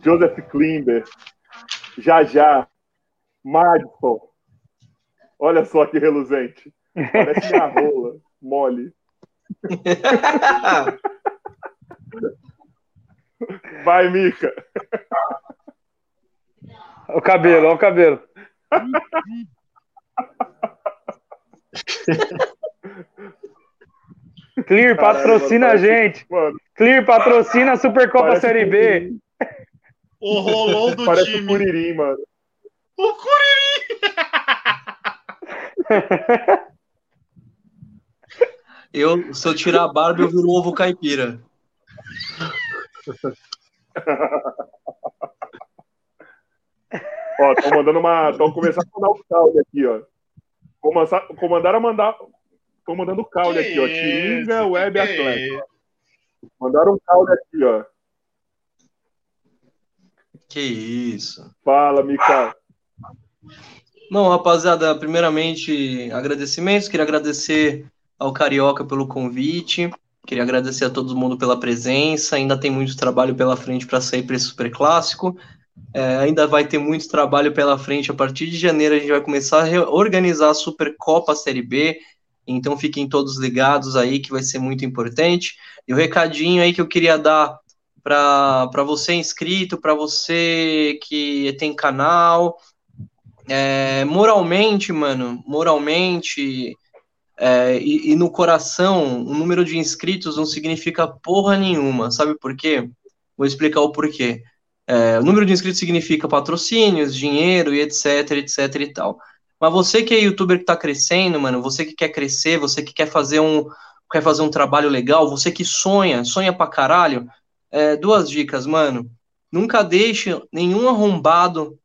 Joseph Klimber, já já, Madison. Olha só que reluzente. Parece minha rola, mole. Vai, Mica. O cabelo, ó o cabelo. Clear, patrocina a Caralho, gente. Mano, Clear, patrocina a Supercopa Parece Série B. O rolão do parece o time. Curirim, mano. O Curirim! Eu, se eu tirar a barba, eu viro um ovo caipira. Ó, estão mandando uma. Estão começando a mandar o caule aqui, ó. Começar, comandaram a mandar. Estão mandando o caule aqui, ó. Que Tiringa isso, Web isso. Mandaram um caule aqui, ó. Que isso. Fala, Mica. Não, rapaziada, primeiramente, agradecimentos. Queria agradecer ao Carioca pelo convite. Queria agradecer a todo mundo pela presença. Ainda tem muito trabalho pela frente para sair para esse super clássico. É, ainda vai ter muito trabalho pela frente. A partir de janeiro, a gente vai começar a organizar a Supercopa Série B. Então, fiquem todos ligados aí, que vai ser muito importante. E o recadinho aí que eu queria dar para você inscrito, para você que tem canal. É, moralmente, mano, moralmente é, e, e, no coração, o número de inscritos não significa porra nenhuma. Sabe por quê? Vou explicar o porquê. É, o número de inscritos significa patrocínios, dinheiro e etc, etc e tal. Mas você que é youtuber que tá crescendo, mano, você que quer crescer, você que quer fazer um, quer fazer um trabalho legal, você que sonha, sonha pra caralho, é, duas dicas, mano. Nunca deixe nenhum arrombado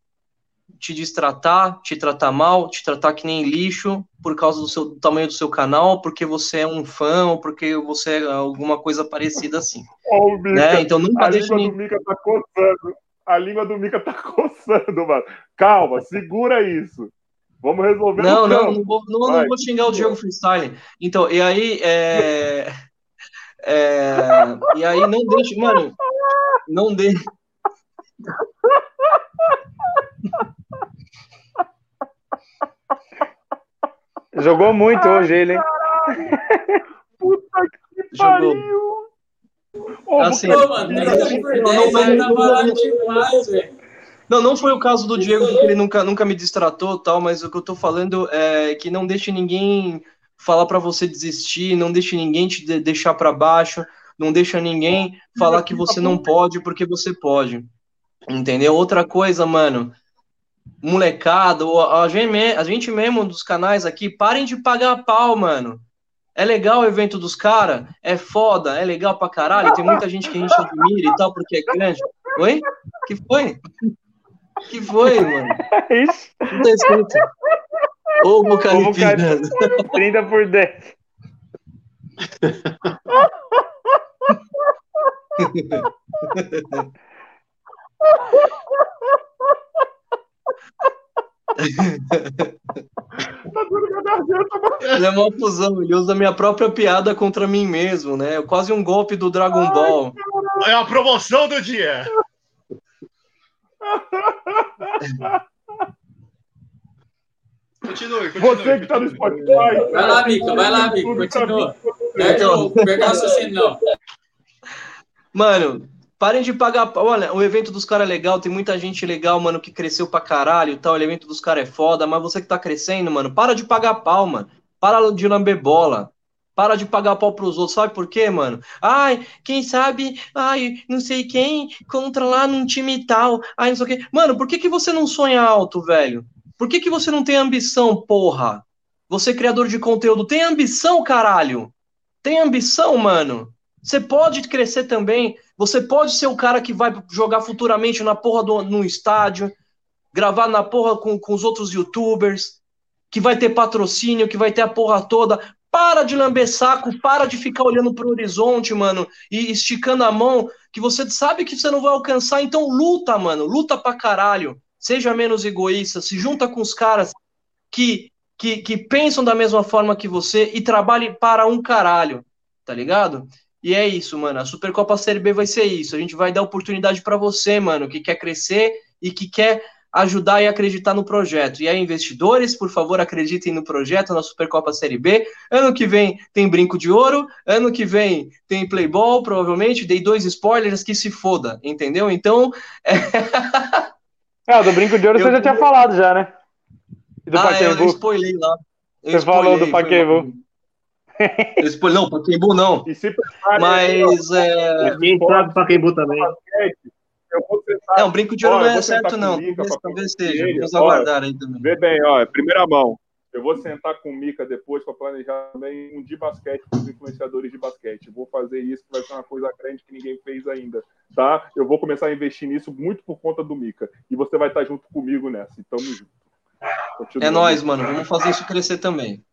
te destratar, te tratar mal, te tratar que nem lixo por causa do, seu, do tamanho do seu canal, porque você é um fã ou porque você é alguma coisa parecida assim. Oh, né? Então nunca a deixe língua do Mica tá coçando. A língua do Mica tá coçando, mano. Calma, segura isso. Vamos resolver Não, não, não vou, não, não vou xingar o Diego Freestyle. Então, e aí, é... É, e aí não deixe, mano, não deixe. Jogou muito hoje ele, hein? Puta que Jogou. pariu! Ô, Assim, Pô, mano, 10 por 10 aí barato demais, velho. Não, não foi o caso do Diego, porque ele nunca, nunca me distratou tal, mas o que eu tô falando é que não deixe ninguém falar para você desistir, não deixe ninguém te de- deixar para baixo, não deixa ninguém falar que você não pode porque você pode. Entendeu? Outra coisa, mano, molecada, ou a gente, me- a gente mesmo dos canais aqui, parem de pagar pau, mano. É legal o evento dos caras, é foda, é legal pra caralho, tem muita gente que a gente admira e tal, porque é grande. Oi? Que foi? Que foi, mano? Isso, Não tá escrito. Ô, Ovo Bucaripina. 30 por 10. Tá garganta, mano. Ele é uma fusão, ele usa a minha própria piada contra mim mesmo, né? Quase um golpe do Dragon Ball. É a promoção do dia. Continue, continue. Você que tá no. Spotify. Vai lá, Mica, vai lá, Mica, continua. Perde o perde o raciocínio, não. Mano, parem de pagar. Olha, o evento dos caras é legal, tem muita gente legal, mano, que cresceu pra caralho e tal. O evento dos caras é foda, mas você que tá crescendo, mano, para de pagar pau, mano. Para de lamber bola. Para de pagar pau pros outros. Sabe por quê, mano? Ai, quem sabe, ai, não sei quem, contra lá num time tal. Ai, não sei o quê. Mano, por que, que você não sonha alto, velho? Por que, que você não tem ambição, porra? Você, criador de conteúdo, tem ambição, caralho? Tem ambição, mano? Você pode crescer também. Você pode ser o cara que vai jogar futuramente na porra do, no estádio, gravar na porra com, com os outros youtubers, que vai ter patrocínio, que vai ter a porra toda. Para de lamber saco, para de ficar olhando pro horizonte, mano, e esticando a mão, que você sabe que você não vai alcançar. Então luta, mano, luta pra caralho. Seja menos egoísta, se junta com os caras que, que, que pensam da mesma forma que você e trabalhe para um caralho, tá ligado? E é isso, mano. A Supercopa Série B vai ser isso. A gente vai dar oportunidade para você, mano, que quer crescer e que quer ajudar e acreditar no projeto. E aí, investidores, por favor, acreditem no projeto, na Supercopa Série B. Ano que vem tem brinco de ouro, ano que vem tem Playball, provavelmente. Dei dois spoilers que se foda, entendeu? Então, É, o do brinco de ouro Eu você já tinha falado já, né? E do ah, é, eu spoilei lá. Eu Você falou spoilei, do foi Spoilei, não, Pacaembu não. E prepare, Mas é, quem sabe Pacaembu também. é um brinco de ouro Ó, não é certo, não. com Mica Talvez, seja. Vamos Ó, aguardar aí também. Vê bem, ó, é primeira mão. Eu vou sentar com o Mica depois para planejar também um de basquete para os influenciadores de basquete. Vou fazer isso, que vai ser uma coisa grande que ninguém fez ainda, tá? Eu vou começar a investir nisso muito por conta do Mica. E você vai estar junto comigo nessa. Tamo junto. Continua. É nóis, mano. Vamos fazer isso crescer também.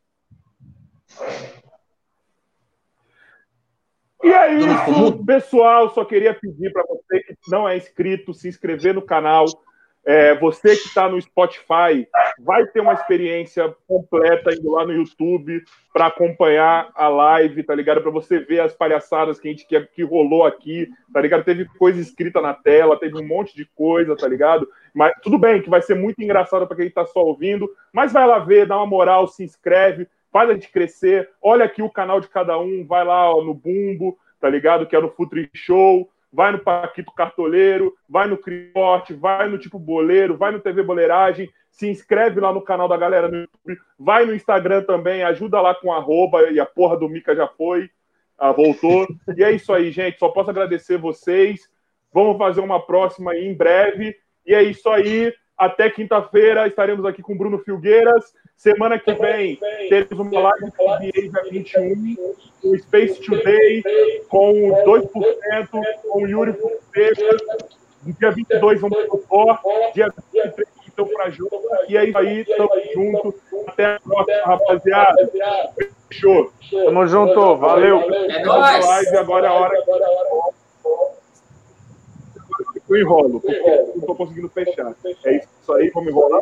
E é isso, pessoal. Só queria pedir para você que não é inscrito, se inscrever no canal, É, você que está no Spotify vai ter uma experiência completa indo lá no YouTube para acompanhar a live, tá ligado? Para você ver as palhaçadas que a gente que, que rolou aqui, tá ligado? Teve coisa escrita na tela, teve um monte de coisa, tá ligado? Mas tudo bem que vai ser muito engraçado para quem está só ouvindo, mas vai lá ver, dá uma moral, se inscreve, faz a gente crescer. Olha aqui o canal de cada um, vai lá ó, no Bumbo, tá ligado? Que é no Futri Show vai no Paquito Cartoleiro, vai no Criote, vai no Tipo Boleiro, vai no TV Boleiragem, se inscreve lá no canal da galera no YouTube, vai no Instagram também, ajuda lá com arroba, e a porra do Mica já foi, ah, voltou. E é isso aí, gente, só posso agradecer vocês, vamos fazer uma próxima aí em breve, e é isso aí, até quinta-feira estaremos aqui com Bruno Filgueiras, semana que vem teremos uma live NBA dia 21, o Space Today com 2%, com o Yuri Fonseca. No dia 22 vamos pro Thor, dia 23 então para jogo. E é isso aí, tamo junto. Até a próxima, rapaziada. Fechou. Tamo junto, valeu. É nóis. live agora é a hora. Eu enrolo, porque não tô conseguindo fechar. É isso aí, vamos enrolar.